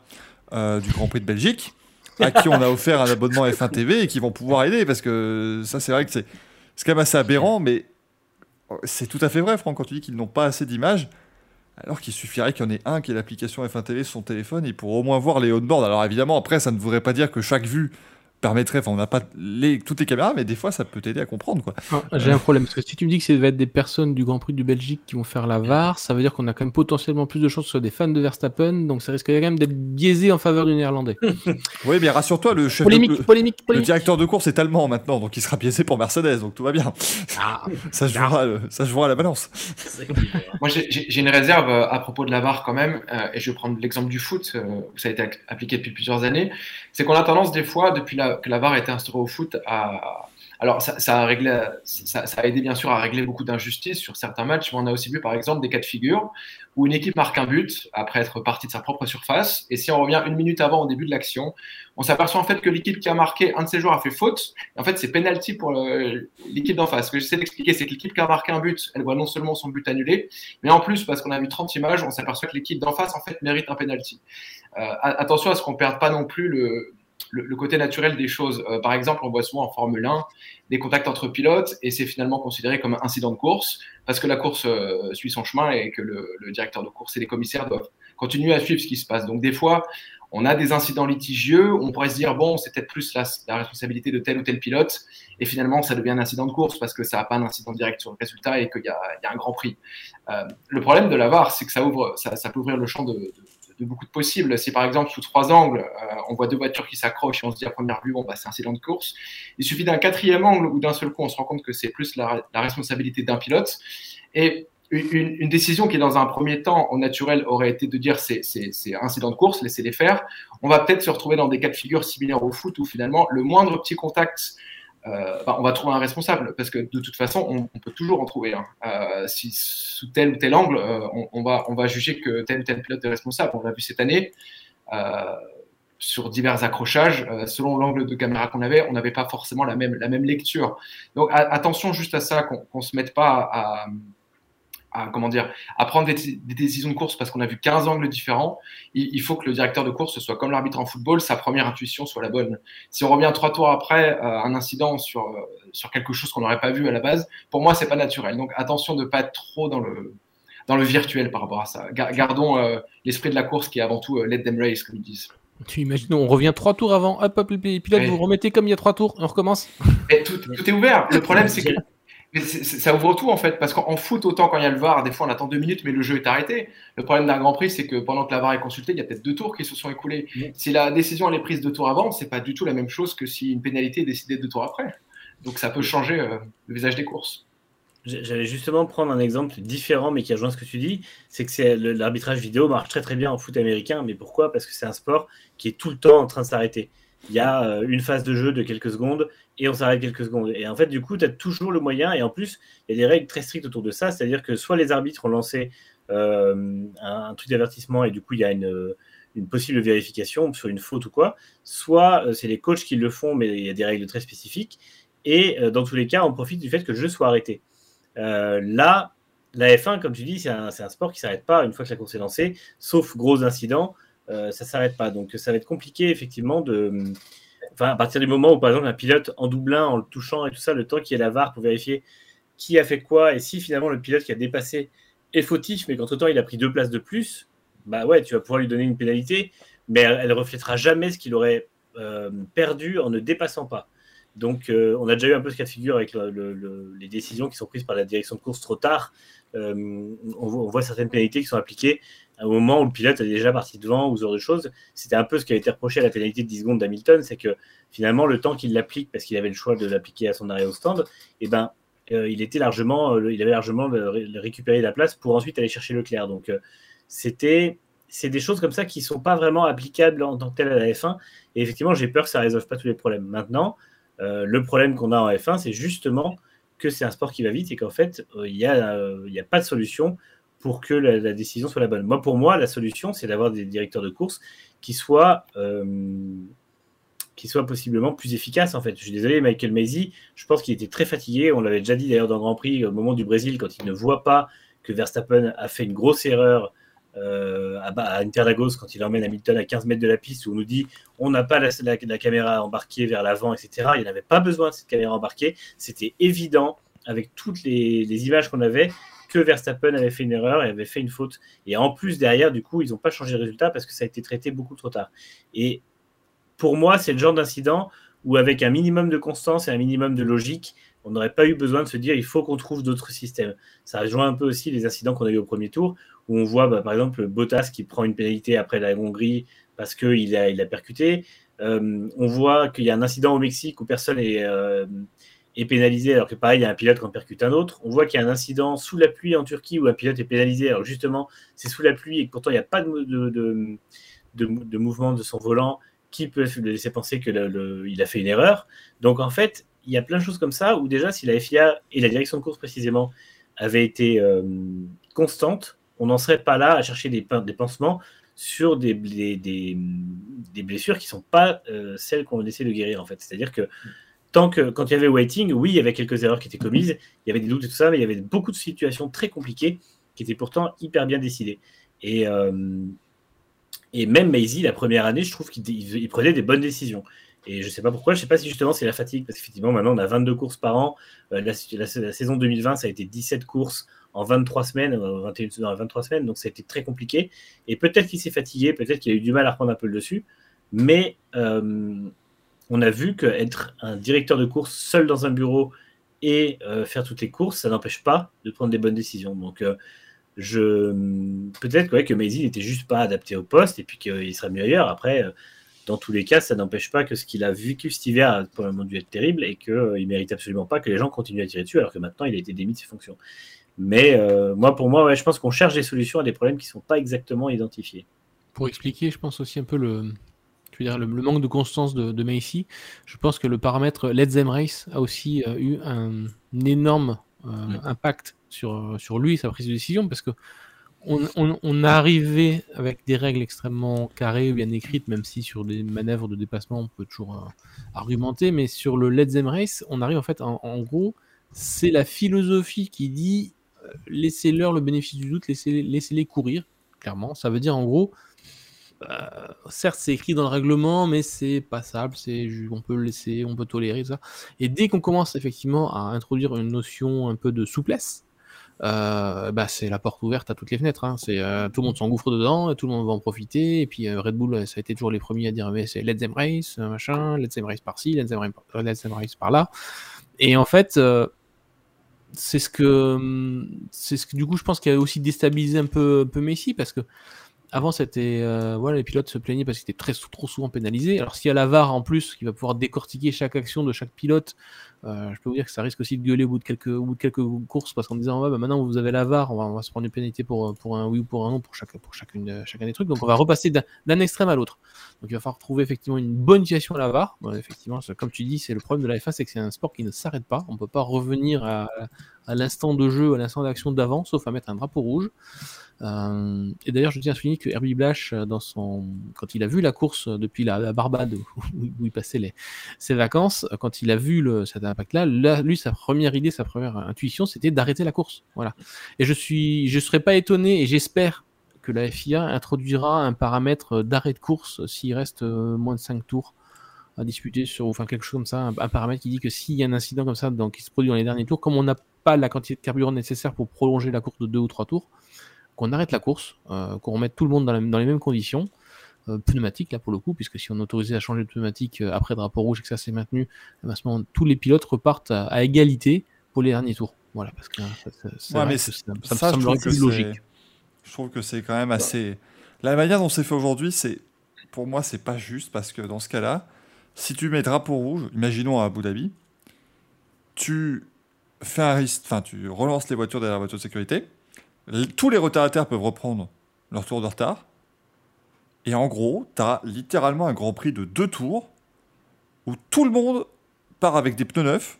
euh, du Grand Prix de Belgique, à qui on a offert un abonnement F1 TV et qui vont pouvoir aider. Parce que ça, c'est vrai que c'est quand même assez aberrant, mais c'est tout à fait vrai, Franck, quand tu dis qu'ils n'ont pas assez d'images. Alors qu'il suffirait qu'il y en ait un qui ait l'application F1 TV sur son téléphone et pour au moins voir les on-board. Alors évidemment, après, ça ne voudrait pas dire que chaque vue permettrait, enfin on n'a pas les, toutes les caméras, mais des fois ça peut t'aider à comprendre. quoi. Ah, j'ai un problème, parce que si tu me dis que ça va être des personnes du Grand Prix du Belgique qui vont faire la VAR, ça veut dire qu'on a quand même potentiellement plus de chances sur des fans de Verstappen, donc ça risque quand même d'être biaisé en faveur du néerlandais. oui, mais rassure-toi, le, chef polémique, polémique, le directeur de course est allemand maintenant, donc il sera biaisé pour Mercedes, donc tout va bien. Ah, ça, se jouera, ça se jouera à la balance. Moi j'ai une réserve euh, à propos de la VAR quand même, euh, et je vais prendre l'exemple du foot, euh, où ça a été appliqué depuis plusieurs années, c'est qu'on a tendance des fois, depuis la, que la VAR a été instaurée au foot alors, ça, a aidé bien sûr à régler beaucoup d'injustices sur certains matchs, mais on a aussi vu par exemple des cas de figure où une équipe marque un but après être partie de sa propre surface, et si on revient une minute avant au début de l'action, on s'aperçoit en fait que l'équipe qui a marqué un de ses joueurs a fait faute. en fait, c'est penalty pour l'équipe d'en face. Ce que j'essaie d'expliquer, c'est que l'équipe qui a marqué un but, elle voit non seulement son but annulé, mais en plus, parce qu'on a vu 30 images, on s'aperçoit que l'équipe d'en face en fait mérite un penalty. Euh, attention à ce qu'on perde pas non plus le, le, côté naturel des choses. Euh, par exemple, on voit souvent en Formule 1 des contacts entre pilotes et c'est finalement considéré comme un incident de course parce que la course euh, suit son chemin et que le, directeur de course et les commissaires doivent continuer à suivre ce qui se passe. Donc des fois, on a des incidents litigieux, on pourrait se dire, bon, c'est peut-être plus la, responsabilité de tel ou tel pilote, et finalement, ça devient un incident de course parce que ça n'a pas un incident direct sur le résultat et qu'il y, a un grand prix. Euh, le problème de la VAR, c'est que ça, ouvre, ça, peut ouvrir le champ de de beaucoup de possibles. Si par exemple, sous trois angles, euh, on voit deux voitures qui s'accrochent et on se dit à première vue, bon, bah, c'est un incident de course, il suffit d'un quatrième angle ou d'un seul coup, on se rend compte que c'est plus la, responsabilité d'un pilote. Et une, décision qui, dans un premier temps, au naturel, aurait été de dire c'est, c'est, c'est incident de course, laissez-les faire. On va peut-être se retrouver dans des cas de figure similaires au foot où finalement, le moindre petit contact euh, on va trouver un responsable parce que de toute façon, on, peut toujours en trouver un. Euh, si sous tel ou tel angle, euh, on, va, on va juger que tel ou tel pilote est responsable. On l'a vu cette année sur divers accrochages. selon l'angle de caméra qu'on avait, on n'avait pas forcément la même, la même lecture. Donc attention juste à ça, qu'on ne se mette pas à, comment dire, à prendre des, décisions de course parce qu'on a vu 15 angles différents, il, faut que le directeur de course soit comme l'arbitre en football, sa première intuition soit la bonne. Si on revient trois tours après euh, un incident sur, euh, sur quelque chose qu'on n'aurait pas vu à la base, pour moi, c'est pas naturel. Donc attention de ne pas être trop dans le, dans le virtuel par rapport à ça. Gardons euh, l'esprit de la course qui est avant tout let them race, comme ils disent. Tu imagines, on revient trois tours avant, hop, hop, et puis là, vous remettez comme il y a trois tours, on recommence. tout, tout est ouvert. Le problème, c'est que mais ça ouvre tout en fait, parce qu'en foot, autant quand il y a le VAR, des fois on attend deux minutes, mais le jeu est arrêté. Le problème d'un Grand Prix, c'est que pendant que la VAR est consultée, il y a peut-être deux tours qui se sont écoulés. Si la décision elle est prise deux tours avant, c'est pas du tout la même chose que si une pénalité est décidée deux tours après. Donc ça peut changer euh, le visage des courses. J'allais justement prendre un exemple différent, mais qui rejoint ce que tu dis, c'est que l'arbitrage vidéo marche très très bien en foot américain, mais pourquoi? Parce que c'est un sport qui est tout le temps en train de s'arrêter il y a euh, une phase de jeu de quelques secondes et on s'arrête quelques secondes. Et en fait, du coup, tu as toujours le moyen. Et en plus, il y a des règles très strictes autour de ça. C'est-à-dire que soit les arbitres ont lancé euh, un, truc d'avertissement et du coup, il y a une, possible vérification sur une faute ou quoi. Soit euh, c'est les coachs qui le font, mais il y a des règles très spécifiques. Et dans tous les cas, on profite du fait que le jeu soit arrêté. là, la F1, comme tu dis, c'est un, sport qui s'arrête pas une fois que la course est lancée, sauf gros incidents. Euh, ça s'arrête pas. Donc ça va être compliqué effectivement de. À partir du moment où par exemple un pilote en doublin, en le touchant et tout ça, le temps qu'il y ait la VAR pour vérifier qui a fait quoi et si finalement le pilote qui a dépassé est fautif, mais qu'entre temps il a pris deux places de plus, bah ouais, tu vas pouvoir lui donner une pénalité, mais elle, ne reflètera jamais ce qu'il aurait euh, perdu en ne dépassant pas. Donc, euh, on a déjà eu un peu ce cas de figure avec les décisions qui sont prises par la direction de course trop tard. Euh, on, voit certaines pénalités qui sont appliquées au moment où le pilote est déjà parti devant ou ce genre de choses. C'était un peu ce qui a été reproché à la pénalité de 10 secondes d'Hamilton, c'est que finalement, le temps qu'il l'applique, parce qu'il avait le choix de l'appliquer à son arrêt au stand, eh ben, euh, il était largement, il avait largement récupéré la place pour ensuite aller chercher Leclerc. Donc, c'était c'est des choses comme ça qui ne sont pas vraiment applicables en tant que tel à la F1. Et effectivement, j'ai peur que ça ne résolve pas tous les problèmes. Maintenant, euh, le problème qu'on a en F1, c'est justement que c'est un sport qui va vite et qu'en fait, euh, il n'y a, euh, a, pas de solution pour que la, décision soit la bonne. Moi, pour moi, la solution, c'est d'avoir des directeurs de course qui soient, qui soient possiblement plus efficaces. En fait, je suis désolé, Michael Maisy, je pense qu'il était très fatigué. On l'avait déjà dit d'ailleurs dans le Grand Prix au moment du Brésil, quand il ne voit pas que Verstappen a fait une grosse erreur euh, à, Interlagos quand il emmène Hamilton à 15 mètres de la piste où on nous dit on n'a pas la, la, caméra embarquée vers l'avant, etc. Il n'avait pas besoin de cette caméra embarquée. C'était évident avec toutes les, images qu'on avait que Verstappen avait fait une erreur et avait fait une faute. Et en plus, derrière, du coup, ils n'ont pas changé de résultat parce que ça a été traité beaucoup trop tard. Et pour moi, c'est le genre d'incident où, avec un minimum de constance et un minimum de logique, on n'aurait pas eu besoin de se dire il faut qu'on trouve d'autres systèmes. Ça rejoint un peu aussi les incidents qu'on a eu au premier tour, où on voit bah, par exemple Bottas qui prend une pénalité après la Hongrie parce qu'il a, percuté. Euh, on voit qu'il y a un incident au Mexique où personne est, euh, est, pénalisé, alors que pareil, il y a un pilote qui en percute un autre. On voit qu'il y a un incident sous la pluie en Turquie où un pilote est pénalisé, alors justement, c'est sous la pluie et pourtant il n'y a pas de, de, de, mouvement de son volant qui peut laisser penser qu'il a fait une erreur. Donc en fait, il y a plein de choses comme ça où déjà, si la FIA et la direction de course précisément avaient été euh, constantes, on n'en serait pas là à chercher des, des pansements sur des, des, des, blessures qui ne sont pas euh, celles qu'on essaie de guérir en fait. C'est-à-dire que tant que quand il y avait waiting, oui, il y avait quelques erreurs qui étaient commises, il y avait des doutes et tout ça, mais il y avait beaucoup de situations très compliquées qui étaient pourtant hyper bien décidées. Et, euh, même Maisie, la première année, je trouve qu'il prenait des bonnes décisions. Et je ne sais pas pourquoi, je ne sais pas si justement c'est la fatigue, parce qu'effectivement maintenant on a 22 courses par an. Euh, la, saison 2020, ça a été 17 courses en 23 semaines, 21 euh, 23 semaines, donc ça a été très compliqué. Et peut-être qu'il s'est fatigué, peut-être qu'il a eu du mal à reprendre un peu le dessus, mais euh, on a vu qu'être un directeur de course seul dans un bureau et faire toutes les courses, ça n'empêche pas de prendre des bonnes décisions. Donc je peut-être que Maisie n'était juste pas adapté au poste et puis qu'il serait mieux ailleurs. Après dans tous les cas, ça n'empêche pas que ce qu'il a vécu cet hiver a probablement dû être terrible et qu'il euh, ne mérite absolument pas que les gens continuent à tirer dessus, alors que maintenant il a été démis de ses fonctions. Mais euh, moi, pour moi, je pense qu'on cherche des solutions à des problèmes qui ne sont pas exactement identifiés. Pour expliquer, je pense aussi un peu le, veux dire, le, manque de constance de, de Macy, je pense que le paramètre Let's Them Race a aussi euh, eu un, énorme mm. impact sur, sur lui, sa prise de décision, parce que on, on, arrivé avec des règles extrêmement carrées, bien écrites, même si sur des manœuvres de dépassement, on peut toujours euh, argumenter, mais sur le Let's Them Race, on arrive en fait, en, gros, c'est la philosophie qui dit euh, laissez-leur le bénéfice du doute, laissez-les courir, clairement. Ça veut dire en gros, euh, certes, c'est écrit dans le règlement, mais c'est passable, c'est on peut le laisser, on peut tolérer ça. Et dès qu'on commence effectivement à introduire une notion un peu de souplesse, euh, bah, c'est la porte ouverte à toutes les fenêtres. Hein. C'est euh, tout le monde s'engouffre dedans, tout le monde va en profiter. Et puis Red Bull, ça a été toujours les premiers à dire mais c'est Let's Them Race, machin, Let's Them Race par-ci, Let's Them Race par-là. Et en fait, c'est ce que, c'est ce que du coup, je pense qu'il a aussi déstabilisé un peu, un peu Messi parce que avant, c'était voilà, les pilotes se plaignaient parce qu'ils étaient très trop souvent pénalisés. Alors s'il y a la VAR en plus qui va pouvoir décortiquer chaque action de chaque pilote, euh, je peux vous dire que ça risque aussi de gueuler au bout de quelques, au de quelques courses parce qu'en disant ouais, bah maintenant vous avez la VAR, on va, se prendre une pénalité pour, pour un oui ou pour un non pour, chaque, pour chacune, chacun des trucs. Donc on va repasser d'un extrême à l'autre. Donc il va falloir trouver effectivement une bonne situation à la VAR. effectivement, comme tu dis, c'est le problème de la F1, c'est que c'est un sport qui ne s'arrête pas. On ne peut pas revenir à, l'instant de jeu, à l'instant d'action d'avant, sauf à mettre un drapeau rouge. Euh, et d'ailleurs, je tiens à souligner que Herbie Blash, dans son... quand il a vu la course depuis la, Barbade où, il passait ses vacances, quand il a vu le, cet impact-là, lui, sa première idée, sa première intuition, c'était d'arrêter la course. Voilà. Et je suis, je serais pas étonné et j'espère que la FIA introduira un paramètre d'arrêt de course s'il reste moins de 5 tours à disputer sur, enfin quelque chose comme ça, un, paramètre qui dit que s'il y a un incident comme ça donc, qui se produit dans les derniers tours, comme on n'a pas la quantité de carburant nécessaire pour prolonger la course de 2 ou 3 tours, qu'on arrête la course, euh, qu'on remette tout le monde dans, les mêmes conditions. Euh, pneumatique là pour le coup, puisque si on autorisé à changer de pneumatique euh, après drapeau rouge et que ça s'est maintenu, eh ben, à ce moment, tous les pilotes repartent à, à égalité pour les derniers tours. Voilà, parce que ça, ça- c'est Ouais, vrai mais que c'est- ça, ça me que plus logique. Je trouve que c'est quand même assez. La manière dont c'est fait aujourd'hui, c'est pour moi, c'est pas juste parce que dans ce cas-là, si tu mets drapeau rouge, imaginons à Abu Dhabi, tu fais un risque, enfin, tu relances les voitures derrière la voiture de sécurité, tous les retardataires peuvent reprendre leur tour de retard, et en gros, tu as littéralement un grand prix de deux tours où tout le monde part avec des pneus neufs,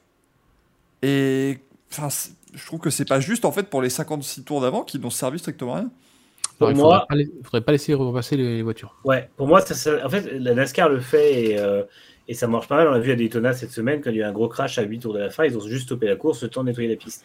et enfin, je trouve que c'est pas juste en fait pour les 56 tours d'avant qui n'ont servi strictement à rien. Alors, Pour il moi- faudrait pas, la- faudrait pas laisser repasser les, les voitures. Ouais, pour moi, ça, ça- en fait, la NASCAR le fait et, euh, et ça marche pas mal. On l'a vu à Daytona cette semaine, quand il y a eu un gros crash à 8 tours de la fin, ils ont juste stoppé la course, le temps de nettoyer la piste.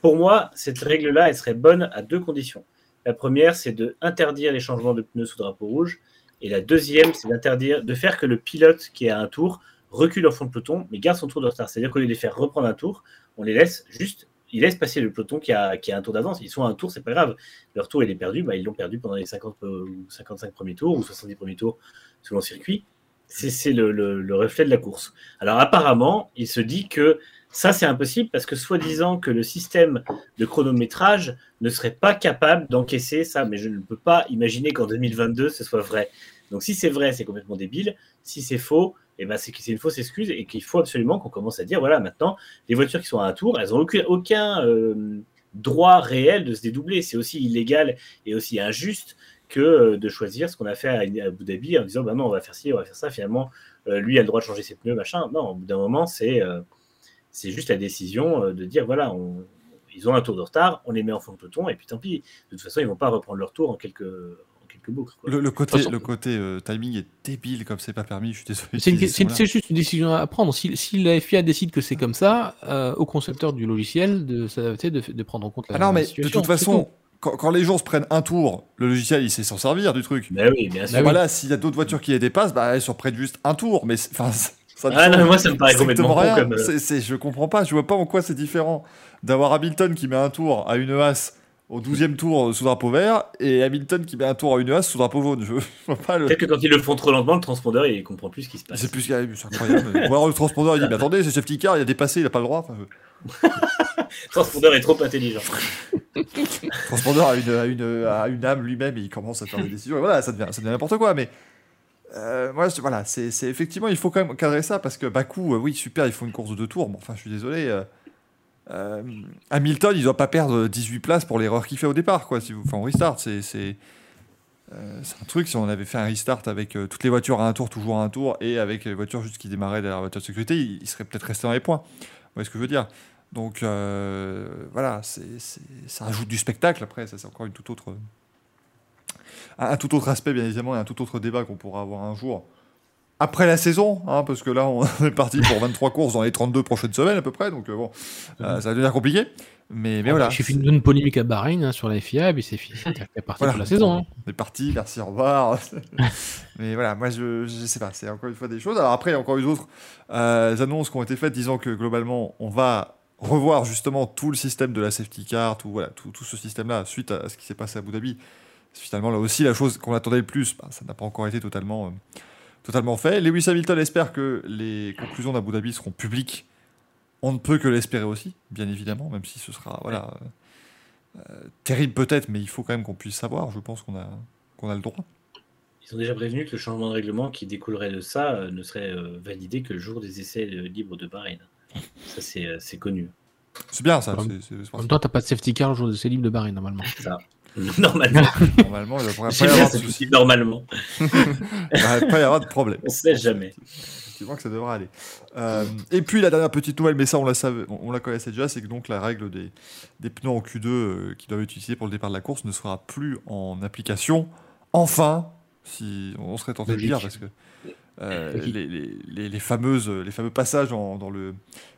Pour moi, cette règle-là, elle serait bonne à deux conditions. La première, c'est de interdire les changements de pneus sous drapeau rouge. Et la deuxième, c'est d'interdire, de faire que le pilote qui est à un tour recule en fond de peloton, mais garde son tour de retard. C'est-à-dire qu'au lieu de les faire reprendre un tour, on les laisse juste, ils laissent passer le peloton qui a, un tour d'avance. Ils sont à un tour, c'est pas grave. Leur tour, il est perdu, bah, ils l'ont perdu pendant les 50 euh, ou 55 premiers tours ou 70 premiers tours selon le circuit. C'est le reflet de la course. Alors apparemment, il se dit que ça, c'est impossible parce que soi-disant que le système de chronométrage ne serait pas capable d'encaisser ça. Mais je ne peux pas imaginer qu'en 2022, ce soit vrai. Donc si c'est vrai, c'est complètement débile. Si c'est faux, eh ben, c'est une fausse excuse et qu'il faut absolument qu'on commence à dire, voilà, maintenant, les voitures qui sont à un tour, elles n'ont aucun, euh, droit réel de se dédoubler. C'est aussi illégal et aussi injuste que euh, de choisir ce qu'on a fait à Abu Dhabi en disant, bah non, on va faire ci, on va faire ça. Finalement, euh, lui a le droit de changer ses pneus, machin. Non, au bout d'un moment, c'est c'est juste la décision euh, de dire, voilà, on- ils ont un tour de retard, on les met en fond de peloton et puis tant pis. De toute façon, ils vont pas reprendre leur tour en quelques, en quelques boucles. quoi. Le, le côté, façon- le côté euh, timing est débile comme c'est pas permis, je suis désolé. C'est juste une décision à prendre. Si, si la FIA décide que c'est comme ça, euh, au concepteur du logiciel de s'adapter, de, de prendre en compte la, Ah non, mais la de situation, toute façon, quand, quand les gens se prennent un tour, le logiciel il sait s'en servir du truc. Mais oui, bien sûr. Bah oui. voilà, s'il y a d'autres voitures qui les dépassent, bah elles se reprennent juste un tour. Mais c'est- enfin, ça Ah non, mais moi, ça me paraît complètement con rien. comme. euh, c'est- je comprends pas, je vois pas en quoi c'est différent d'avoir Hamilton qui met un tour à une as au 12e tour sous drapeau vert et Hamilton qui met un tour à une as sous drapeau jaune. Je, je vois pas le. Peut-être que quand ils le font trop lentement, le transpondeur il comprend plus ce qui se passe. C'est plus c'est incroyable. Ou alors le transpondeur il dit mais attendez c'est safety car il a dépassé il a pas le droit. Enfin, Le transpondeur est trop intelligent. le transpondeur a une, a une, a une âme lui-même et il commence à faire des décisions. Et voilà ça devient, ça devient n'importe quoi. Mais euh, voilà c'est effectivement il faut quand même cadrer ça parce que Bakou euh, oui super il faut une course de deux tours. Bon enfin je suis désolé. euh, euh, Hamilton il doit pas perdre 18 places pour l'erreur qu'il fait au départ quoi. Si vous enfin on restart c'est euh, un truc, si on avait fait un restart avec toutes les voitures à un tour, toujours à un tour, et avec les voitures juste qui démarraient derrière la voiture de sécurité, il, serait peut-être resté dans les points. Vous voyez ce que je veux dire? Donc voilà, c'est- ça rajoute du spectacle. Après, ça c'est encore une toute autre, un, tout autre aspect, bien évidemment, et un tout autre débat qu'on pourra avoir un jour. Après la saison, hein, parce que là on est parti pour 23 courses dans les 32 prochaines semaines à peu près, donc euh, bon, euh, ça va devenir compliqué. Mais, mais voilà, Il suffit c'est- d'une polémique à Bahreïn hein, sur la FIA, et c'est fini. C'est parti Voilà. pour la saison. hein. On est parti, merci, au revoir. Mais voilà, moi je, je sais pas, c'est encore une fois des choses. Alors après, il y a encore eu d'autres euh, annonces qui ont été faites disant que globalement, on va revoir justement tout le système de la safety car, tout, voilà, tout, tout ce système-là, suite à ce qui s'est passé à Abu Dhabi. Finalement, là aussi, la chose qu'on attendait le plus, bah, ça n'a pas encore été totalement, euh, totalement fait. Lewis Hamilton espère que les conclusions d'Abu Dhabi seront publiques. On ne peut que l'espérer aussi, bien évidemment, même si ce sera voilà, euh, terrible peut-être, mais il faut quand même qu'on puisse savoir. Je pense qu'on a, qu'on a le droit. Ils ont déjà prévenu que le changement de règlement qui découlerait de ça euh, ne serait euh, validé que le jour des essais libres de Bahreïn. Ça, c'est euh, c'est connu. C'est bien ça. En même temps, t'as pas de safety car le jour de ces libres de Bahreïn, normalement. Ça. Normalement. Normalement, il ne devrait pas y avoir de ce souci. petit normalement. Il ne devrait pas y avoir de problème. On se laisse jamais. Effectivement que ça devrait aller. Euh, et puis la dernière petite nouvelle, mais ça on la, savait, on, la connaissait déjà, c'est que donc la règle des, des pneus en Q2 euh, qui doivent être utilisés pour le départ de la course ne sera plus en application. Enfin, si on serait tenté de dire, parce que euh, les, les- les- les fameuses, les fameux passages en- dans, le,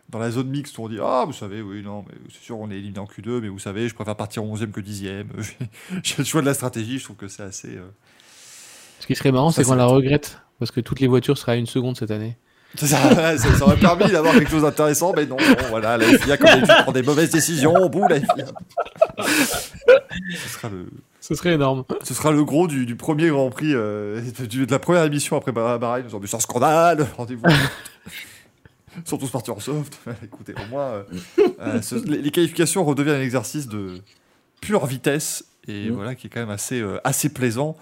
dans la zone mixte où on dit Ah, vous savez, oui, non, mais c'est sûr, on est éliminé en Q2, mais vous savez, je préfère partir 11e que 10e. J'ai le choix de la stratégie, je trouve que c'est assez. euh, Ce qui serait marrant, c'est qu'on la regrette, parce que toutes les voitures seraient à une seconde cette année. Ça, ça, ça- ça aurait permis d'avoir quelque chose d'intéressant, mais non, non, voilà, la FIA, quand elle prend des mauvaises décisions, au bout, la FIA. Ce sera le, Ce serait énorme. ce sera le gros du, du premier Grand Prix, euh, de, de la première émission après Bah- Bahreïn. Genre, c'est un scandale, rendez-vous. Ils sont tous partis en soft. Écoutez, au moins, euh, euh, ce- les, les qualifications redeviennent un exercice de pure vitesse et Mm. voilà qui est quand même assez, euh, assez plaisant.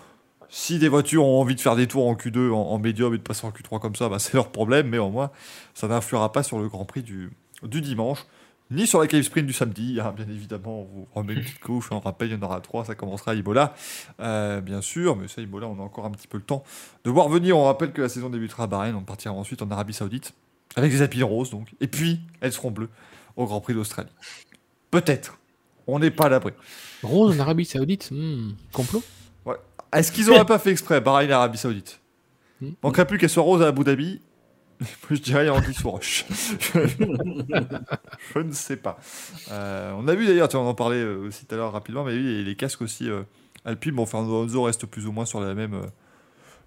Si des voitures ont envie de faire des tours en Q2, en, en médium et de passer en Q3 comme ça, bah, c'est leur problème, mais au moins, ça n'influera pas sur le Grand Prix du, du dimanche, ni sur la qualif sprint du samedi. hein, bien évidemment, on vous remet une petite couche, on rappelle, il y en aura trois, ça commencera à Imola, euh, bien sûr, mais ça, Imola, on a encore un petit peu le temps de voir venir. On rappelle que la saison débutera à Bahreïn, on partira ensuite en Arabie Saoudite, avec des alpines roses, donc, et puis elles seront bleues au Grand Prix d'Australie. Peut-être. On n'est pas à l'abri. Rose en Arabie Saoudite, hmm, complot Est-ce qu'ils n'auraient pas fait exprès, Bahreïn et Arabie Saoudite? Hmm. Manquerait plus qu'elle soit rose à Abu Dhabi. Je dirais Yankee sous roche. je ne sais pas. Euh, on a vu d'ailleurs, on en parlait euh, aussi tout à l'heure rapidement, mais oui, les, casques aussi euh, Alpine, bon, Fernando Alonso reste plus ou moins sur la même, euh,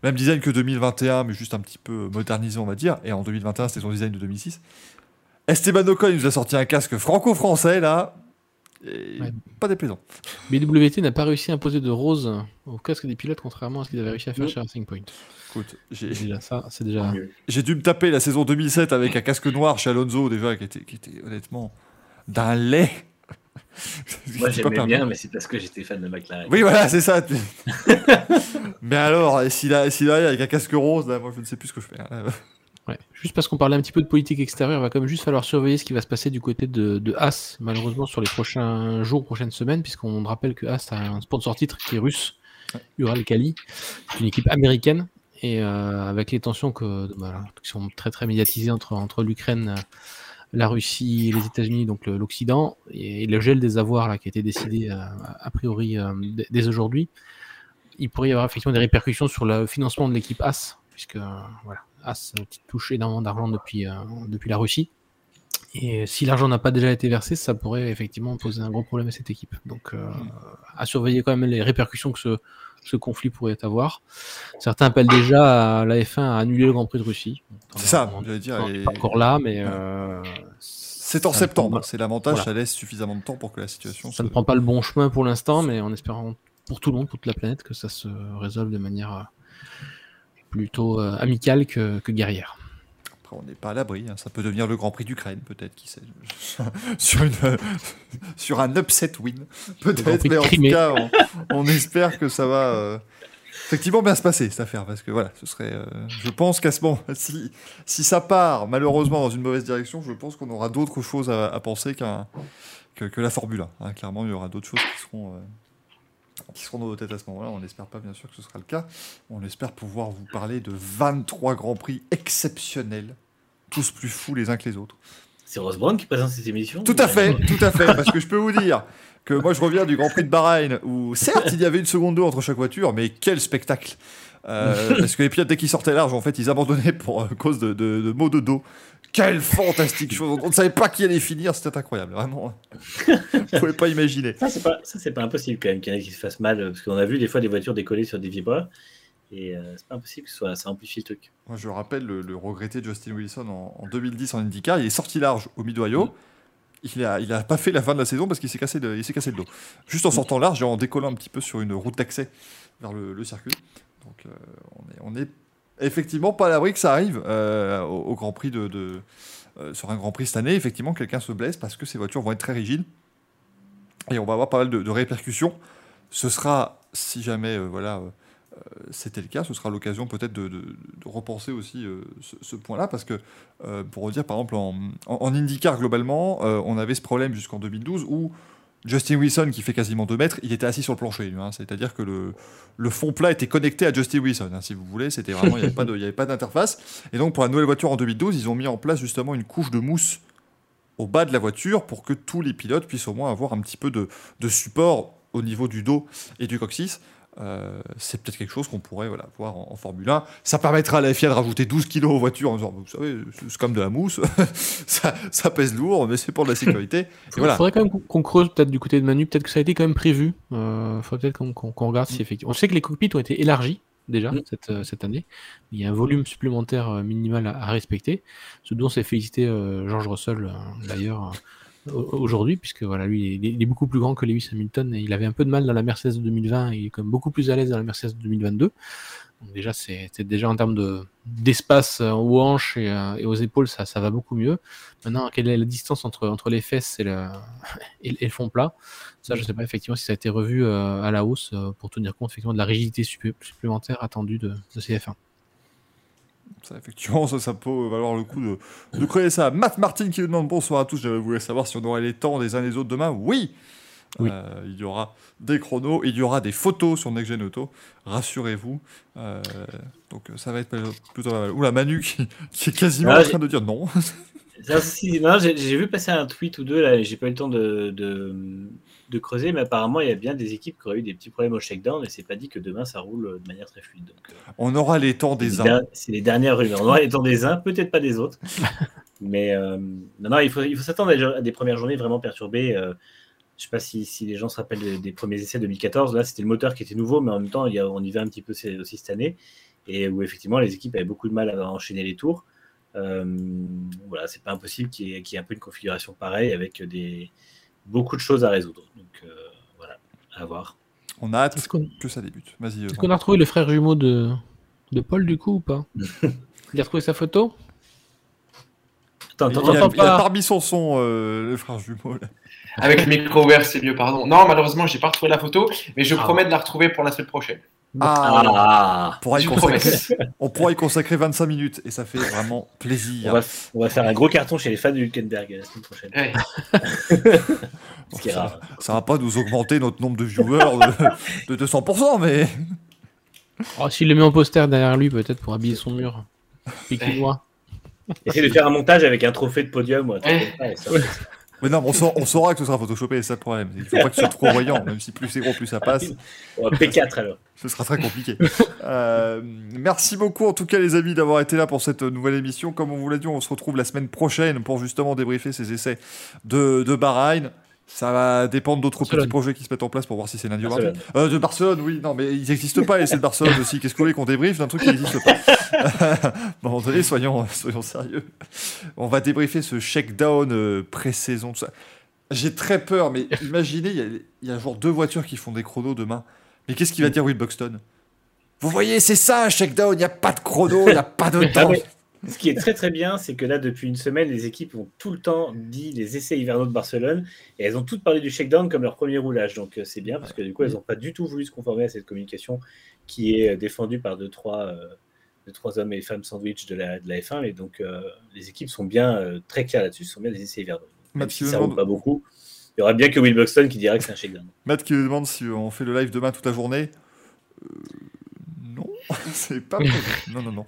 même design que 2021, mais juste un petit peu modernisé, on va dire. Et en 2021, c'était son design de 2006. Esteban Ocon, il nous a sorti un casque franco-français, là. Et Ouais. Pas déplaisant. BWT n'a pas réussi à imposer de rose au casque des pilotes, contrairement à ce qu'ils avaient réussi à faire Non. chez Racing Point. Écoute, j'ai C'est déjà ça, c'est déjà. Tant mieux. J'ai dû me taper la saison 2007 avec un casque noir chez Alonso, déjà, qui était, qui était honnêtement d'un lait. Moi j'aimais bien, mais c'est parce que j'étais fan de McLaren. Oui, voilà, c'est ça. Mais alors, s'il a, s'il arrive avec un casque rose, là, moi, je ne sais plus ce que je fais. hein. Ouais. Juste parce qu'on parlait un petit peu de politique extérieure, il va quand même juste falloir surveiller ce qui va se passer du côté de, de As, malheureusement, sur les prochains jours, prochaines semaines, puisqu'on rappelle que As a un sponsor titre qui est russe, Ural Kali. C'est une équipe américaine, et euh, avec les tensions que, qui sont très très médiatisées entre, entre l'Ukraine, euh, la Russie et les États-Unis, donc l'Occident, et, le gel des avoirs là, qui a été décidé euh, a priori dès- aujourd'hui, il pourrait y avoir effectivement des répercussions sur le financement de l'équipe As, puisque voilà, As touche énormément d'argent depuis, depuis la Russie. Et si l'argent n'a pas déjà été versé, ça pourrait effectivement poser un gros problème à cette équipe. Donc, euh, à surveiller quand même les répercussions que ce, ce conflit pourrait avoir. Certains appellent déjà à la F1 à annuler le Grand Prix de Russie. C'est ça, On- j'allais dire. et- pas encore là, mais euh, C'est en septembre, c'est l'avantage, Voilà. ça laisse suffisamment de temps pour que la situation Ça se... ne prend pas le bon chemin pour l'instant, mais en espérant pour tout le monde, toute la planète, que ça se résolve de manière euh, plutôt euh, amicale que, que guerrière. Après, on n'est pas à l'abri, hein. ça peut devenir le Grand Prix d'Ukraine, peut-être, qui sait. sur, une, sur un upset win, peut-être, mais en tout cas, on, on espère que ça va euh, effectivement bien se passer, cette affaire, parce que voilà, ce serait. euh, je pense qu'à ce moment, si, si ça part malheureusement dans une mauvaise direction, je pense qu'on aura d'autres choses à, à penser qu'un, que, que la Formule 1. hein. Clairement, il y aura d'autres choses qui seront. euh, qui seront dans nos têtes à ce moment-là. On n'espère pas, bien sûr, que ce sera le cas. On espère pouvoir vous parler de 23 Grands Prix exceptionnels, tous plus fous les uns que les autres. C'est Rose Brown qui présente cette émission Tout à fait, tout à fait, parce que je peux vous dire que moi je reviens du Grand Prix de Bahreïn, où certes il y avait une seconde d'eau entre chaque voiture, mais quel spectacle Euh, Parce que les pilotes, dès qu'ils sortaient large, en fait, ils abandonnaient pour euh, cause de, de, de maux de dos. Quelle fantastique chose On ne savait pas qui allait finir, c'était incroyable, vraiment. Vous pouvez pas imaginer. Ça, c'est pas, ça, pas impossible quand même qu'il y en ait qui se fassent mal, parce qu'on a vu des fois des voitures décoller sur des vibras, et euh, c'est pas impossible que ce soit, ça amplifie le truc. Moi, je rappelle le, le regretté Justin Wilson en, en 2010 en IndyCar. Il est sorti large au mid-Ohio. Il a, il a pas fait la fin de la saison parce qu'il s'est cassé, le- il s'est cassé le dos. Juste en sortant large et en décollant un petit peu sur une route d'accès vers le, le circuit. Donc, euh, on, est, on est effectivement pas l'abri que ça arrive euh, au, Grand Prix de, euh, sur un Grand Prix cette année. Effectivement, quelqu'un se blesse parce que ces voitures vont être très rigides et on va avoir pas mal de, répercussions. Ce sera, si jamais, euh, voilà. c'était le cas, ce sera l'occasion peut-être de, repenser aussi ce, point-là, parce que, pour redire, par exemple, en, en, IndyCar, globalement, on avait ce problème jusqu'en 2012 où Justin Wilson, qui fait quasiment 2 mètres, il était assis sur le plancher, hein. c'est-à-dire que le, fond plat était connecté à Justin Wilson, hein, si vous voulez, c'était vraiment, il n'y avait pas d'interface. Et donc, pour la nouvelle voiture en 2012, ils ont mis en place justement une couche de mousse au bas de la voiture pour que tous les pilotes puissent au moins avoir un petit peu de support au niveau du dos et du coccyx. Euh, c'est peut-être quelque chose qu'on pourrait voilà, voir en, en Formule 1. Ça permettra à la FIA de rajouter 12 kilos aux voitures en disant, vous savez, c'est comme de la mousse, ça, ça pèse lourd, mais c'est pour de la sécurité. Il voilà. faudrait quand même qu'on- creuse peut-être du côté de Manu, peut-être que ça a été quand même prévu. Il faudrait peut-être qu'on regarde si effectivement. On sait que les cockpits ont été élargis déjà Mm. cette, euh, cette année. Il y a un volume supplémentaire euh, minimal à, à respecter. Ce dont s'est félicité euh, George Russell euh, d'ailleurs euh, aujourd'hui, puisque voilà, lui, il est, beaucoup plus grand que Lewis Hamilton et il avait un peu de mal dans la Mercedes 2020 et il est quand même beaucoup plus à l'aise dans la Mercedes 2022. Donc déjà, c'est déjà en termes de d'espace euh, aux hanches et, euh, et aux épaules, ça, ça va beaucoup mieux. Maintenant, quelle est la distance entre, entre les fesses et le, et, et fond plat? Ça, je sais pas effectivement si ça a été revu euh, à la hausse pour tenir compte effectivement de la rigidité supplé- supplémentaire attendue de, de CF1. Ça, effectivement, ça, ça peut valoir le coup de, de creuser ça. Matt Martin qui nous demande bonsoir à tous. Je voulais savoir si on aurait les temps des uns et des autres demain. Oui, Oui. Euh, il y aura des chronos, il y aura des photos sur Next Gen Auto. Rassurez-vous. Euh, donc ça va être plutôt pas mal. Oula, Manu qui, qui est quasiment Ah, en train de dire non. J'ai j'ai vu passer un tweet ou deux, là, j'ai pas eu le temps de, de, de creuser, mais apparemment, il y a bien des équipes qui auraient eu des petits problèmes au shakedown, et c'est pas dit que demain ça roule de manière très fluide. Donc, euh, On aura les temps des uns. c'est les dernières rumeurs. On aura les temps des uns, peut-être pas des autres. mais euh, non, non, il faut, il faut s'attendre à des- à des premières journées vraiment perturbées. euh, je sais pas si, si les gens se rappellent des, des premiers essais 2014. Là, c'était le moteur qui était nouveau, mais en même temps, il y a- on y va un petit peu aussi cette année. Et où effectivement, les équipes avaient beaucoup de mal à enchaîner les tours. Euh, voilà, c'est pas impossible qu'il y, ait- qu'il y ait un peu une configuration pareille avec des, beaucoup de choses à résoudre. Donc euh, voilà, à voir. On a hâte que ça débute. Vas-y. euh, est-ce qu'on a retrouvé le frère jumeau de, de Paul du coup ou pas Il a retrouvé sa photo Attends, il, a, il remis son son, euh, le frère jumeau. là. Avec le micro ouvert, c'est mieux, pardon. Non, malheureusement, j'ai pas retrouvé la photo, mais je Ah. promets de la retrouver pour la semaine prochaine. Ah, Ah, on, pourra y consacrer, promets. on pourra y consacrer 25 minutes et ça fait vraiment on, plaisir. va, on va faire un gros carton chez les fans de Hülkenberg la semaine prochaine. Ouais. Ce qui est rare. Ça va pas nous augmenter notre nombre de viewers de, de 200%, mais oh, S'il le met en poster derrière lui, peut-être pour habiller son mur. Pékinois. Essaye de faire un montage avec un trophée de podium Ouais. Et Mais non, mais on, saura, on saura que ce sera photoshopé, c'est ça le problème. Il faut pas que ce soit trop voyant, même si plus c'est gros, plus ça passe. On va P4 alors. Ce sera très compliqué. Euh, merci beaucoup en tout cas les amis d'avoir été là pour cette nouvelle émission. Comme on vous l'a dit, on se retrouve la semaine prochaine pour justement débriefer ces essais de, de Bahreïn. Ça va dépendre d'autres petits projets qui se mettent en place pour voir si c'est lundi ou mardi. Euh, de Barcelone, oui. Non, mais ils n'existent pas, les essais de Barcelone aussi. Qu'est-ce que vous voulez qu'on débriefe d'un truc qui n'existe pas? Moment donné, soyons, soyons sérieux. On va débriefer ce shakedown euh, pré-saison. tout ça. J'ai très peur, mais imaginez, il y y, a genre deux voitures qui font des chronos demain. Mais qu'est-ce qu'il va dire Will Buxton? Vous voyez, c'est ça un shakedown, il n'y a pas de chrono, il n'y a pas de temps. ce qui est très très bien, c'est que là, depuis une semaine, les équipes ont tout le temps dit les essais hivernaux de Barcelone et elles ont toutes parlé du shakedown comme leur premier roulage. Donc euh, c'est bien parce que du coup, elles n'ont pas du tout voulu se conformer à cette communication qui est euh, défendue par deux, trois, euh, deux, trois hommes et femmes sandwich de la, de la F1. Et donc, euh, les équipes sont bien euh, très claires là-dessus, ce sont bien des essais hivernaux. Même Matt si ça roule demande- pas beaucoup, il y aura bien que Will Buxton qui dira que c'est un shakedown. Matt qui me demande si on fait le live demain toute la journée. Euh, non, c'est pas prévu. Non, non, non.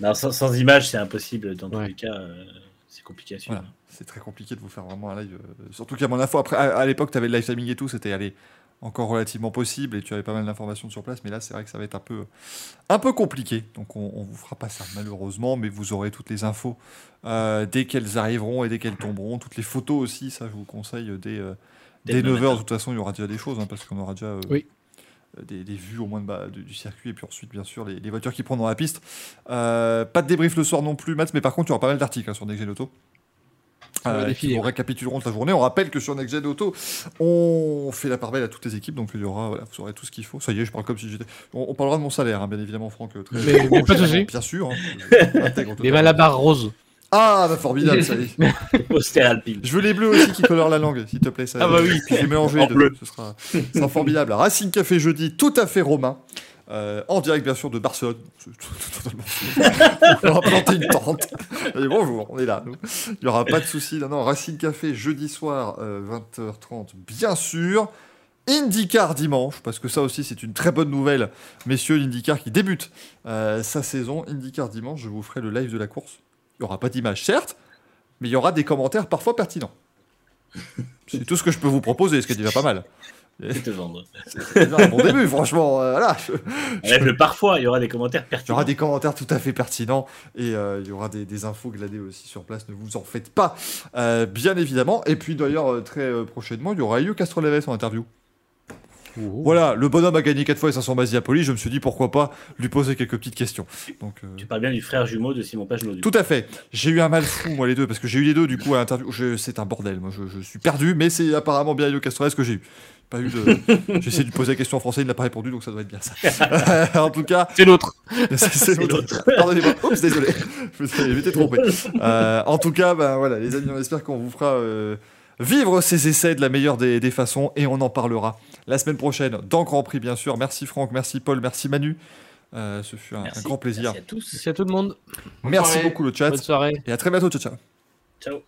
Non, sans, sans image, c'est impossible dans tous les cas. euh, c'est compliqué à suivre. Voilà. C'est très compliqué de vous faire vraiment un live. surtout qu'à mon info, après, à, à l'époque, tu avais le live timing et tout, c'était allé encore relativement possible et tu avais pas mal d'informations sur place. Mais là, c'est vrai que ça va être un peu, un peu compliqué. Donc, on, on vous fera pas ça, malheureusement, mais vous aurez toutes les infos euh, dès qu'elles arriveront et dès qu'elles tomberont. Toutes les photos aussi, ça, je vous conseille dès, euh, Dès dès demain 9h. matin. De toute façon, il y aura déjà des choses hein, parce qu'on aura déjà. euh, Oui. Des, des vues au moins de bas- du, du circuit et puis ensuite bien sûr les, les voitures qui prendront la piste. Pas de débrief le soir non plus Matt, mais par contre il y aura pas mal d'articles hein, sur. Ça va Euh, qui ouais. récapituleront la journée. On rappelle que sur Next Gen Auto, on fait la part belle à toutes les équipes, donc il y aura, voilà, vous aurez tout ce qu'il faut. Ça y est, je parle comme si j'étais. On, on parlera de mon salaire, hein, bien évidemment, Franck. euh, très- Mais- mais pas de. Bien sûr. hein, Les malabars roses. Ah, bah formidable, ça y est. Poster alpine. Je veux les bleus aussi qui colorent la langue, s'il te plaît. Ça, Ah bah oui. Puis je vais mélanger En les deux. bleu. Ce sera, ce sera formidable. Racing Café jeudi, tout à fait romain. Euh, en direct, bien sûr, de Barcelone. On va planter une tente. Bonjour, on est là. Il n'y aura pas de souci. Non, non, Racing Café jeudi soir, euh, 20h30, bien sûr. IndyCar dimanche, parce que ça aussi c'est une très bonne nouvelle, messieurs, l'IndyCar qui débute euh, sa saison. IndyCar dimanche, je vous ferai le live de la course. Il n'y aura pas d'image, certes, mais il y aura des commentaires parfois pertinents. C'est tout ce que je peux vous proposer, ce qui est déjà pas mal. C'est te vendre. C'est déjà un bon début, franchement. euh, voilà, je- Avec le parfois, il y aura des commentaires il y pertinents. aura des commentaires tout à fait pertinents et euh, il y aura des, des infos gladées aussi sur place, ne vous en faites pas, euh, bien évidemment. Et puis d'ailleurs, euh, très euh, prochainement, il y aura eu Castroneves en interview. Oh. Voilà, le bonhomme a gagné 4 fois les 500 Masiapoli, je me suis dit pourquoi pas lui poser quelques petites questions. Donc, euh, Tu parles bien du frère jumeau de Simon Pagenaud. du Tout à fait. J'ai eu un mal fou, moi, les deux, parce que j'ai eu les deux, du coup, à l'interview. Je- C'est un bordel, moi, je, je suis perdu, mais c'est apparemment bien Elio Castorès que j'ai eu. Pas eu de. j'ai essayé de lui poser la question en français, il n'a pas répondu, donc ça doit être bien ça. en tout cas, C'est l'autre. c'est l'autre. Pardonnez-moi. Oups, désolé. Je m'étais trompé. Euh, en tout cas, ben voilà, les amis, on espère qu'on vous fera euh, vivre ces essais de la meilleure des, des façons et on en parlera la semaine prochaine dans Grand Prix, bien sûr. Merci Franck, merci Paul, merci Manu. Euh, ce fut un, grand plaisir. Merci à tous. Merci à tout le monde. Merci soirée. beaucoup le chat Bonne soirée. et à très bientôt. Ciao, ciao. Ciao.